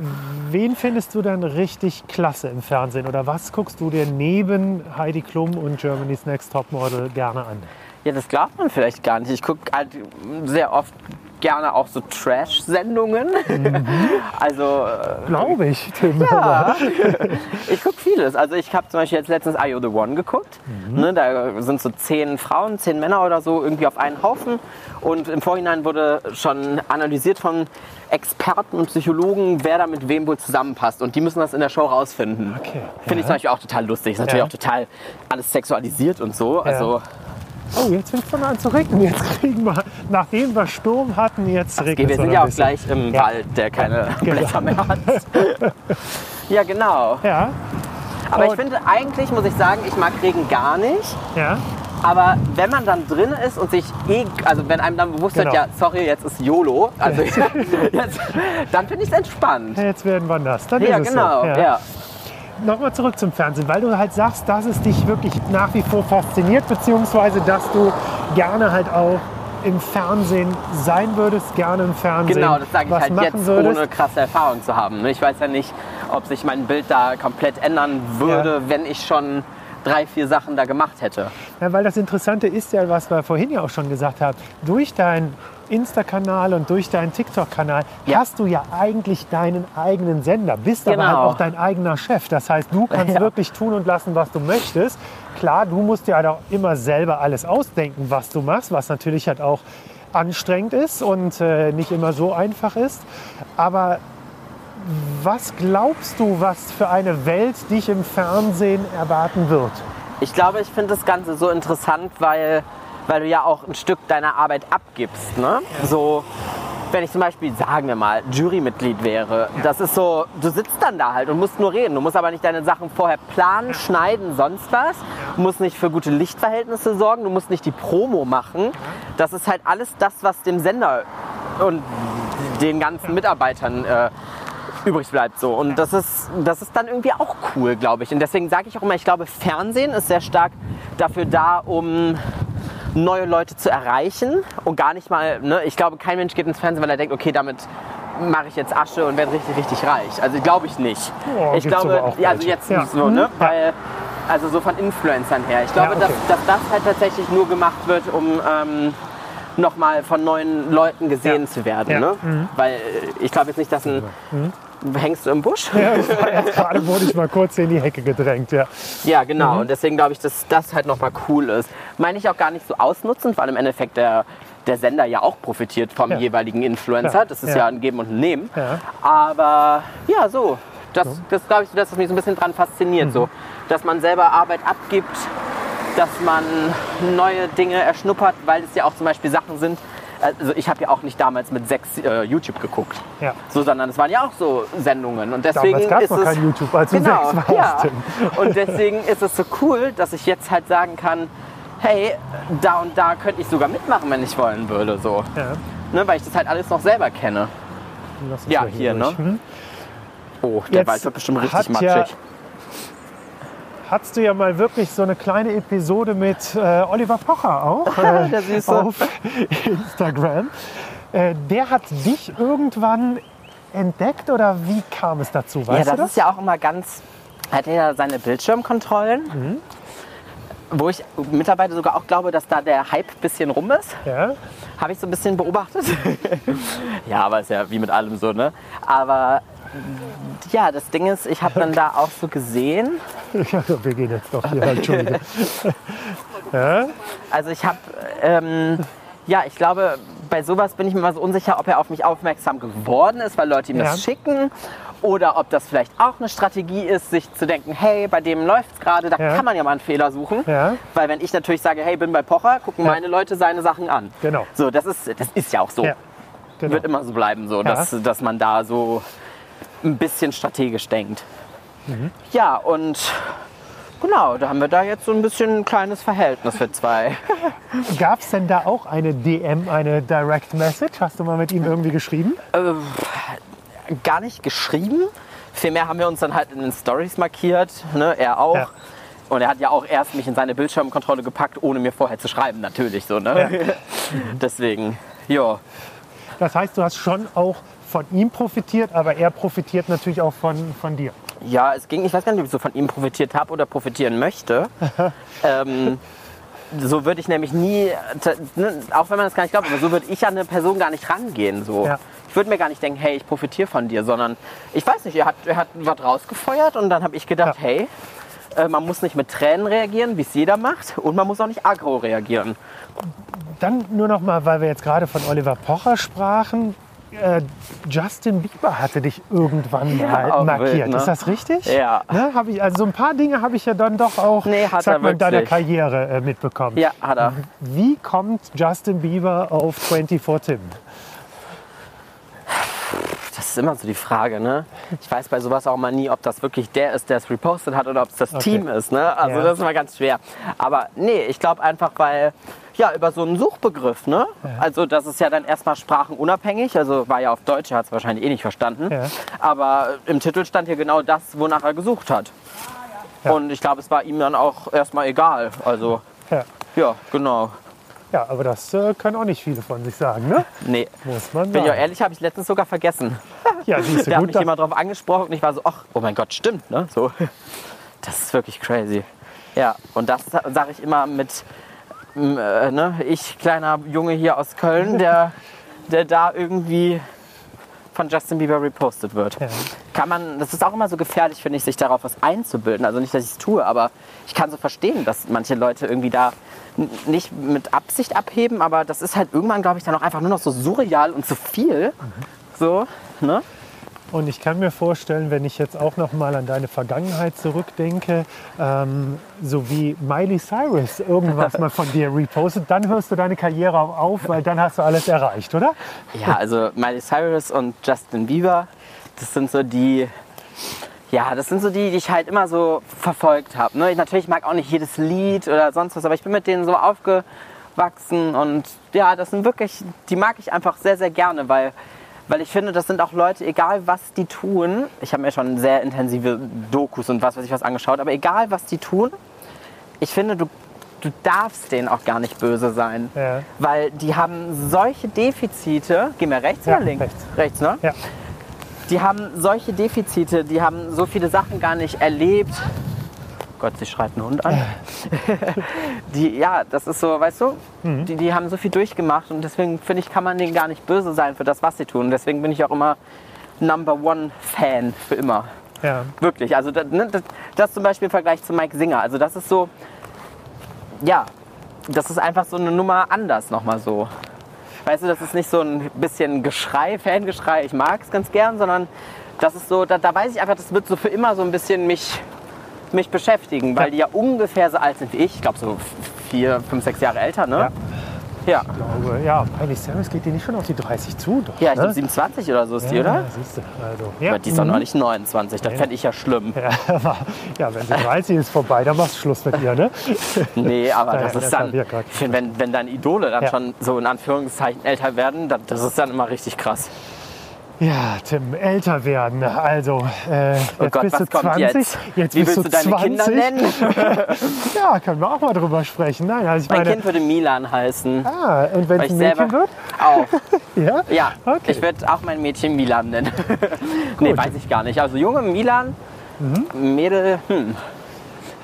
[laughs] Wen findest du dann richtig klasse im Fernsehen? Oder was guckst du dir neben Heidi Klum und Germany's Next Topmodel gerne an? Ja, das glaubt man vielleicht gar nicht. Ich gucke halt sehr oft gerne auch so Trash-Sendungen. [laughs] Also äh, Glaube ich, Tim. Ja, [laughs] ich gucke vieles. Also ich habe zum Beispiel jetzt letztens You The One geguckt. Ne, da sind so zehn Frauen, zehn Männer oder so irgendwie auf einen Haufen. Und im Vorhinein wurde schon analysiert von Experten und Psychologen, wer da mit wem wohl zusammenpasst. Und die müssen das in der Show rausfinden. Okay, Finde ich ja. zum Beispiel auch total lustig. Ist natürlich Ja. auch total alles sexualisiert und so. Also Oh, jetzt fängt es von an zu regnen. Jetzt kriegen wir, nachdem wir Sturm hatten, jetzt regnet wir es sind noch ja auch gleich im Ja. Wald, der keine [laughs] Genau. Blätter mehr hat. [laughs] ja, genau. Ja, Aber ich Und- finde eigentlich, muss ich sagen, ich mag Regen gar nicht. ja, Aber wenn man dann drin ist und sich eh, also wenn einem dann bewusst Genau. wird, ja, sorry, jetzt ist YOLO, also [laughs] jetzt, dann finde ich es entspannt. jetzt werden wir nass. Dann Ja, ist es genau. So. Ja. Nochmal zurück zum Fernsehen, weil du halt sagst, dass es dich wirklich nach wie vor fasziniert, beziehungsweise dass du gerne halt auch im Fernsehen sein würdest, gerne im Fernsehen Genau, das sage ich halt jetzt, würdest. ohne krasse Erfahrung zu haben. ne? Ich weiß ja nicht, ob sich mein Bild da komplett ändern würde, Ja. wenn ich schon drei, vier Sachen da gemacht hätte. Ja, weil das Interessante ist ja, was wir vorhin ja auch schon gesagt haben, durch deinen Insta-Kanal und durch deinen TikTok-Kanal Ja. hast du ja eigentlich deinen eigenen Sender, bist aber Genau. halt auch dein eigener Chef. Das heißt, du kannst Ja. wirklich tun und lassen, was du möchtest. Klar, du musst dir halt auch immer selber alles ausdenken, was du machst, was natürlich halt auch anstrengend ist und äh, nicht immer so einfach ist. Aber was glaubst du, was für eine Welt dich im Fernsehen erwarten wird? Ich glaube, ich finde das Ganze so interessant, weil, weil du ja auch ein Stück deiner Arbeit abgibst. Ne? So, wenn ich zum Beispiel, sagen wir mal, Jurymitglied wäre, das ist so, du sitzt dann da halt und musst nur reden. Du musst aber nicht deine Sachen vorher planen, schneiden, sonst was. Du musst nicht für gute Lichtverhältnisse sorgen, du musst nicht die Promo machen. Das ist halt alles das, was dem Sender und den ganzen Mitarbeitern äh, übrig bleibt so. Und das ist, das ist dann irgendwie auch cool, glaube ich. Und deswegen sage ich auch immer, ich glaube, Fernsehen ist sehr stark dafür da, um neue Leute zu erreichen und gar nicht mal, ne, ich glaube, kein Mensch geht ins Fernsehen, weil er denkt, okay, damit mache ich jetzt Asche und werde richtig, richtig reich. Also glaube ich nicht. Ja, ich glaube, ja, also jetzt Ja. nicht so, Mhm. ne? Ja. Weil, also so von Influencern her. Ich glaube, Ja, okay. dass, dass das halt tatsächlich nur gemacht wird, um ähm, nochmal von neuen Leuten gesehen zu werden. Ne? Mhm. Weil äh, ich glaube jetzt nicht, dass ein... Hängst du im Busch? Ja, gerade wurde ich mal kurz in die Hecke gedrängt. Ja. Ja, genau. Mhm. Und deswegen glaube ich, dass das halt nochmal cool ist. Meine ich auch gar nicht so ausnutzend, weil im Endeffekt der, der Sender ja auch profitiert vom Ja. jeweiligen Influencer. Klar. Das ist Ja. ja. ein Geben und ein Nehmen. Ja. Aber ja, so. Das, das glaube ich, das, was mich so ein bisschen dran fasziniert. Mhm. So. Dass man selber Arbeit abgibt, dass man neue Dinge erschnuppert, weil es ja auch zum Beispiel Sachen sind. Also ich habe ja auch nicht damals mit sechs äh, YouTube geguckt. Ja. So, sondern es waren ja auch so Sendungen. Und deswegen Damals gab es ist noch es kein YouTube, als du genau, sechs warst. ja. Und deswegen ist es so cool, dass ich jetzt halt sagen kann, hey, da und da könnte ich sogar mitmachen, wenn ich wollen würde. So. Ja. Ne, weil ich das halt alles noch selber kenne. Ja, hier, durch. ne? Oh, der Jetzt Wald wird bestimmt richtig hat ja- matschig. Hattest du ja mal wirklich so eine kleine Episode mit äh, Oliver Pocher auch [laughs] äh, Der Süße. auf Instagram. Äh, der hat dich irgendwann entdeckt oder wie kam es dazu? Ja, Weißt das du das? ist ja auch immer ganz. Hat er ja seine Bildschirmkontrollen, Mhm. wo ich mittlerweile sogar auch glaube, dass da der Hype ein bisschen rum ist. ja. Habe ich so ein bisschen beobachtet. [laughs] ja, aber ist ja wie mit allem so, ne? Aber ja, das Ding ist, ich habe dann da auch so gesehen, [laughs] wir gehen jetzt doch hier. Entschuldige. [laughs] also ich habe, ähm, ja, ich glaube, bei sowas bin ich mir immer so unsicher, ob er auf mich aufmerksam geworden ist, weil Leute ihm Ja. das schicken. Oder ob das vielleicht auch eine Strategie ist, sich zu denken, hey, bei dem läuft es gerade, da Ja. kann man ja mal einen Fehler suchen. Ja. Weil wenn ich natürlich sage, hey, bin bei Pocher, gucken meine Leute seine Sachen an. Genau. So, das ist, das ist ja auch so. Genau. Wird immer so bleiben, so, dass, dass man da so ein bisschen strategisch denkt. Mhm. Ja, und genau, da haben wir da jetzt so ein bisschen ein kleines Verhältnis für zwei. [laughs] Gab es denn da auch eine DM, eine Direct Message? Hast du mal mit ihm irgendwie geschrieben? Gar nicht geschrieben. Vielmehr haben wir uns dann halt in den Stories markiert, ne? er auch. Ja. Und er hat ja auch erst mich in seine Bildschirmkontrolle gepackt, ohne mir vorher zu schreiben, natürlich so. Ne? [laughs] Deswegen, ja. Das heißt, du hast schon auch von ihm profitiert, aber er profitiert natürlich auch von, von dir. Ja, es ging, ich weiß gar nicht, ob ich so von ihm profitiert habe oder profitieren möchte. [laughs] ähm, so würde ich nämlich nie, ne, auch wenn man das gar nicht glaubt, aber so würde ich an eine Person gar nicht rangehen. So. Ja. Ich würde mir gar nicht denken, hey, ich profitiere von dir, sondern ich weiß nicht, er hat, er hat was rausgefeuert und dann habe ich gedacht, Ja. hey, äh, man muss nicht mit Tränen reagieren, wie es jeder macht, und man muss auch nicht aggro reagieren. Dann nur noch mal, weil wir jetzt gerade von Oliver Pocher sprachen. Äh, Justin Bieber hatte dich irgendwann mal markiert. wild, ne? Ist das richtig? Ja. Ne, hab ich, also so ein paar Dinge habe ich ja dann doch auch Nee, sag mal, in deiner. Karriere äh, mitbekommen. Ja, hat er. Wie kommt Justin Bieber auf 24 Tim? Das ist immer so die Frage, ne? Ich weiß bei sowas auch mal nie, ob das wirklich der ist, der es repostet hat oder ob es das Okay. Team ist, ne? Also Ja. das ist immer ganz schwer. Aber nee, ich glaube einfach, weil, ja, über so einen Suchbegriff, ne? Also das ist ja dann erstmal sprachenunabhängig, also war ja auf Deutsch, er hat es wahrscheinlich eh nicht verstanden. Ja. Aber im Titel stand hier genau das, wonach er gesucht hat. Ja. Und ich glaube, es war ihm dann auch erstmal egal. Also, Ja. ja, genau. ja, aber das äh, können auch nicht viele von sich sagen, ne? Nee. Muss man Bin ich auch sagen. ehrlich, habe ich letztens sogar vergessen. Ja, siehst du, Da hat mich jemand drauf angesprochen und ich war so, ach, oh mein Gott, stimmt, ne? So. Das ist wirklich crazy. Ja, und das sage ich immer mit, äh, ne, ich, kleiner Junge hier aus Köln, der, [laughs] der da irgendwie von Justin Bieber repostet wird. Ja. Kann man, das ist auch immer so gefährlich, finde ich, sich darauf was einzubilden. Also nicht, dass ich es tue, aber ich kann so verstehen, dass manche Leute irgendwie da nicht mit Absicht abheben, aber das ist halt irgendwann, glaube ich, dann auch einfach nur noch so surreal und zu viel. So, ne? Und ich kann mir vorstellen, wenn ich jetzt auch noch mal an deine Vergangenheit zurückdenke, ähm, so wie Miley Cyrus irgendwas mal von dir repostet, dann hörst du deine Karriere auch auf, weil dann hast du alles erreicht, oder? Ja, also Miley Cyrus und Justin Bieber, das sind so die, ja, das sind so die, die ich halt immer so verfolgt habe. Ne? Ich natürlich mag auch nicht jedes Lied oder sonst was, aber ich bin mit denen so aufgewachsen und ja, das sind wirklich, die mag ich einfach sehr, sehr gerne, weil Weil ich finde, das sind auch Leute, egal was die tun, ich habe mir schon sehr intensive Dokus und was weiß ich was angeschaut, aber egal was die tun, ich finde, du, du darfst denen auch gar nicht böse sein. Ja. Weil die haben solche Defizite, gehen wir rechts Ja, oder links? rechts. Rechts, ne? Ja. Die haben solche Defizite, die haben so viele Sachen gar nicht erlebt. Gott, sie schreit einen Hund an. [laughs] die, ja, das ist so, weißt du, Mhm. die, die haben so viel durchgemacht und deswegen finde ich, kann man denen gar nicht böse sein für das, was sie tun. Deswegen bin ich auch immer Number One Fan für immer. Ja. Wirklich. Also das, ne, das, das zum Beispiel im Vergleich zu Mike Singer. Also das ist so, ja, das ist einfach so eine Nummer anders nochmal so. Weißt du, das ist nicht so ein bisschen Geschrei, Fangeschrei, ich mag es ganz gern, sondern das ist so, da, da weiß ich einfach, das wird so für immer so ein bisschen mich, mich beschäftigen, weil Ja. die ja ungefähr so alt sind wie ich. Ich glaube so vier, fünf, sechs Jahre älter, ne? Ja. Ja. glaube, ja, Miley Cyrus geht die nicht schon auf die 30 zu, doch. Ja, ich ne? glaube 27 oder so ist die, ja, oder? Siehst du, also. Ja, Aber die ist doch mhm. noch nicht 29, das Ja. fände ich ja schlimm. Ja, [laughs] wenn sie 30 ist vorbei, dann machst du Schluss mit ihr, ne? [laughs] Nee, aber das das ist dann, ich finde, wenn, wenn deine Idole dann schon so in Anführungszeichen älter werden, das, das ist dann immer richtig krass. Ja, Tim, älter werden. Also, äh, jetzt Oh Gott, bist du kommt 20. jetzt? Jetzt Wie bist willst du deine 20. Kinder nennen? [laughs] Ja, können wir auch mal drüber sprechen. Nein, also ich Mein meine. Kind würde Milan heißen. ah, und wenn es ich ein Mädchen wird? auch. [laughs] Ja? Ja, Okay. ich würde auch mein Mädchen Milan nennen. [laughs] nee, weiß ich gar nicht. Also Junge Milan, Mhm. Mädel, hm.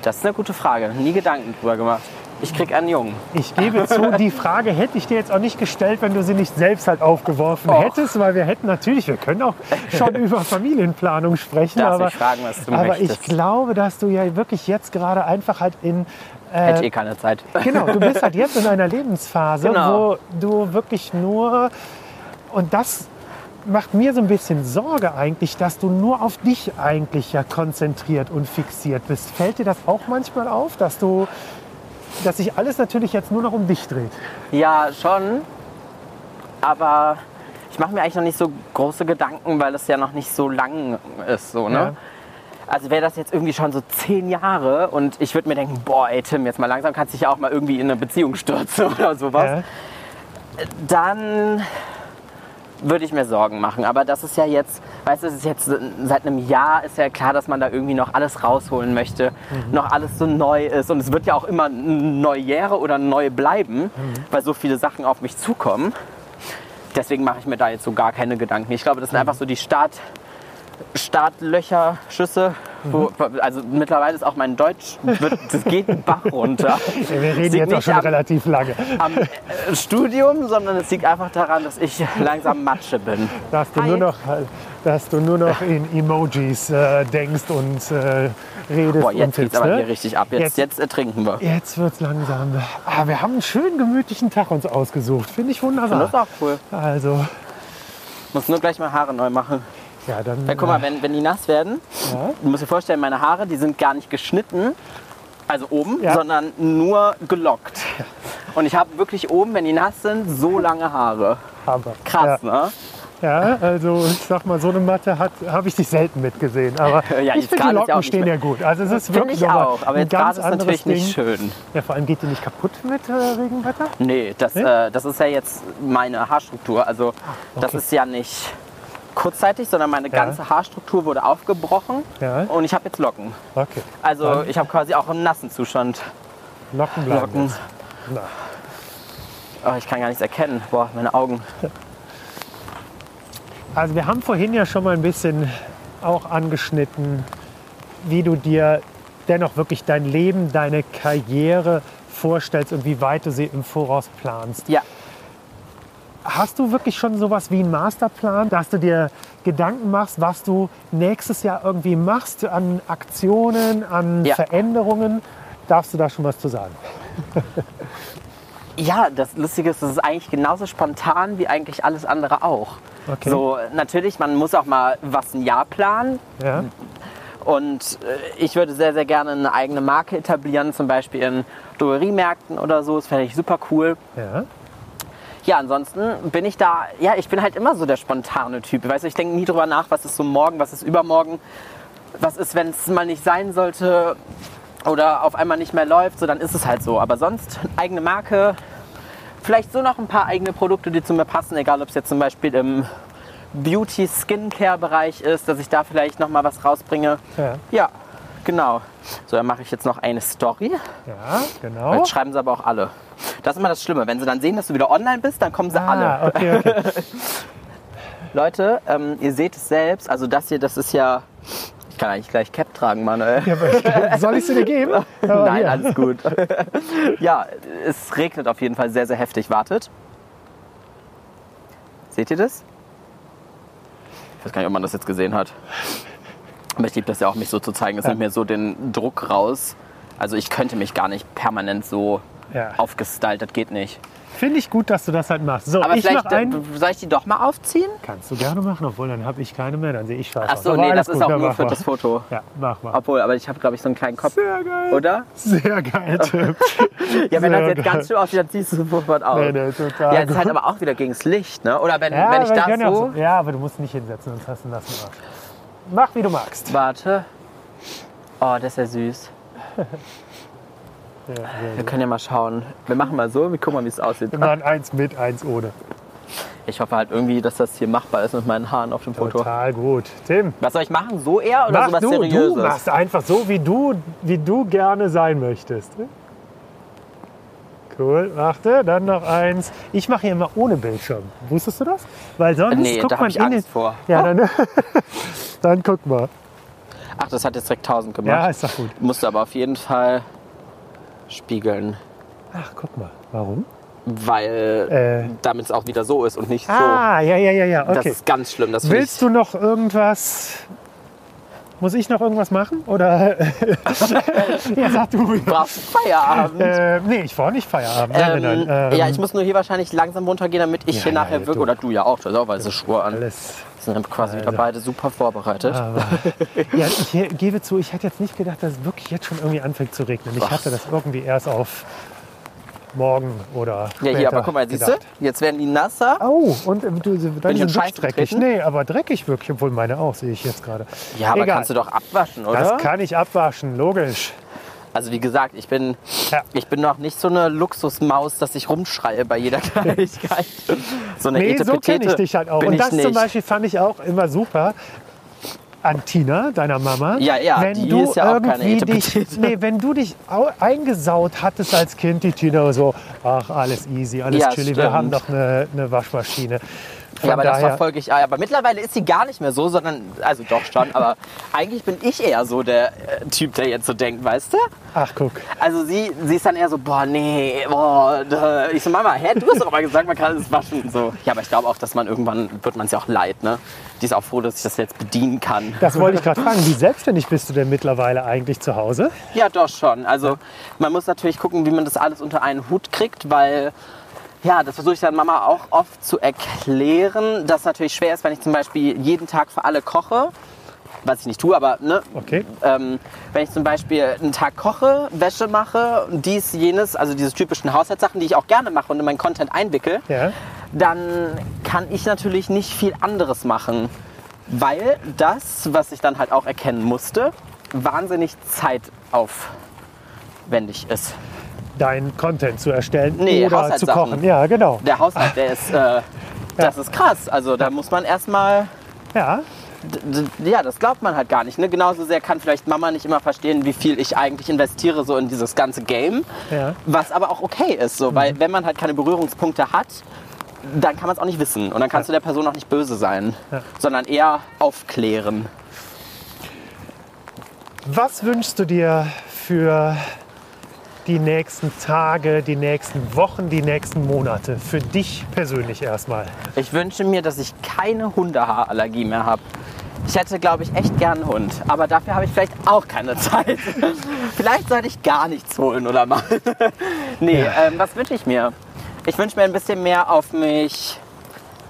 Das ist eine gute Frage. Nie Gedanken drüber gemacht. Ich krieg einen Jungen. Ich gebe zu, die Frage hätte ich dir jetzt auch nicht gestellt, wenn du sie nicht selbst halt aufgeworfen Och. hättest, weil wir hätten natürlich, wir können auch schon über Familienplanung sprechen, Darfst aber, mich fragen, was du aber möchtest. ich glaube, dass du ja wirklich jetzt gerade einfach halt in Hätte eh keine Zeit. Genau, du bist halt jetzt in einer Lebensphase, Genau. wo du wirklich nur, und das macht mir so ein bisschen Sorge eigentlich, dass du nur auf dich eigentlich ja konzentriert und fixiert bist. Fällt dir das auch manchmal auf, dass du, dass sich alles natürlich jetzt nur noch um dich dreht? Ja, schon. Aber ich mache mir eigentlich noch nicht so große Gedanken, weil es ja noch nicht so lang ist. So, ne? Ja. Also wäre das jetzt irgendwie schon so zehn Jahre und ich würde mir denken, boah, ey Tim, jetzt mal langsam kannst du dich ja auch mal irgendwie in eine Beziehung stürzen [laughs] oder sowas. Ja. Dann würde ich mir Sorgen machen. Aber das ist ja jetzt, weißt du, es ist jetzt seit einem Jahr ist ja klar, dass man da irgendwie noch alles rausholen möchte, noch alles so neu ist. Und es wird ja auch immer Neujähre oder neu bleiben, weil so viele Sachen auf mich zukommen. Deswegen mache ich mir da jetzt so gar keine Gedanken. Ich glaube, das sind einfach so die Start, Startlöcher, Schüsse. Wo, also mittlerweile ist auch mein Deutsch, wird, das geht einen Bach runter. Ja, [laughs] wir reden jetzt auch schon am- relativ lange. am äh, Studium, sondern es liegt einfach daran, dass ich langsam Matsche bin. Dass du Hi. nur noch, dass du nur noch in Emojis äh, denkst und äh, redest Boah, und jetzt geht's tippst. aber ne? hier richtig ab. Jetzt, Jetzt- jetzt, ertrinken wir. Jetzt wird's langsam. Ah, wir haben einen schönen gemütlichen Tag uns ausgesucht. Finde ich wunderbar. Das ist auch cool. Also, Muss nur gleich mal Haare neu machen. Ja, dann. Weil, guck mal, wenn, wenn die nass werden, Ja. du musst dir vorstellen, meine Haare, die sind gar nicht geschnitten, also oben, Ja. sondern nur gelockt. Und ich habe wirklich oben, wenn die nass sind, so lange Haare. Hammer. Krass, Ja. ne? Ja, also ich sag mal, so eine Matte habe ich dich selten mitgesehen. Aber [laughs] Ja, ich finde, die Locken stehen ja gut. Also es ist wirklich ich auch. Aber jetzt ganz ist natürlich Ding. nicht schön. Ja, vor allem geht die nicht kaputt mit äh, Regenwetter. Nee, das, Nee? Äh, das ist ja jetzt meine Haarstruktur. Also das okay. ist ja nicht kurzzeitig, sondern meine Ja. ganze Haarstruktur wurde aufgebrochen Ja. und ich habe jetzt Locken. Okay. Also Dann ich habe quasi auch im nassen Zustand Locken bleiben. Locken. Oh, ich kann gar nichts erkennen. Boah, meine Augen. [laughs] Also wir haben vorhin ja schon mal ein bisschen auch angeschnitten, wie du dir dennoch wirklich dein Leben, deine Karriere vorstellst und wie weit du sie im Voraus planst. Ja, Hast du wirklich schon sowas wie einen Masterplan, dass du dir Gedanken machst, was du nächstes Jahr irgendwie machst an Aktionen, an Ja. Veränderungen? Darfst du da schon was zu sagen? ja, das Lustige ist, es ist eigentlich genauso spontan wie eigentlich alles andere auch. Okay. So, natürlich, man muss auch mal was ein Jahr planen. Ja? Und äh, ich würde sehr, sehr gerne eine eigene Marke etablieren, zum Beispiel in Drogeriemärkten oder so. Das fände ich super cool. Ja? Ja, ansonsten bin ich da, ja, ich bin halt immer so der spontane Typ. Weißt du, ich denke nie drüber nach, was ist so morgen, was ist übermorgen, was ist, wenn es mal nicht sein sollte oder auf einmal nicht mehr läuft, so dann ist es halt so. Aber sonst eigene Marke, vielleicht so noch ein paar eigene Produkte, die zu mir passen, egal ob es jetzt zum Beispiel im Beauty-Skincare-Bereich ist, dass ich da vielleicht noch mal was rausbringe. Ja, Ja, genau. So, dann mache ich jetzt noch eine Story. ja genau. Jetzt schreiben sie aber auch alle. Das ist immer das Schlimme. Wenn sie dann sehen, dass du wieder online bist, dann kommen sie alle. Ah, okay, okay. [laughs] Leute, ähm, ihr seht es selbst. Also das hier, das ist ja... Ich kann eigentlich gleich Cap tragen, Manuel. Ja, [laughs] soll ich sie dir geben? [laughs] Aber Nein, hier. alles gut. ja, es regnet auf jeden Fall sehr, sehr heftig. Wartet. Seht ihr das? Ich weiß gar nicht, ob man das jetzt gesehen hat. Aber ich liebe das ja auch, mich so zu zeigen. Es nimmt mir so den Druck raus. Also ich könnte mich gar nicht permanent so Ja. aufgestylt, das geht nicht. Finde ich gut, dass du das halt machst. So, Aber ich vielleicht, äh, einen. soll ich die doch mal aufziehen? Kannst du gerne machen, obwohl dann habe ich keine mehr, dann sehe ich scheiße Ach aus. so, Aber nee, das ist gut, auch ja, nur für mal. das Foto. Ja, mach mal. Obwohl, aber ich habe, glaube ich, so einen kleinen Kopf. Sehr geil. Oder? Sehr geil, [laughs] Tim. Ja, wenn Sehr das jetzt geil. ganz schön aussieht, dann ziehst du sofort auf. Nee, nee, total Ja, das ist halt aber auch wieder gegen das Licht, ne? Oder wenn, Ja, wenn ich das ja so... Ja, aber du musst nicht hinsetzen, sonst hast du nassen Arsch. Mach, wie du magst. Warte. Oh, das ist ja süß. [laughs] Ja, Wir können ja mal schauen. Wir machen mal so, wir gucken mal, wie es aussieht. Wir machen eins mit, eins ohne. Ich hoffe halt irgendwie, dass das hier machbar ist mit meinen Haaren auf dem Foto. Total gut. Tim, Was soll ich machen? So eher oder mach sowas du, Seriöses? du machst einfach so, wie du, wie du gerne sein möchtest. Cool, warte, dann noch eins. Ich mache hier immer ohne Bildschirm. Wusstest du das? Weil sonst Nee, guckt da man ich in den- Angst vor. Ja, dann, [laughs] dann guck mal. Ach, das hat jetzt direkt 1000 Ja, gemacht. ist doch gut. Musst du aber auf jeden Fall spiegeln. Ach, guck mal. Warum? Weil Äh. damit es auch wieder so ist und nicht Ah, ja, ja, ja, ja. so. Das Okay. ist ganz schlimm. Willst du noch irgendwas? Muss ich noch irgendwas machen? Oder? [laughs] ja, sag du. ich... Brauchst Feierabend? Äh, nee, ich war nicht Feierabend. Ähm, nein, nein. Ähm, ja, ich muss nur hier wahrscheinlich langsam runtergehen, damit ich Ja, hier nachher ja, wirke. du- Oder du ja auch, du hast auch weiße Schuhe an. Alles. Wir sind quasi wieder Also. beide super vorbereitet. Aber, [laughs] ja, ich gebe zu, ich hätte jetzt nicht gedacht, dass es wirklich jetzt schon irgendwie anfängt zu regnen. Ich hatte das irgendwie erst auf morgen oder Ja, hier, aber guck mal, siehst du? gedacht. Jetzt werden die nasser. Au, und ähm, du, ich in sind Scheiße dreckig. getreten? Nee, aber dreckig wirklich, obwohl meine auch, sehe ich jetzt gerade. Ja, aber Egal. kannst du doch abwaschen, oder? Das kann ich abwaschen, logisch. Also wie gesagt, ich bin, Ja. ich bin noch nicht so eine Luxusmaus, dass ich rumschreie bei jeder [laughs] Kleinigkeit. So eine Nee, so kenne ich dich halt auch. bin Und ich das nicht. zum Beispiel fand ich auch immer super. An Tina, deiner Mama. Ja, ja, wenn die du ist ja auch keine irgendwie dich, [laughs] nee, wenn du dich au- eingesaut hattest als Kind, die Tina so, ach, alles easy, alles Ja, chilly, wir stimmt. haben doch eine, eine Waschmaschine. Von Ja, aber das verfolge ich. Aber mittlerweile ist sie gar nicht mehr so, sondern, also doch schon, aber eigentlich bin ich eher so der äh, Typ, der jetzt so denkt, weißt du? ach, guck. Also sie, sie ist dann eher so, boah, nee, boah, ich so, Mama, hä, du hast doch mal gesagt, man kann es waschen. So. Ja, aber ich glaube auch, dass man irgendwann, wird man es ja auch leid, ne? Die ist auch froh, dass ich das jetzt bedienen kann. Das wollte ich gerade fragen. Wie selbstständig bist du denn mittlerweile eigentlich zu Hause? Ja, doch schon. Also man muss natürlich gucken, wie man das alles unter einen Hut kriegt, weil ja, das versuche ich dann Mama auch oft zu erklären, dass natürlich schwer ist, wenn ich zum Beispiel jeden Tag für alle koche. Was ich nicht tue, aber ne, Okay. ähm, wenn ich zum Beispiel einen Tag koche, Wäsche mache, dies, jenes, also diese typischen Haushaltssachen, die ich auch gerne mache und in meinen Content einwickel, Ja. dann kann ich natürlich nicht viel anderes machen, weil das, was ich dann halt auch erkennen musste, wahnsinnig zeitaufwendig ist. Deinen Content zu erstellen Nee, oder zu kochen. Ja, genau. Der Haushalt, der ist, äh, [laughs] das ist krass. Also da muss man erstmal, Ja, ja, das glaubt man halt gar nicht. Ne? Genauso sehr kann vielleicht Mama nicht immer verstehen, wie viel ich eigentlich investiere so in dieses ganze Game. ja. Was aber auch okay ist, so, Mhm. weil wenn man halt keine Berührungspunkte hat, dann kann man es auch nicht wissen. Und dann kannst du der Person auch nicht böse sein, Ja. sondern eher aufklären. Was wünschst du dir für die nächsten Tage, die nächsten Wochen, die nächsten Monate? Für dich persönlich erstmal. Ich wünsche mir, dass ich keine Hundehaarallergie mehr habe. Ich hätte, glaube ich, echt gern einen Hund. Aber dafür habe ich vielleicht auch keine [laughs] Zeit. vielleicht sollte ich gar nichts holen oder mal. [laughs] nee, ähm, was wünsche ich mir? Ich wünsche mir ein bisschen mehr auf mich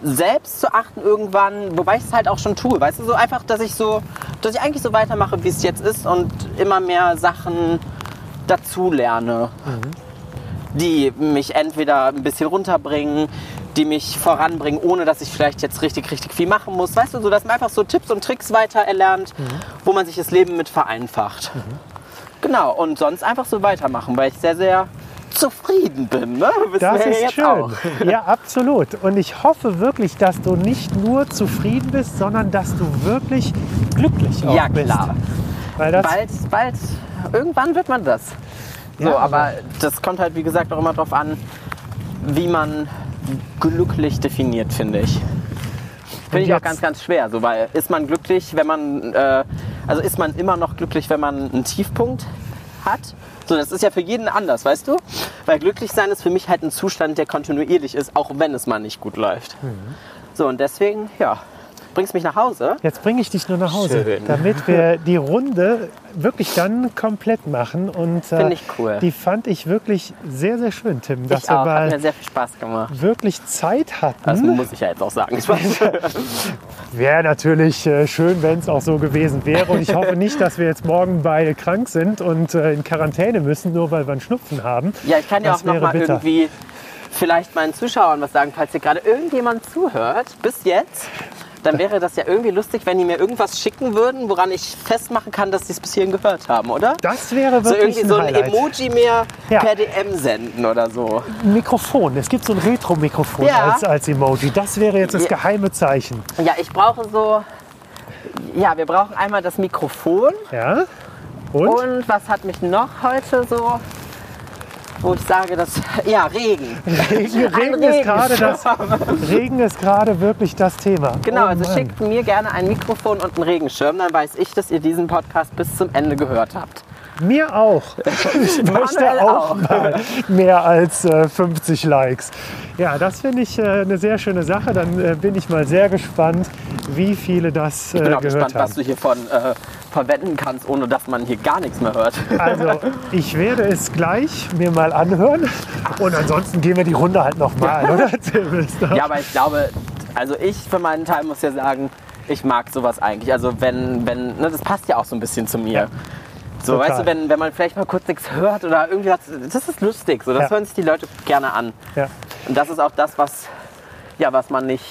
selbst zu achten irgendwann, wobei ich es halt auch schon tue. Weißt du, so einfach, dass ich so, dass ich eigentlich so weitermache, wie es jetzt ist und immer mehr Sachen dazu lerne, die mich entweder ein bisschen runterbringen, die mich voranbringen, ohne dass ich vielleicht jetzt richtig, richtig viel machen muss. Weißt du, so dass man einfach so Tipps und Tricks weiter erlernt, wo man sich das Leben mit vereinfacht. Genau, und sonst einfach so weitermachen, weil ich sehr, sehr zufrieden bin. Ne? Wissen Das ja ist schön. Auch. [laughs] Ja, absolut. Und ich hoffe wirklich, dass du nicht nur zufrieden bist, sondern dass du wirklich glücklich auch Ja, bist. klar. Weil das, Bald, bald, irgendwann wird man das. So, Ja, aber aber- das kommt halt, wie gesagt, auch immer darauf an, wie man glücklich definiert, finde ich. Finde ich auch ganz, ganz schwer. So, weil ist man glücklich, wenn man, äh, also ist man immer noch glücklich, wenn man einen Tiefpunkt hat? So, das ist ja für jeden anders, weißt du? Weil glücklich sein ist für mich halt ein Zustand, der kontinuierlich ist, auch wenn es mal nicht gut läuft. Mhm. So, und deswegen, ja, bringst mich nach Hause. Jetzt bringe ich dich nur nach Hause, Schön. damit wir die Runde wirklich dann komplett machen. Und äh, Finde ich cool. die fand ich wirklich sehr, sehr schön, Tim, dass Ich wir auch, hat mir mal sehr viel Spaß gemacht. wirklich Zeit hatten. Das muss ich ja jetzt auch sagen. [laughs] Wäre natürlich äh, schön, wenn es auch so gewesen wäre. Und ich hoffe nicht, dass wir jetzt morgen beide krank sind und äh, in Quarantäne müssen, nur weil wir einen Schnupfen haben. Ja, ich kann ja Das auch noch mal bitter. irgendwie vielleicht meinen Zuschauern was sagen, falls hier gerade irgendjemand zuhört, bis jetzt. Dann wäre das ja irgendwie lustig, wenn die mir irgendwas schicken würden, woran ich festmachen kann, dass sie es bis hierhin gehört haben, oder? Das wäre So wirklich irgendwie so ein Highlight. Emoji mehr Ja. per DM senden oder so. Ein Mikrofon. Es gibt so ein Retro-Mikrofon Ja. als, als Emoji. Das wäre jetzt das geheime Zeichen. Ja, ich brauche so. Ja, wir brauchen einmal das Mikrofon. Ja? Und? Und was hat mich noch heute so, wo ich sage, dass. Ja, Regen. Regen, Ein Regen, ist gerade das. [laughs] Regen ist gerade wirklich das Thema. Genau, Oh also schickt mir gerne ein Mikrofon und einen Regenschirm, dann weiß ich, dass ihr diesen Podcast bis zum Ende gehört habt. Mir auch. [laughs] Ich möchte auch, auch. mal mehr als äh, 50 Likes. Ja, das finde ich äh, eine sehr schöne Sache. Dann äh, bin ich mal sehr gespannt, wie viele das äh, Ich bin auch gespannt, was haben. du hiervon äh, verwenden kannst, ohne dass man hier gar nichts mehr hört. [laughs] Also, ich werde es gleich mir mal anhören. Und ansonsten gehen wir die Runde halt nochmal, oder? Ist doch- Ja, aber ich glaube, also ich für meinen Teil muss ja sagen, ich mag sowas eigentlich. Also wenn, wenn, ne, das passt ja auch so ein bisschen zu mir. Ja. So, Total. weißt du, wenn, wenn man vielleicht mal kurz nichts hört oder irgendwie was, das ist lustig. So, das Ja. hören sich die Leute gerne an. Ja. Und das ist auch das, was, ja, was man nicht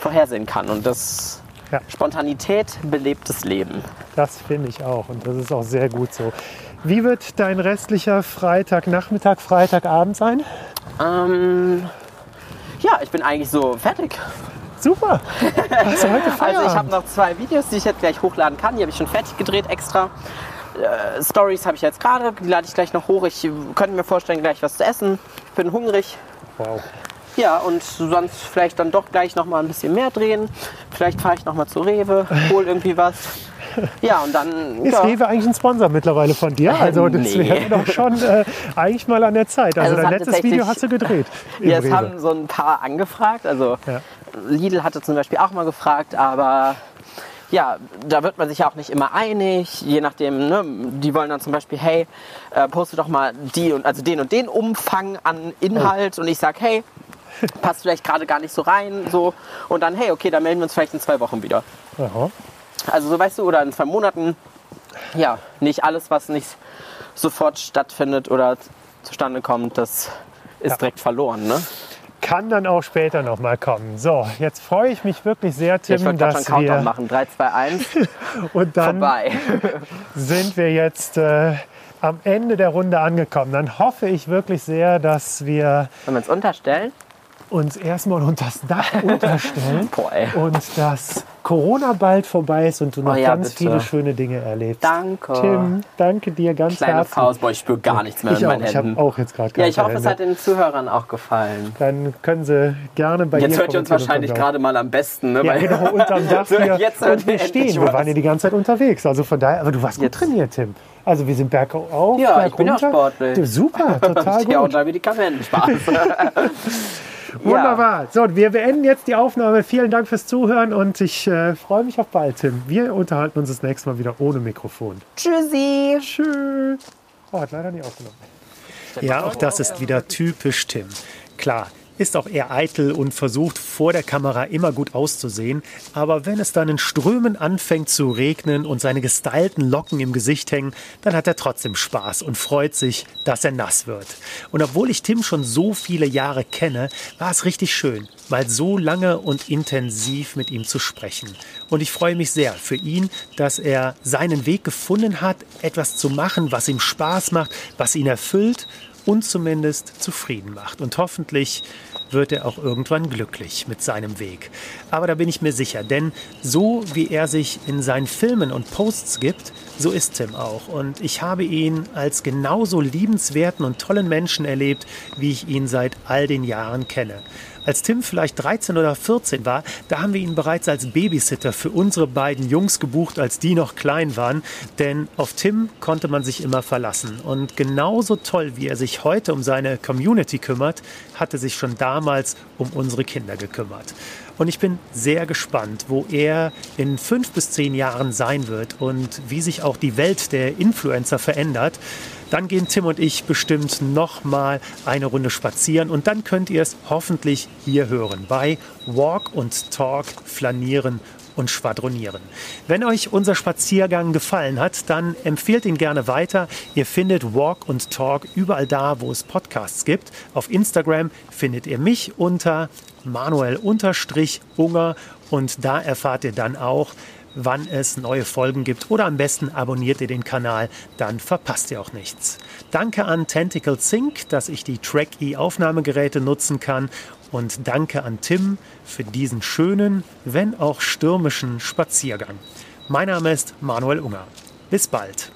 vorhersehen kann. Und das Ja. Spontanität belebt das Leben. Das finde ich auch und das ist auch sehr gut so. Wie wird dein restlicher Freitagnachmittag, Freitagabend sein? Ähm, ja, ich bin eigentlich so fertig. Super. Feierabend? [laughs] Also ich habe noch zwei Videos, die ich jetzt gleich hochladen kann. Die habe ich schon fertig gedreht extra. Äh, Stories habe ich jetzt gerade, die lade ich gleich noch hoch. Ich äh, könnte mir vorstellen, gleich was zu essen. Bin hungrig. wow. Ja, und sonst vielleicht dann doch gleich noch mal ein bisschen mehr drehen. Vielleicht fahre ich noch mal zu Rewe, hol irgendwie was. Ja, und dann. Ist ja. Rewe eigentlich ein Sponsor mittlerweile von dir? Also das nee. wäre doch schon äh, eigentlich mal an der Zeit. Also, Also dein letztes Video hast du gedreht. [laughs] Ja, es Rewe. haben so ein paar angefragt. Also Ja. Lidl hatte zum Beispiel auch mal gefragt, aber ja, da wird man sich ja auch nicht immer einig. Je nachdem, ne, die wollen dann zum Beispiel, hey, äh, poste doch mal die und also den und den Umfang an Inhalt und ich sag, hey, passt vielleicht gerade gar nicht so rein, so und dann, hey, okay, dann melden wir uns vielleicht in zwei Wochen wieder. Aha. Also so weißt du, oder in zwei Monaten. Ja, nicht alles, was nicht sofort stattfindet oder zustande kommt, das ist Ja. direkt verloren, ne? Kann dann auch später noch mal kommen. So, jetzt freue ich mich wirklich sehr, Tim, Ich schon dass Countdown wir machen. 3, 2, 1, und dann vorbei. [laughs] sind wir jetzt äh, am Ende der Runde angekommen. Dann hoffe ich wirklich sehr, dass wir Wollen wir uns unterstellen? Uns erstmal unter das Dach [laughs] unterstellen und dass Corona bald vorbei ist und du noch Oh ja, ganz bitte. viele schöne Dinge erlebst. Danke. Tim, danke dir ganz Kleine herzlich. Pause, boah, ich spüre gar nichts mehr ich in auch, meinen ich habe Händen. auch jetzt gerade Ja, ich hoffe, es hat den Zuhörern auch gefallen. Dann können sie gerne bei Jetzt hört ihr uns wahrscheinlich gerade mal am besten, ne? Ja, genau, unterm [laughs] Dach So, hier. jetzt und wir stehen. Wir waren ja die ganze Zeit unterwegs. Also von daher, aber du warst Jetzt. gut trainiert, Tim. Also wir sind bergauf, Ja, berg ich bin runter. sportlich. Super, [laughs] total Ja, und gut. da Medikamenten. Spaß. Wunderbar. So, wir beenden jetzt die Aufnahme. Vielen Dank fürs Zuhören und ich äh, freue mich auf bald, Tim. Wir unterhalten uns das nächste Mal wieder ohne Mikrofon. Tschüssi. Tschüss. Oh, hat leider nicht aufgenommen. Ja, auch das ist wieder typisch Tim. Klar, ist auch eher eitel und versucht vor der Kamera immer gut auszusehen, aber wenn es dann in Strömen anfängt zu regnen und seine gestylten Locken im Gesicht hängen, dann hat er trotzdem Spaß und freut sich, dass er nass wird. Und obwohl ich Tim schon so viele Jahre kenne, war es richtig schön, mal so lange und intensiv mit ihm zu sprechen. Und ich freue mich sehr für ihn, dass er seinen Weg gefunden hat, etwas zu machen, was ihm Spaß macht, was ihn erfüllt und zumindest zufrieden macht. Und hoffentlich wird er auch irgendwann glücklich mit seinem Weg. Aber da bin ich mir sicher, denn so wie er sich in seinen Filmen und Posts gibt, so ist Tim auch. Und ich habe ihn als genauso liebenswerten und tollen Menschen erlebt, wie ich ihn seit all den Jahren kenne. Als Tim vielleicht 13 oder 14 war, da haben wir ihn bereits als Babysitter für unsere beiden Jungs gebucht, als die noch klein waren. Denn auf Tim konnte man sich immer verlassen. Und genauso toll, wie er sich heute um seine Community kümmert, hat er sich schon damals um unsere Kinder gekümmert. Und ich bin sehr gespannt, wo er in fünf bis zehn Jahren sein wird und wie sich auch die Welt der Influencer verändert. Dann gehen Tim und ich bestimmt noch mal eine Runde spazieren und dann könnt ihr es hoffentlich hier hören bei Walk und Talk, Flanieren und Schwadronieren. Wenn euch unser Spaziergang gefallen hat, dann empfehlt ihn gerne weiter. Ihr findet Walk und Talk überall da, wo es Podcasts gibt. Auf Instagram findet ihr mich unter Manuel-Unger und da erfahrt ihr dann auch, wann es neue Folgen gibt oder am besten abonniert ihr den Kanal, dann verpasst ihr auch nichts. Danke an Tentacle Sync, dass ich die Track-E Aufnahmegeräte nutzen kann und danke an Tim für diesen schönen, wenn auch stürmischen Spaziergang. Mein Name ist Manuel Unger. Bis bald.